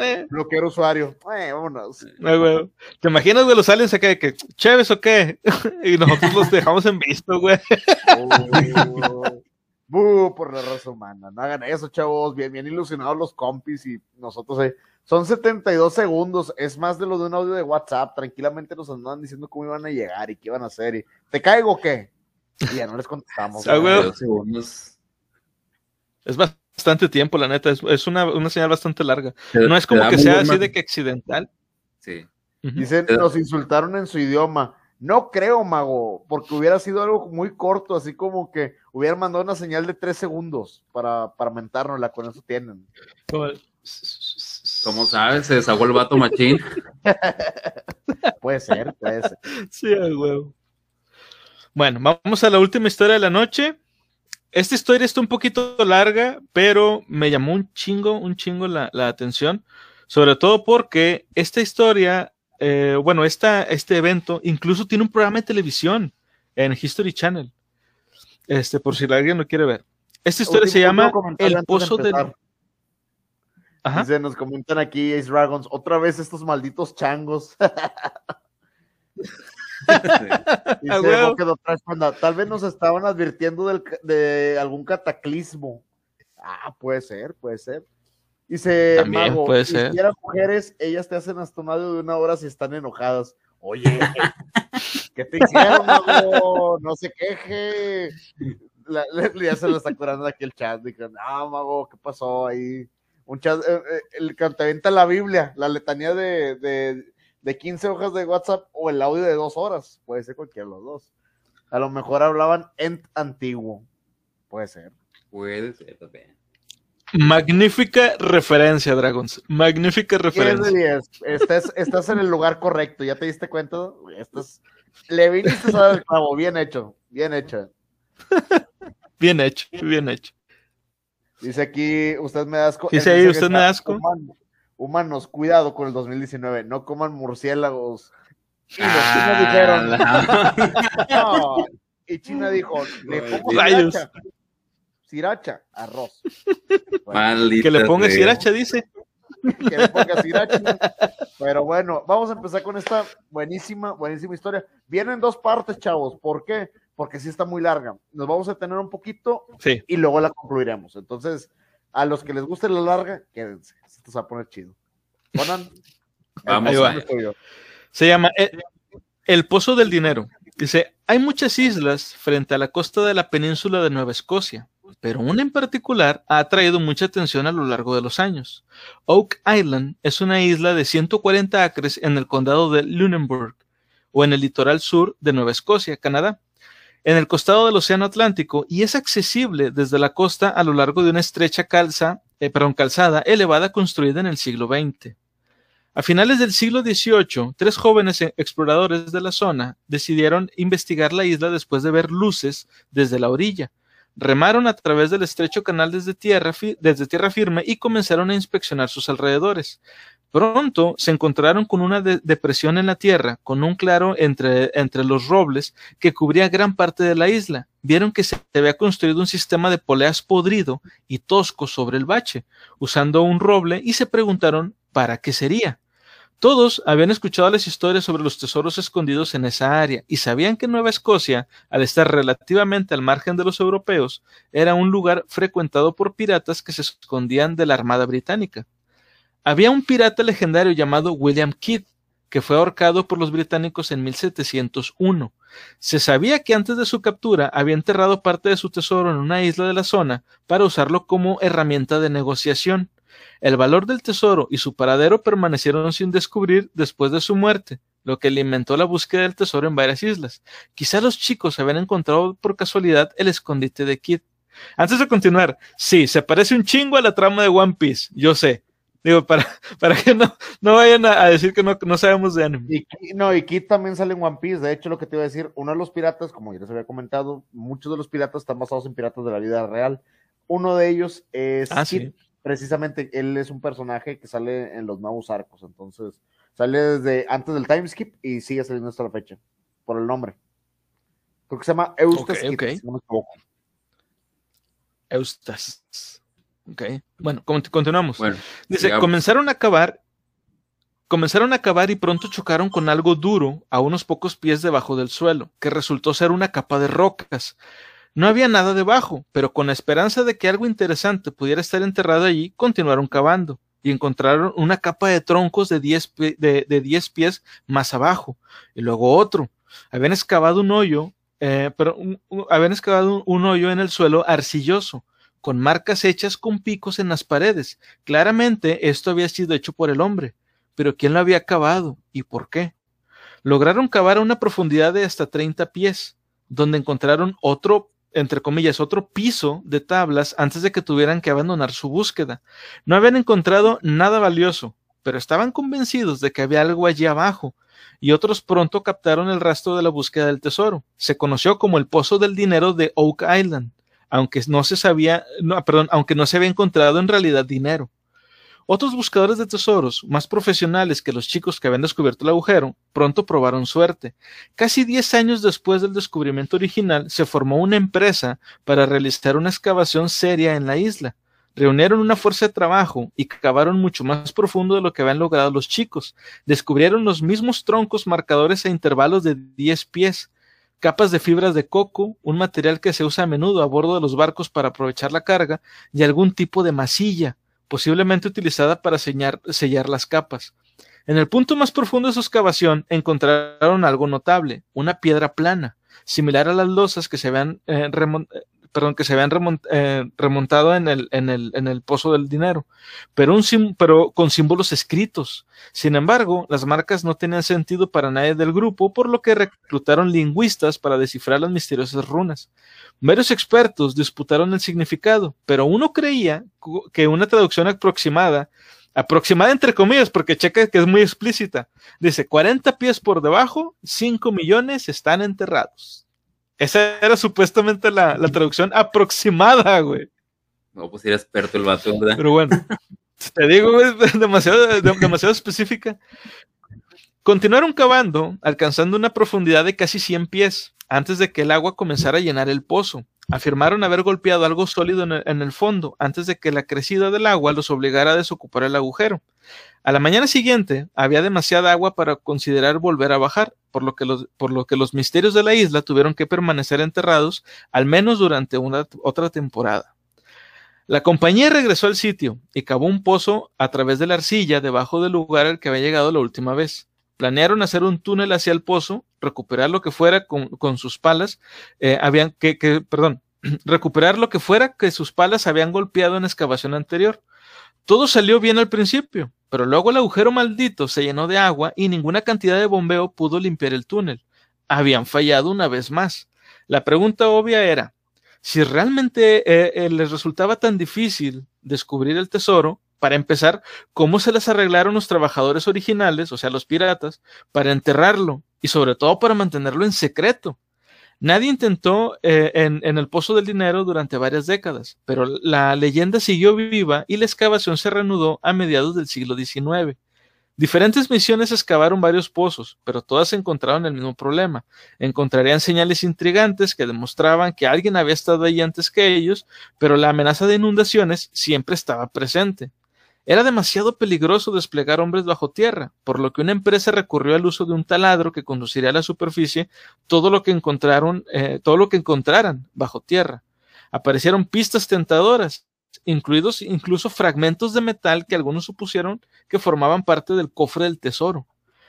Eh. Bloquear usuario. Eh, vámonos. Eh, güey. ¿Te imaginas, güey, los aliens acá de que, chéves o qué? y nosotros los dejamos en visto, güey. Uh, por la raza humana. No hagan eso, chavos. Bien, bien ilusionados los compis y nosotros eh. Son 72 segundos, es más de lo de un audio de WhatsApp. Tranquilamente nos andaban diciendo cómo iban a llegar y qué iban a hacer. Y, ¿Te caigo o qué? Y ya no les contestamos. Ah, güey. Es bastante tiempo, la neta. Es, es una, una, señal bastante larga. Pero no es como que sea así de que accidental. Sí. Dicen, nos insultaron en su idioma. No creo, mago, porque hubiera sido algo muy corto, así como que hubieran mandado una señal de tres segundos para, para mentárnosla, con eso tienen. ¿Cómo sabes? Se desahogó el vato machín. puede ser, puede ser. Sí, el huevo. Bueno, vamos a la última historia de la noche. esta historia está un poquito larga, pero me llamó un chingo, un chingo la, la atención, sobre todo porque esta historia, eh, bueno, esta, este evento incluso tiene un programa de televisión en History Channel, este, por si alguien lo quiere ver. Esta historia se llama El Pozo del... Ajá. Dice, nos comentan aquí Ace Dragons, otra vez estos malditos changos. tal vez nos estaban advirtiendo del, de algún cataclismo. Ah, puede ser, puede ser. Dice, También Mago, puede si ser. eran mujeres, ellas te hacen hasta más de una hora si están enojadas. Oye, ¿qué te hicieron, Mago? No se queje. La, ya se lo está curando aquí el chat. Dijeron, ah, Mago, ¿qué pasó ahí? Un chat, eh, eh, el avienta la Biblia, la letanía de, de, de 15 hojas de WhatsApp o el audio de dos horas. Puede ser cualquiera de los dos. A lo mejor hablaban en antiguo. Puede ser. Puede ser también. Magnífica referencia, Dragons. Magnífica 10 referencia. de 10. Estás, estás en el lugar correcto. ¿Ya te diste cuenta? Estás, le viniste a dar el clavo. Bien hecho. Bien hecho. Bien hecho, bien hecho. Dice aquí, usted me da asco. Dice ahí, usted me da asco. "Human- Humanos, cuidado con el 2019. No coman murciélagos. Y los Ah, chinos dijeron, la- no. Y China dijo, le pongo Rayos. sriracha. Sriracha, arroz. Bueno, Que le ponga sriracha, dice. que le ponga sriracha. Pero bueno, vamos a empezar con esta buenísima, buenísima historia. Viene en dos partes, chavos. ¿Por qué? Porque sí está muy larga. Nos vamos a tener un poquito Sí. y luego la concluiremos. Entonces, a los que les guste la larga, quédense. Esto se va a poner chido. Conan, Vamos. Se llama El, El Pozo del Dinero. Dice, hay muchas islas frente a la costa de la península de Nueva Escocia, pero una en particular ha atraído mucha atención a lo largo de los años. Oak Island es una isla de 140 acres en el condado de Lunenburg, o en el litoral sur de Nueva Escocia, Canadá, en el costado del Océano Atlántico, y es accesible desde la costa a lo largo de una estrecha calza, eh, perdón, calzada elevada construida en el siglo XX. A finales del siglo XVIII, tres jóvenes e- exploradores de la zona decidieron investigar la isla después de ver luces desde la orilla. Remaron a través del estrecho canal desde tierra, fi- desde tierra firme y comenzaron a inspeccionar sus alrededores. Pronto se encontraron con una de- depresión en la tierra, con un claro entre, entre los robles que cubría gran parte de la isla. Vieron que se había construido un sistema de poleas podrido y tosco sobre el bache, usando un roble, y se preguntaron para qué sería. Todos habían escuchado las historias sobre los tesoros escondidos en esa área y sabían que Nueva Escocia, al estar relativamente al margen de los europeos, era un lugar frecuentado por piratas que se escondían de la Armada Británica. Había un pirata legendario llamado William Kidd, que fue ahorcado por los británicos en 1701. Se sabía que antes de su captura había enterrado parte de su tesoro en una isla de la zona para usarlo como herramienta de negociación. El valor del tesoro y su paradero permanecieron sin descubrir después de su muerte, lo que alimentó la búsqueda del tesoro en varias islas. Quizá los chicos habían encontrado por casualidad el escondite de Kid. Antes de continuar, sí, se parece un chingo a la trama de One Piece, yo sé. Digo, para, para que no, no vayan a, a decir que no, no sabemos de anime. Y, no, y Kid también sale en One Piece. De hecho, lo que te iba a decir, uno de los piratas, como ya les había comentado, muchos de los piratas están basados en piratas de la vida real. Uno de ellos es Ah, Kid. sí. Precisamente, él es un personaje que sale en los nuevos arcos. Entonces, sale desde antes del time skip y sigue saliendo hasta la fecha. Por el nombre. Creo que se llama Eustace Ok, Kid, ok. si no me equivoco. Eustas. Ok. Bueno, cont- continuamos. Bueno, Dice, comenzaron a cavar, comenzaron a cavar y pronto chocaron con algo duro a unos pocos pies debajo del suelo, que resultó ser una capa de rocas. No había nada debajo, pero con la esperanza de que algo interesante pudiera estar enterrado allí, continuaron cavando y encontraron una capa de troncos de 10 pie- de, de 10 pies más abajo, y luego otro. Habían excavado un hoyo, eh, pero un- un- habían excavado un hoyo en el suelo arcilloso, con marcas hechas con picos en las paredes. Claramente esto había sido hecho por el hombre, pero ¿quién lo había cavado y por qué? Lograron cavar a una profundidad de hasta 30 pies, donde encontraron otro, entre comillas, otro piso de tablas antes de que tuvieran que abandonar su búsqueda. No habían encontrado nada valioso, pero estaban convencidos de que había algo allí abajo, y otros pronto captaron el rastro de la búsqueda del tesoro. Se conoció como el Pozo del Dinero de Oak Island. Aunque no se sabía, no, perdón, aunque no se había encontrado en realidad dinero. Otros buscadores de tesoros, más profesionales que los chicos que habían descubierto el agujero, pronto probaron suerte. Casi 10 años después del descubrimiento original, se formó una empresa para realizar una excavación seria en la isla. Reunieron una fuerza de trabajo y cavaron mucho más profundo de lo que habían logrado los chicos. Descubrieron los mismos troncos marcadores a intervalos de 10 pies, capas de fibras de coco, un material que se usa a menudo a bordo de los barcos para aprovechar la carga, y algún tipo de masilla posiblemente utilizada para sellar, las capas. En el punto más profundo de su excavación encontraron algo notable, una piedra plana, similar a las losas que se habían, eh, perdón, que se habían eh, remontado en el, pozo del dinero, pero, pero con símbolos escritos. Sin embargo, las marcas no tenían sentido para nadie del grupo, por lo que reclutaron lingüistas para descifrar las misteriosas runas. Varios expertos disputaron el significado, pero uno creía que una traducción aproximada, aproximada entre comillas, porque checa que es muy explícita, dice 40 pies por debajo, 5 millones están enterrados. Esa era supuestamente la, traducción aproximada, güey. No, pues era experto el vato, ¿verdad? Pero bueno, te digo, es demasiado, demasiado específica. Continuaron cavando, alcanzando una profundidad de casi 100 pies antes de que el agua comenzara a llenar el pozo. Afirmaron haber golpeado algo sólido en el, fondo antes de que la crecida del agua los obligara a desocupar el agujero. A la mañana siguiente había demasiada agua para considerar volver a bajar, por lo que los, por lo que los misterios de la isla tuvieron que permanecer enterrados al menos durante una, otra temporada. La compañía regresó al sitio y cavó un pozo a través de la arcilla debajo del lugar al que había llegado la última vez. Planearon hacer un túnel hacia el pozo, recuperar lo que fuera con, sus palas, eh, habían que, que, perdón, recuperar lo que fuera que sus palas habían golpeado en excavación anterior. Todo salió bien al principio, pero luego el agujero maldito se llenó de agua y ninguna cantidad de bombeo pudo limpiar el túnel. Habían fallado una vez más. La pregunta obvia era, si realmente eh, eh, les resultaba tan difícil descubrir el tesoro, para empezar, cómo se les arreglaron los trabajadores originales, o sea, los piratas, para enterrarlo y sobre todo para mantenerlo en secreto. Nadie intentó eh, en, en, el Pozo del Dinero durante varias décadas, pero la leyenda siguió viva y la excavación se reanudó a mediados del siglo XIX. Diferentes misiones excavaron varios pozos, pero todas encontraron el mismo problema. Encontrarían señales intrigantes que demostraban que alguien había estado allí antes que ellos, pero la amenaza de inundaciones siempre estaba presente. Era demasiado peligroso desplegar hombres bajo tierra, por lo que una empresa recurrió al uso de un taladro que conduciría a la superficie todo lo que encontraron, eh, todo lo que encontraran bajo tierra. Aparecieron pistas tentadoras, incluidos incluso fragmentos de metal que algunos supusieron que formaban parte del cofre del tesoro.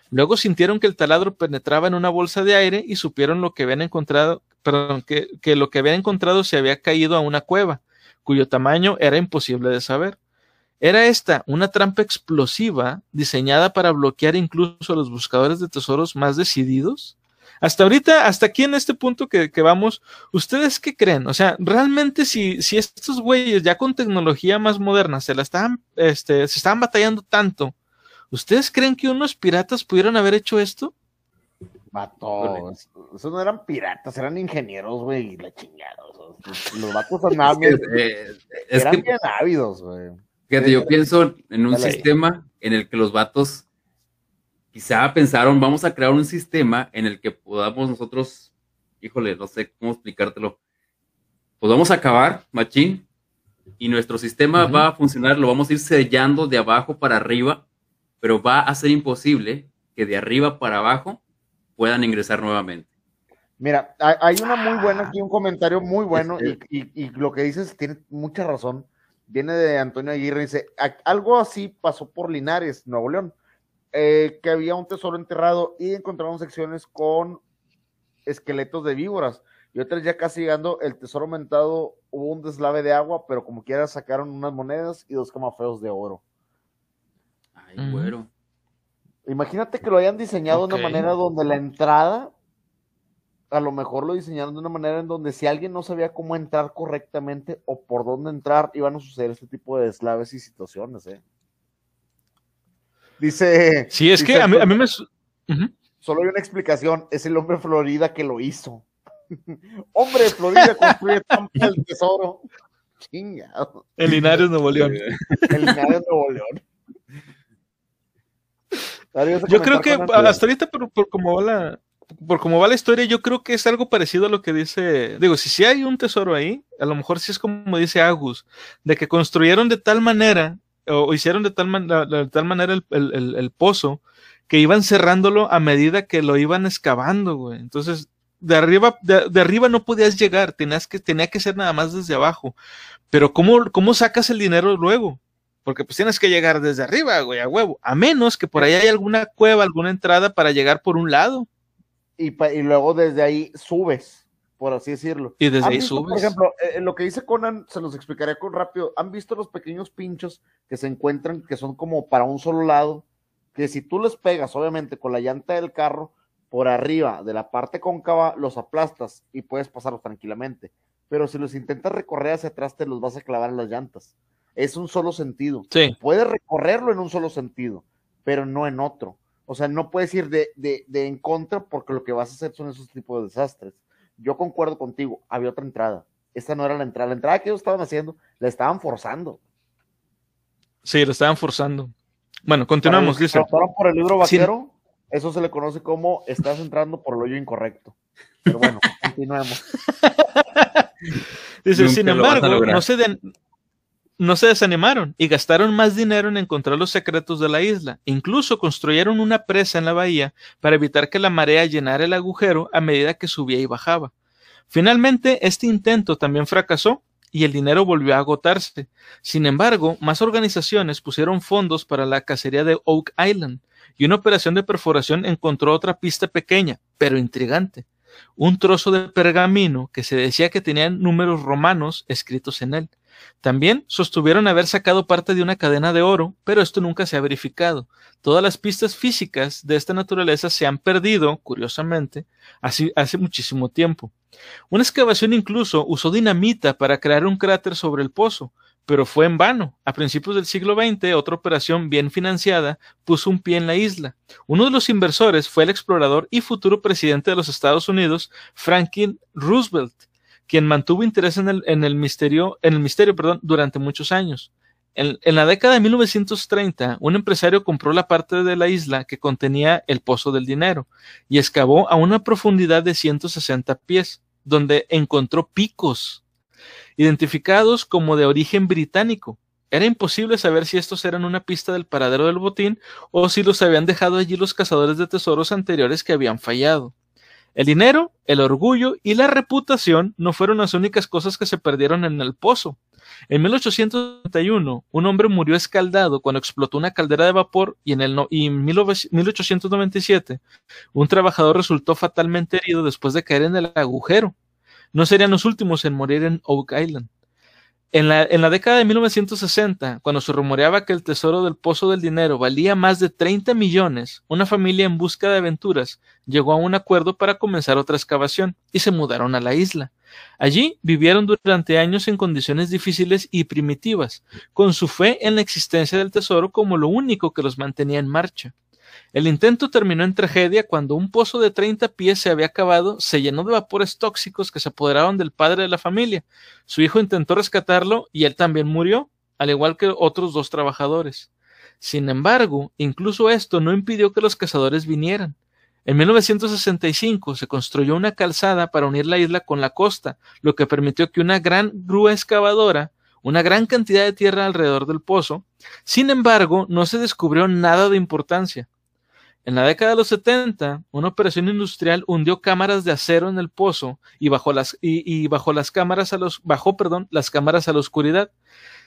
Luego sintieron que el taladro penetraba en una bolsa de aire y supieron lo que habían encontrado, perdón, que, lo que habían encontrado se había caído a una cueva, cuyo tamaño era imposible de saber. Era esta una trampa explosiva diseñada para bloquear incluso a los buscadores de tesoros más decididos. Hasta ahorita, hasta aquí en este punto que, vamos, ¿ustedes qué creen? O sea, realmente si, si estos güeyes ya con tecnología más moderna se la estaban, este, se estaban batallando tanto, ¿ustedes creen que unos piratas pudieron haber hecho esto? Vatos, esos no eran piratas, eran ingenieros, güey, y la chingada. Los vatos andaban eh, eran bien ávidos, güey. Fíjate, yo pienso en un sistema en el que los vatos quizá pensaron, vamos a crear un sistema en el que podamos nosotros, híjole, no sé cómo explicártelo, podamos acabar, machín, y nuestro sistema va a funcionar, lo vamos a ir sellando de abajo para arriba, pero va a ser imposible que de arriba para abajo puedan ingresar nuevamente. Mira, hay una muy buena aquí, un comentario muy bueno, y, y lo que dices tiene mucha razón viene de Antonio Aguirre, dice, algo así pasó por Linares, Nuevo León, eh, que había un tesoro enterrado y encontraron secciones con esqueletos de víboras. Y otras ya casi llegando, el tesoro aumentado, hubo un deslave de agua, pero como quiera sacaron unas monedas y dos camafeos de oro. Ay, güero. Imagínate que lo hayan diseñado de una manera donde la entrada a lo mejor lo diseñaron de una manera en donde si alguien no sabía cómo entrar correctamente o por dónde entrar, iban a suceder este tipo de deslaves y situaciones, ¿eh? Dice. Sí, es que a mí, me. Solo hay una explicación: es el hombre Florida que lo hizo. Hombre de Florida construye Tampa el tesoro. Chingado. El Linares Nuevo León. El Linares Nuevo León. Yo creo que hasta ahorita, por, por cómo va la, por cómo va la historia, yo creo que es algo parecido a lo que dice. Digo, si sí hay un tesoro ahí, a lo mejor sí es como dice Agus, de que construyeron de tal manera, o hicieron de tal, de tal manera el, pozo, que iban cerrándolo a medida que lo iban excavando, güey. Entonces, de arriba, de, arriba no podías llegar, tenías que, tenía que ser nada más desde abajo. Pero ¿cómo, cómo sacas el dinero luego? Porque pues tienes que llegar desde arriba, güey, a huevo. A menos que por ahí haya alguna cueva, alguna entrada para llegar por un lado. Y, y luego desde ahí subes, por así decirlo. Y desde ahí subes. Por ejemplo, en lo que dice Conan, se los explicaré con rápido. ¿Han visto los pequeños pinchos que se encuentran, que son como para un solo lado? Que si tú les pegas, obviamente, con la llanta del carro, por arriba de la parte cóncava, los aplastas y puedes pasarlos tranquilamente. Pero si los intentas recorrer hacia atrás, te los vas a clavar en las llantas. Es un solo sentido. Sí. Puedes recorrerlo en un solo sentido, pero no en otro. O sea, no puedes ir de, de, de en contra porque lo que vas a hacer son esos tipos de desastres. Yo concuerdo contigo, había otra entrada. Esta no era la entrada. La entrada que ellos estaban haciendo, la estaban forzando. Sí, la estaban forzando. Bueno, continuamos, dice. por el libro vaquero, eso se le conoce como estás entrando por el hoyo incorrecto. Pero bueno, continuemos. Dice, sin embargo, no se, no se desanimaron y gastaron más dinero en encontrar los secretos de la isla. Incluso construyeron una presa en la bahía para evitar que la marea llenara el agujero a medida que subía y bajaba. Finalmente, este intento también fracasó y el dinero volvió a agotarse. Sin embargo, más organizaciones pusieron fondos para la cacería de Oak Island, y una operación de perforación encontró otra pista pequeña, pero intrigante, un trozo de pergamino que se decía que tenía números romanos escritos en él. También sostuvieron haber sacado parte de una cadena de oro, pero esto nunca se ha verificado. Todas las pistas físicas de esta naturaleza se han perdido, curiosamente, hace, muchísimo tiempo. Una excavación incluso usó dinamita para crear un cráter sobre el pozo, pero fue en vano. A principios del siglo XX, otra operación bien financiada puso un pie en la isla. Uno de los inversores fue el explorador y futuro presidente de los Estados Unidos, Franklin Roosevelt, quien mantuvo interés en el, en el misterio, en el misterio perdón, durante muchos años. En, en, la década de 1930, un empresario compró la parte de la isla que contenía el Pozo del Dinero y excavó a una profundidad de 160 pies, donde encontró picos, identificados como de origen británico. Era imposible saber si estos eran una pista del paradero del botín o si los habían dejado allí los cazadores de tesoros anteriores que habían fallado. El dinero, el orgullo y la reputación no fueron las únicas cosas que se perdieron en el pozo. En 1831, un hombre murió escaldado cuando explotó una caldera de vapor y en, el no y en 1897, un trabajador resultó fatalmente herido después de caer en el agujero. No serían los últimos en morir en Oak Island. En la, década de 1960, cuando se rumoreaba que el tesoro del Pozo del Dinero valía más de 30 millones, una familia en busca de aventuras llegó a un acuerdo para comenzar otra excavación y se mudaron a la isla. Allí vivieron durante años en condiciones difíciles y primitivas, con su fe en la existencia del tesoro como lo único que los mantenía en marcha. El intento terminó en tragedia cuando un pozo de 30 pies se había acabado, se llenó de vapores tóxicos que se apoderaron del padre de la familia. Su hijo intentó rescatarlo y él también murió, al igual que otros dos trabajadores. Sin embargo, incluso esto no impidió que los cazadores vinieran. En 1965 se construyó una calzada para unir la isla con la costa, lo que permitió que una gran grúa excavadora una gran cantidad de tierra alrededor del pozo. Sin embargo, no se descubrió nada de importancia. En la década de los 70, una operación industrial hundió cámaras de acero en el pozo y bajó las, y, bajó las cámaras a los, bajó, perdón, las cámaras a la oscuridad.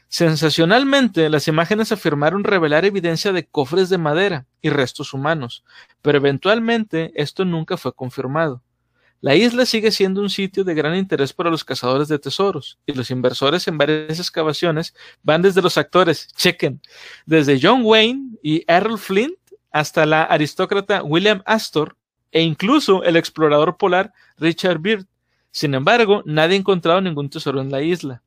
Sensacionalmente, las imágenes afirmaron revelar evidencia de cofres de madera y restos humanos, pero eventualmente esto nunca fue confirmado. La isla sigue siendo un sitio de gran interés para los cazadores de tesoros, y los inversores en varias excavaciones van desde los actores, chequen, desde John Wayne y Errol Flynn hasta la aristócrata William Astor e incluso el explorador polar Richard Byrd. Sin embargo, nadie ha encontrado ningún tesoro en la isla.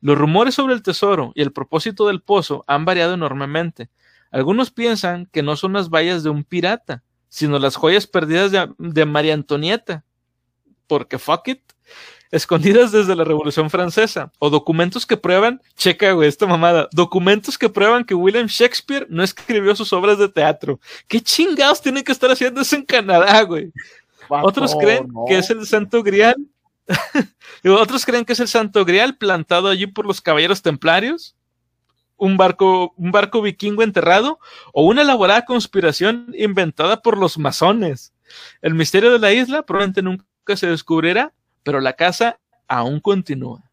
Los rumores sobre el tesoro y el propósito del pozo han variado enormemente. Algunos piensan que no son las vallas de un pirata, sino las joyas perdidas de, María Antonieta. porque fuck it, escondidas desde la Revolución Francesa, o documentos que prueban, checa, güey, esta mamada, documentos que prueban que William Shakespeare no escribió sus obras de teatro. ¿Qué chingados tienen que estar haciendo eso en Canadá, güey? Otros creen que es el Santo Grial. Otros creen que es el Santo Grial plantado allí por los caballeros templarios. Un barco, un barco vikingo enterrado o una elaborada conspiración inventada por los masones. El misterio de la isla probablemente nunca se descubrirá, pero la casa aún continúa.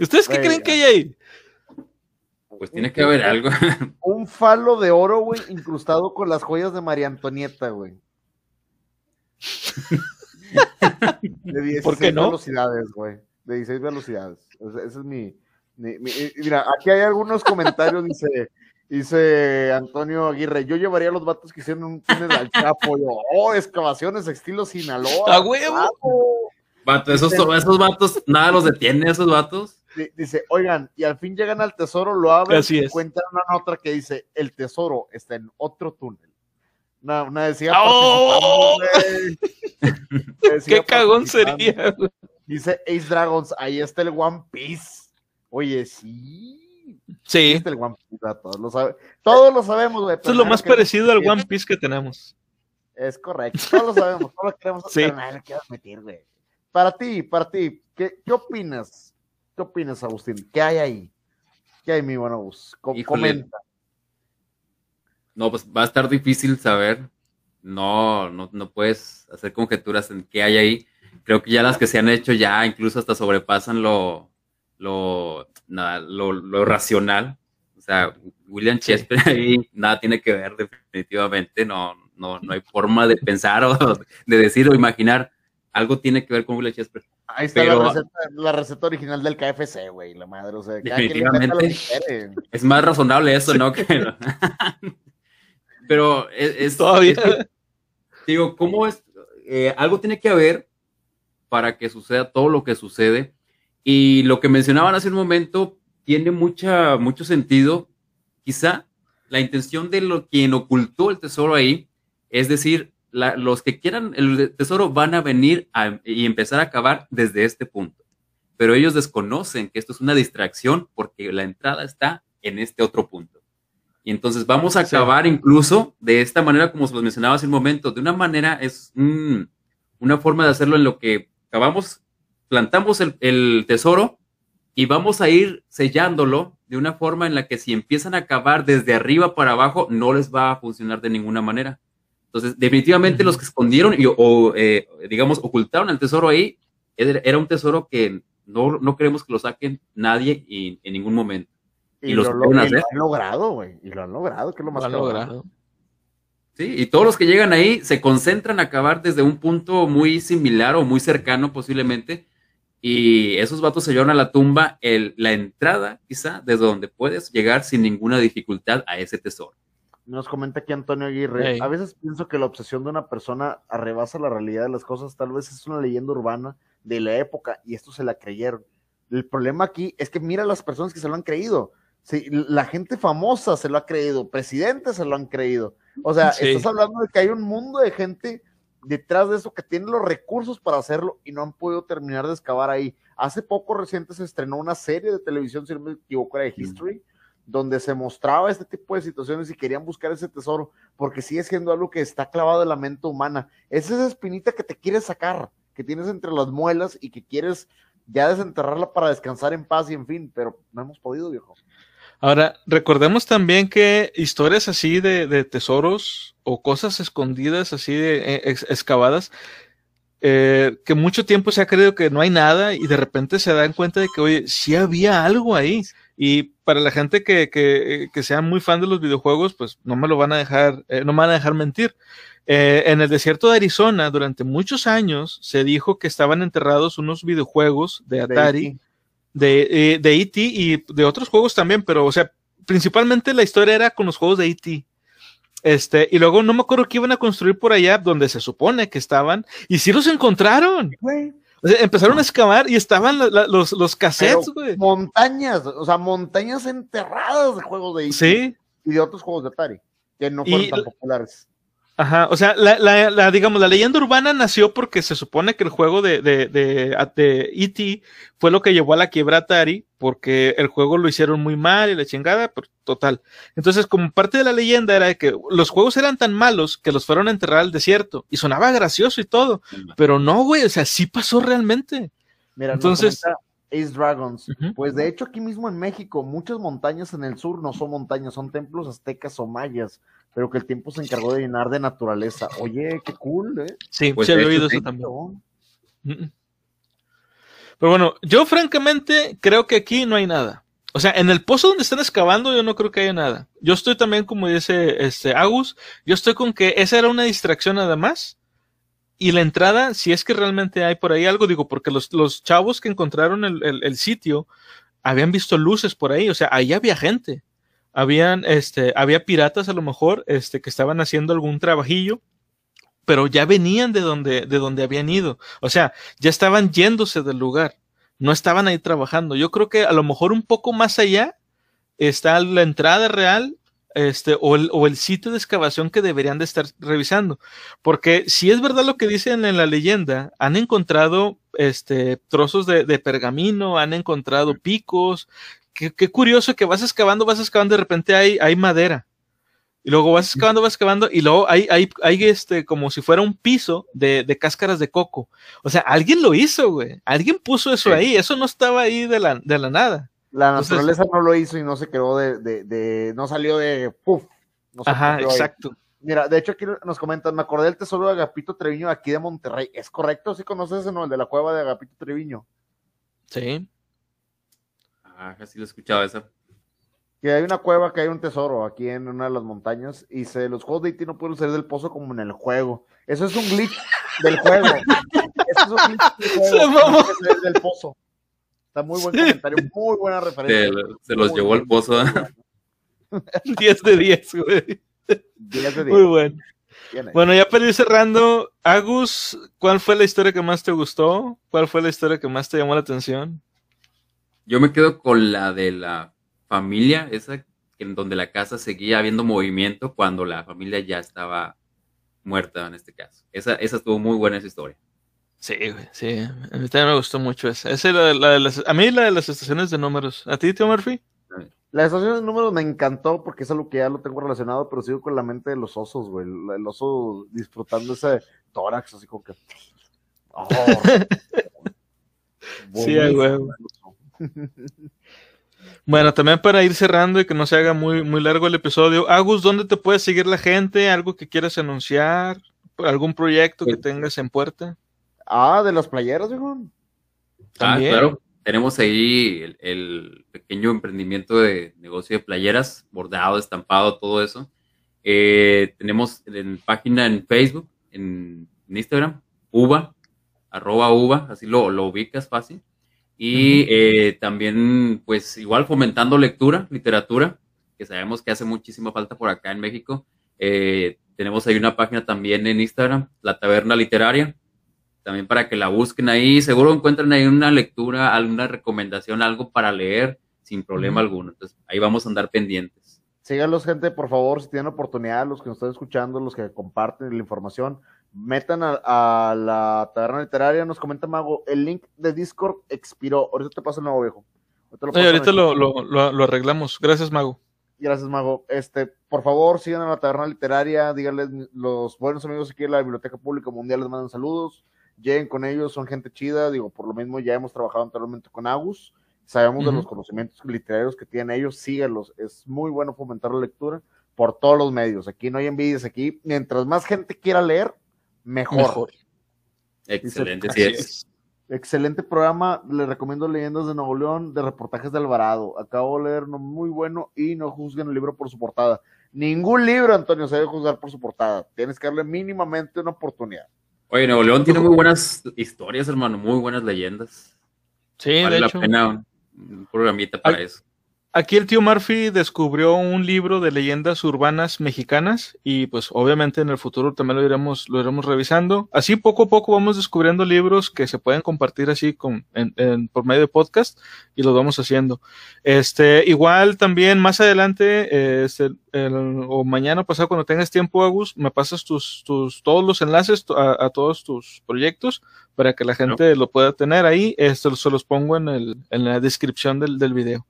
¿Ustedes qué creen que hay ahí? Pues tiene que haber algo. Un falo de oro, güey, incrustado con las joyas de María Antonieta, güey. De 16 ¿Por qué no? velocidades, güey. De 16 velocidades. Ese, ese es mi, mi- mi- y Mira, aquí hay algunos comentarios, dice, dice Antonio Aguirre, yo llevaría a los vatos que hicieron un túnel al Chapo. Yo, oh, excavaciones estilo Sinaloa. ¡A huevo! Vato, esos, esos vatos, nada los detiene, esos vatos. Di- Dice, oigan, y al fin llegan al tesoro, lo abren Así y es. encuentran una nota que dice, el tesoro está en otro túnel. Una, una decía ¡Oh! Decía ¡Qué cagón sería! güey! Dice Ace Dragons, ahí está el One Piece. Oye, sí. Ahí Sí, está el One Piece, todos lo, sabe- todos lo sabemos, güey. esto es lo más parecido al. One Piece que tenemos. Es correcto, todos lo sabemos, todos lo queremos Sí. admitir, güey. Para ti, para ti, ¿qué, qué opinas? ¿Qué opinas, Agustín? ¿Qué hay ahí? ¿Qué hay, mi buen Agus? Comenta. No, pues va a estar difícil saber. No, no, no puedes hacer conjeturas en qué hay ahí. Creo que ya las que se han hecho ya incluso hasta sobrepasan lo, lo, nada, lo, lo racional. O sea, William Shakespeare ahí nada tiene que ver definitivamente. No, no, no hay forma de pensar o de decir o imaginar algo tiene que ver con William Shakespeare. Ahí está Pero- la, receta, la receta original del KFC, güey, la madre. O sea, Definitivamente. Es más razonable eso, ¿no? Que- Pero es, es- Todavía. es que, digo, ¿cómo es? Eh, algo tiene que haber para que suceda todo lo que sucede. Y lo que mencionaban hace un momento tiene mucha, mucho sentido. Quizá la intención de lo, quien ocultó el tesoro ahí, es decir, la- los que quieran el tesoro van a venir a- y empezar a cavar desde este punto. Pero ellos desconocen que esto es una distracción porque la entrada está en este otro punto. Y entonces vamos a Sí. acabar incluso de esta manera, como se los mencionaba hace un momento, de una manera es una forma de hacerlo en lo que acabamos, plantamos el, el tesoro y vamos a ir sellándolo de una forma en la que si empiezan a cavar desde arriba para abajo, no les va a funcionar de ninguna manera. Entonces, definitivamente los que escondieron y, o, eh, digamos, ocultaron el tesoro ahí, era un tesoro que no, no queremos que lo saquen nadie y, en ningún momento. Y, Y los lo, lo- y lo han logrado, güey. Y lo han logrado, que es lo más Lo han logrado. Sí, y todos los que llegan ahí se concentran a acabar desde un punto muy similar o muy cercano posiblemente. Y esos vatos se llevan a la tumba el, la entrada, quizá, desde donde puedes llegar sin ninguna dificultad a ese tesoro. Nos comenta aquí Antonio Aguirre. A veces pienso que la obsesión de una persona arrebasa la realidad de las cosas. Tal vez es una leyenda urbana de la época y esto se la creyeron. El problema aquí es que mira las personas que se lo han creído. Sí, la gente famosa se lo ha creído, presidentes se lo han creído. O sea, Sí. estás hablando de que hay un mundo de gente detrás de eso que tiene los recursos para hacerlo y no han podido terminar de excavar ahí. Hace poco reciente se estrenó una serie de televisión, si no me equivoco, era de History, donde se mostraba este tipo de situaciones y querían buscar ese tesoro, porque sigue siendo algo que está clavado en la mente humana. Es esa espinita que te quieres sacar, que tienes entre las muelas y que quieres ya desenterrarla para descansar en paz y en fin, pero no hemos podido, viejo. Ahora, recordemos también que historias así de, de tesoros o cosas escondidas así de eh, ex- excavadas, eh, que mucho tiempo se ha creído que no hay nada y de repente se dan cuenta de que, oye, sí había algo ahí. Y para la gente que, que, que sea muy fan de los videojuegos, pues no me lo van a dejar, eh, no me van a dejar mentir. Eh, en el desierto de Arizona, durante muchos años, se dijo que estaban enterrados unos videojuegos de De Atari E.T.. de, eh, de E.T. y de otros juegos también, pero, o sea, principalmente la historia era con los juegos de E.T. Este, y luego no me acuerdo que iban a construir por allá donde se supone que estaban, y sí los encontraron. Güey, O sea, empezaron a excavar y estaban la- la- los, los cassettes, güey. montañas, o sea, montañas enterradas de juegos de E.T. Sí, y de otros juegos de Atari, que no fueron Y- tan populares. Ajá, o sea, la, la, la, digamos, la leyenda urbana nació porque se supone que el juego de, de, de, de E.T. fue lo que llevó a la quiebra Atari, porque el juego lo hicieron muy mal y la chingada, pero total. Entonces, como parte de la leyenda era que los juegos eran tan malos que los fueron a enterrar al desierto, y sonaba gracioso y todo, pero no, güey, o sea, sí pasó realmente. Mira, entonces... Ace Dragons. Uh -huh. Pues de hecho aquí mismo en México, muchas montañas en el sur no son montañas, son templos aztecas o mayas, pero que el tiempo se encargó de llenar de naturaleza. Oye, qué cool, ¿eh? Sí, pues sí he oído eso también. Pero bueno, yo francamente creo que aquí no hay nada. O sea, en el pozo donde están excavando yo no creo que haya nada. Yo estoy también, como dice este Agus, yo estoy con que esa era una distracción nada más y la entrada, si es que realmente hay por ahí algo, digo, porque los, los chavos que encontraron el, el, el, sitio habían visto luces por ahí, o sea, ahí había gente. Habían, este, había piratas a lo mejor, este, que estaban haciendo algún trabajillo, pero ya venían de donde, de donde habían ido. O sea, ya estaban yéndose del lugar. No estaban ahí trabajando. Yo creo que a lo mejor un poco más allá está la entrada real este, o el, o el, sitio de excavación que deberían de estar revisando. Porque si es verdad lo que dicen en la leyenda, han encontrado este, trozos de, de pergamino, han encontrado picos. Qué, qué, curioso que vas excavando, vas excavando, de repente hay, hay madera. Y luego vas excavando, vas excavando, y luego hay, hay, hay este, como si fuera un piso de, de cáscaras de coco. O sea, alguien lo hizo, güey. Alguien puso eso sí. ahí. Eso no estaba ahí de la, de la nada. La naturaleza no lo hizo y no se quedó de, de, de no salió de puff. No ajá, exacto. Ahí. Mira, de hecho aquí nos comentan, me acordé del tesoro de Agapito Treviño aquí de Monterrey. ¿Es correcto? ¿Sí conoces ese, no? El de la cueva de Agapito Treviño. Sí. Ah, sí lo he escuchado eso. Que hay una cueva que hay un tesoro aquí en una de las montañas y se, los juegos de IT no pueden salir del pozo como en el juego. Eso es un glitch del juego. Eso es un glitch del juego. Se del pozo. Está muy buen comentario, muy buena referencia. Se, se los llevó al pozo. 10 de 10, güey. 10 de 10. Muy bueno. Bueno, ya para ir cerrando, Agus, ¿cuál fue la historia que más te gustó? ¿Cuál fue la historia que más te llamó la atención? Yo me quedo con la de la familia, esa en donde la casa seguía habiendo movimiento cuando la familia ya estaba muerta en este caso. Esa, esa estuvo muy buena esa historia. Sí, güey, sí. A mí también me gustó mucho esa. esa la, la de las, a mí la de las estaciones de números. ¿A ti, tío Murphy? La estación de números me encantó porque es algo que ya lo tengo relacionado, pero sigo con la mente de los osos, güey. El oso disfrutando ese tórax, así como que. Oh. sí, güey. Bueno, también para ir cerrando y que no se haga muy, muy largo el episodio, Agus, ¿dónde te puede seguir la gente? ¿Algo que quieras anunciar? ¿Algún proyecto que tengas en puerta? Ah, de las playeras, viejo. Ah, claro. Tenemos ahí el, el, pequeño emprendimiento de negocio de playeras, bordado, estampado, todo eso. Eh, tenemos en página en Facebook, en, en, Instagram, uva, arroba uva, así lo, lo ubicas fácil. Y uh -huh. eh, también, pues igual fomentando lectura, literatura, que sabemos que hace muchísima falta por acá en México. Eh, tenemos ahí una página también en Instagram, La Taberna Literaria, también para que la busquen ahí. Seguro encuentran ahí una lectura, alguna recomendación, algo para leer sin problema uh -huh. alguno. Entonces, ahí vamos a andar pendientes. Síganlos, gente, por favor, si tienen oportunidad, los que nos están escuchando, los que comparten la información, metan a, a, la taberna literaria, nos comenta Mago, el link de Discord expiró. Ahorita te paso el nuevo viejo. Ahorita lo, ahorita lo, lo, lo, lo, arreglamos. Gracias, Mago. Gracias, Mago. Este, por favor, sigan a la taberna literaria, díganles los buenos amigos aquí en la Biblioteca Pública Mundial les mandan saludos, lleguen con ellos, son gente chida, digo, por lo mismo ya hemos trabajado anteriormente con Agus, sabemos uh -huh. de los conocimientos literarios que tienen ellos, síganlos, es muy bueno fomentar la lectura por todos los medios, aquí no hay envidias, aquí, mientras más gente quiera leer, mejor. mejor. Excelente, sí es. Excelente programa, le recomiendo Leyendas de Nuevo León, de reportajes de Alvarado. Acabo de leer uno muy bueno y no juzguen el libro por su portada. Ningún libro, Antonio, se debe juzgar por su portada. Tienes que darle mínimamente una oportunidad. Oye, Nuevo León tiene muy buenas historias, hermano, muy buenas leyendas. Sí, vale de la hecho. pena un, programita para eso. Aquí el tío Murphy descubrió un libro de leyendas urbanas mexicanas y pues obviamente en el futuro también lo iremos, lo iremos revisando. Así poco a poco vamos descubriendo libros que se pueden compartir así con, en, por medio de podcast y los vamos haciendo. Este, igual también más adelante, este, o mañana pasado cuando tengas tiempo, Agus, me pasas tus, tus, todos los enlaces a, todos tus proyectos para que la gente lo pueda tener ahí. Esto se los pongo en, el, en la descripción del, del video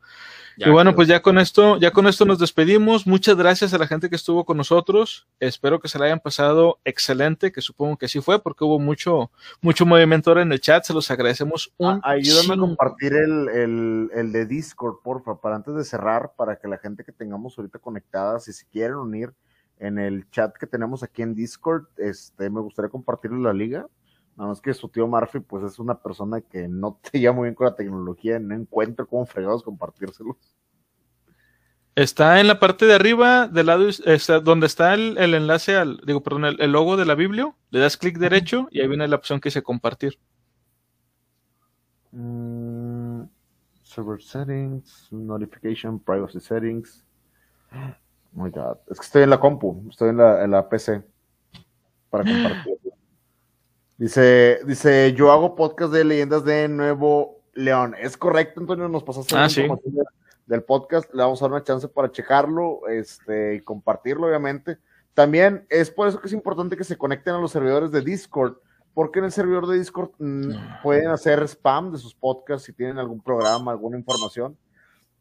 y bueno, pues ya con esto, ya con esto nos despedimos. Muchas gracias a la gente que estuvo con nosotros. Espero que se la hayan pasado excelente, que supongo que sí fue, porque hubo mucho, mucho movimiento ahora en el chat. Se los agradecemos un Ayúdame a compartir el, el, el, de Discord, porfa, para antes de cerrar, para que la gente que tengamos ahorita conectada, si se quieren unir en el chat que tenemos aquí en Discord, este, me gustaría compartirle la liga. Nada más que su tío Murphy, pues es una persona que no te lleva muy bien con la tecnología, no encuentro cómo fregados compartírselos. Está en la parte de arriba, del lado, está, donde está el, enlace al, digo, perdón, el, logo de la Biblia, le das clic derecho y ahí viene la opción que dice compartir. Mm, server settings, notification, privacy settings. Oh my god, es que estoy en la compu, estoy en la, en la PC para compartir. Dice, dice, yo hago podcast de leyendas de Nuevo León. Es correcto, Antonio, nos pasaste ah, información del podcast. Le vamos a dar una chance para checarlo este, y compartirlo, obviamente. También es por eso que es importante que se conecten a los servidores de Discord, porque en el servidor de Discord mm, pueden hacer spam de sus podcasts si tienen algún programa, alguna información.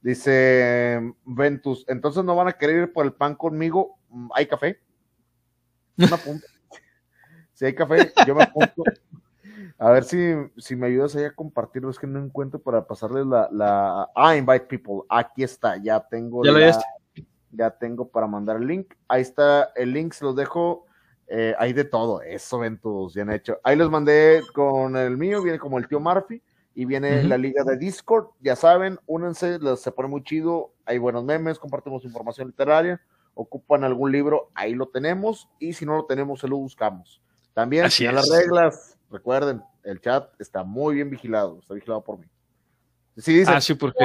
Dice Ventus, entonces no van a querer ir por el pan conmigo. Mm, ¿Hay café? Una punta. Si hay café, yo me apunto. A ver si, si me ayudas ahí a compartirlo. Es que no encuentro para pasarles la, la. Ah, invite people. Aquí está. Ya tengo. Ya, la, ya tengo para mandar el link. Ahí está el link. Se los dejo. Eh, hay de todo. Eso, Ventus. Bien hecho. Ahí los mandé con el mío. Viene como el tío Murphy. Y viene la liga de Discord. Ya saben, únense. Se pone muy chido. Hay buenos memes. Compartimos información literaria. Ocupan algún libro. Ahí lo tenemos. Y si no lo tenemos, se lo buscamos. También, Así las reglas, recuerden, el chat está muy bien vigilado, está vigilado por mí. Si ah, sí, porque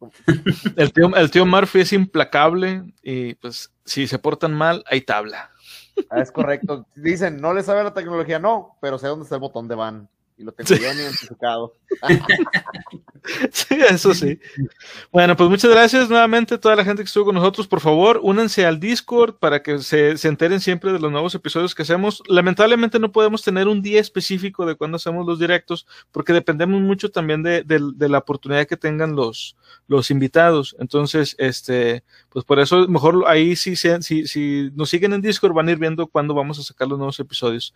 el, tío, el tío Murphy es implacable y pues si se portan mal, hay tabla. Ah, es correcto. Dicen, no le sabe la tecnología, no, pero sé dónde está el botón de van y lo tengo bien identificado. sí, eso sí. Bueno, pues muchas gracias nuevamente a toda la gente que estuvo con nosotros. Por favor, únanse al Discord para que se, se, enteren siempre de los nuevos episodios que hacemos. Lamentablemente no podemos tener un día específico de cuando hacemos los directos porque dependemos mucho también de, de, la oportunidad que tengan los, los invitados. Entonces, este, pues por eso mejor ahí si, si, si nos siguen en Discord van a ir viendo cuándo vamos a sacar los nuevos episodios.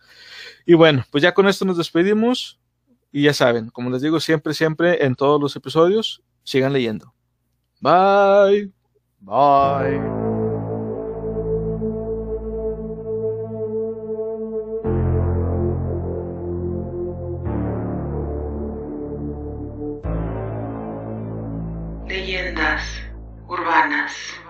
Y bueno, pues ya con esto nos despedimos. Y ya saben, como les digo siempre, siempre en todos los episodios, sigan leyendo. Bye. Bye. Leyendas urbanas.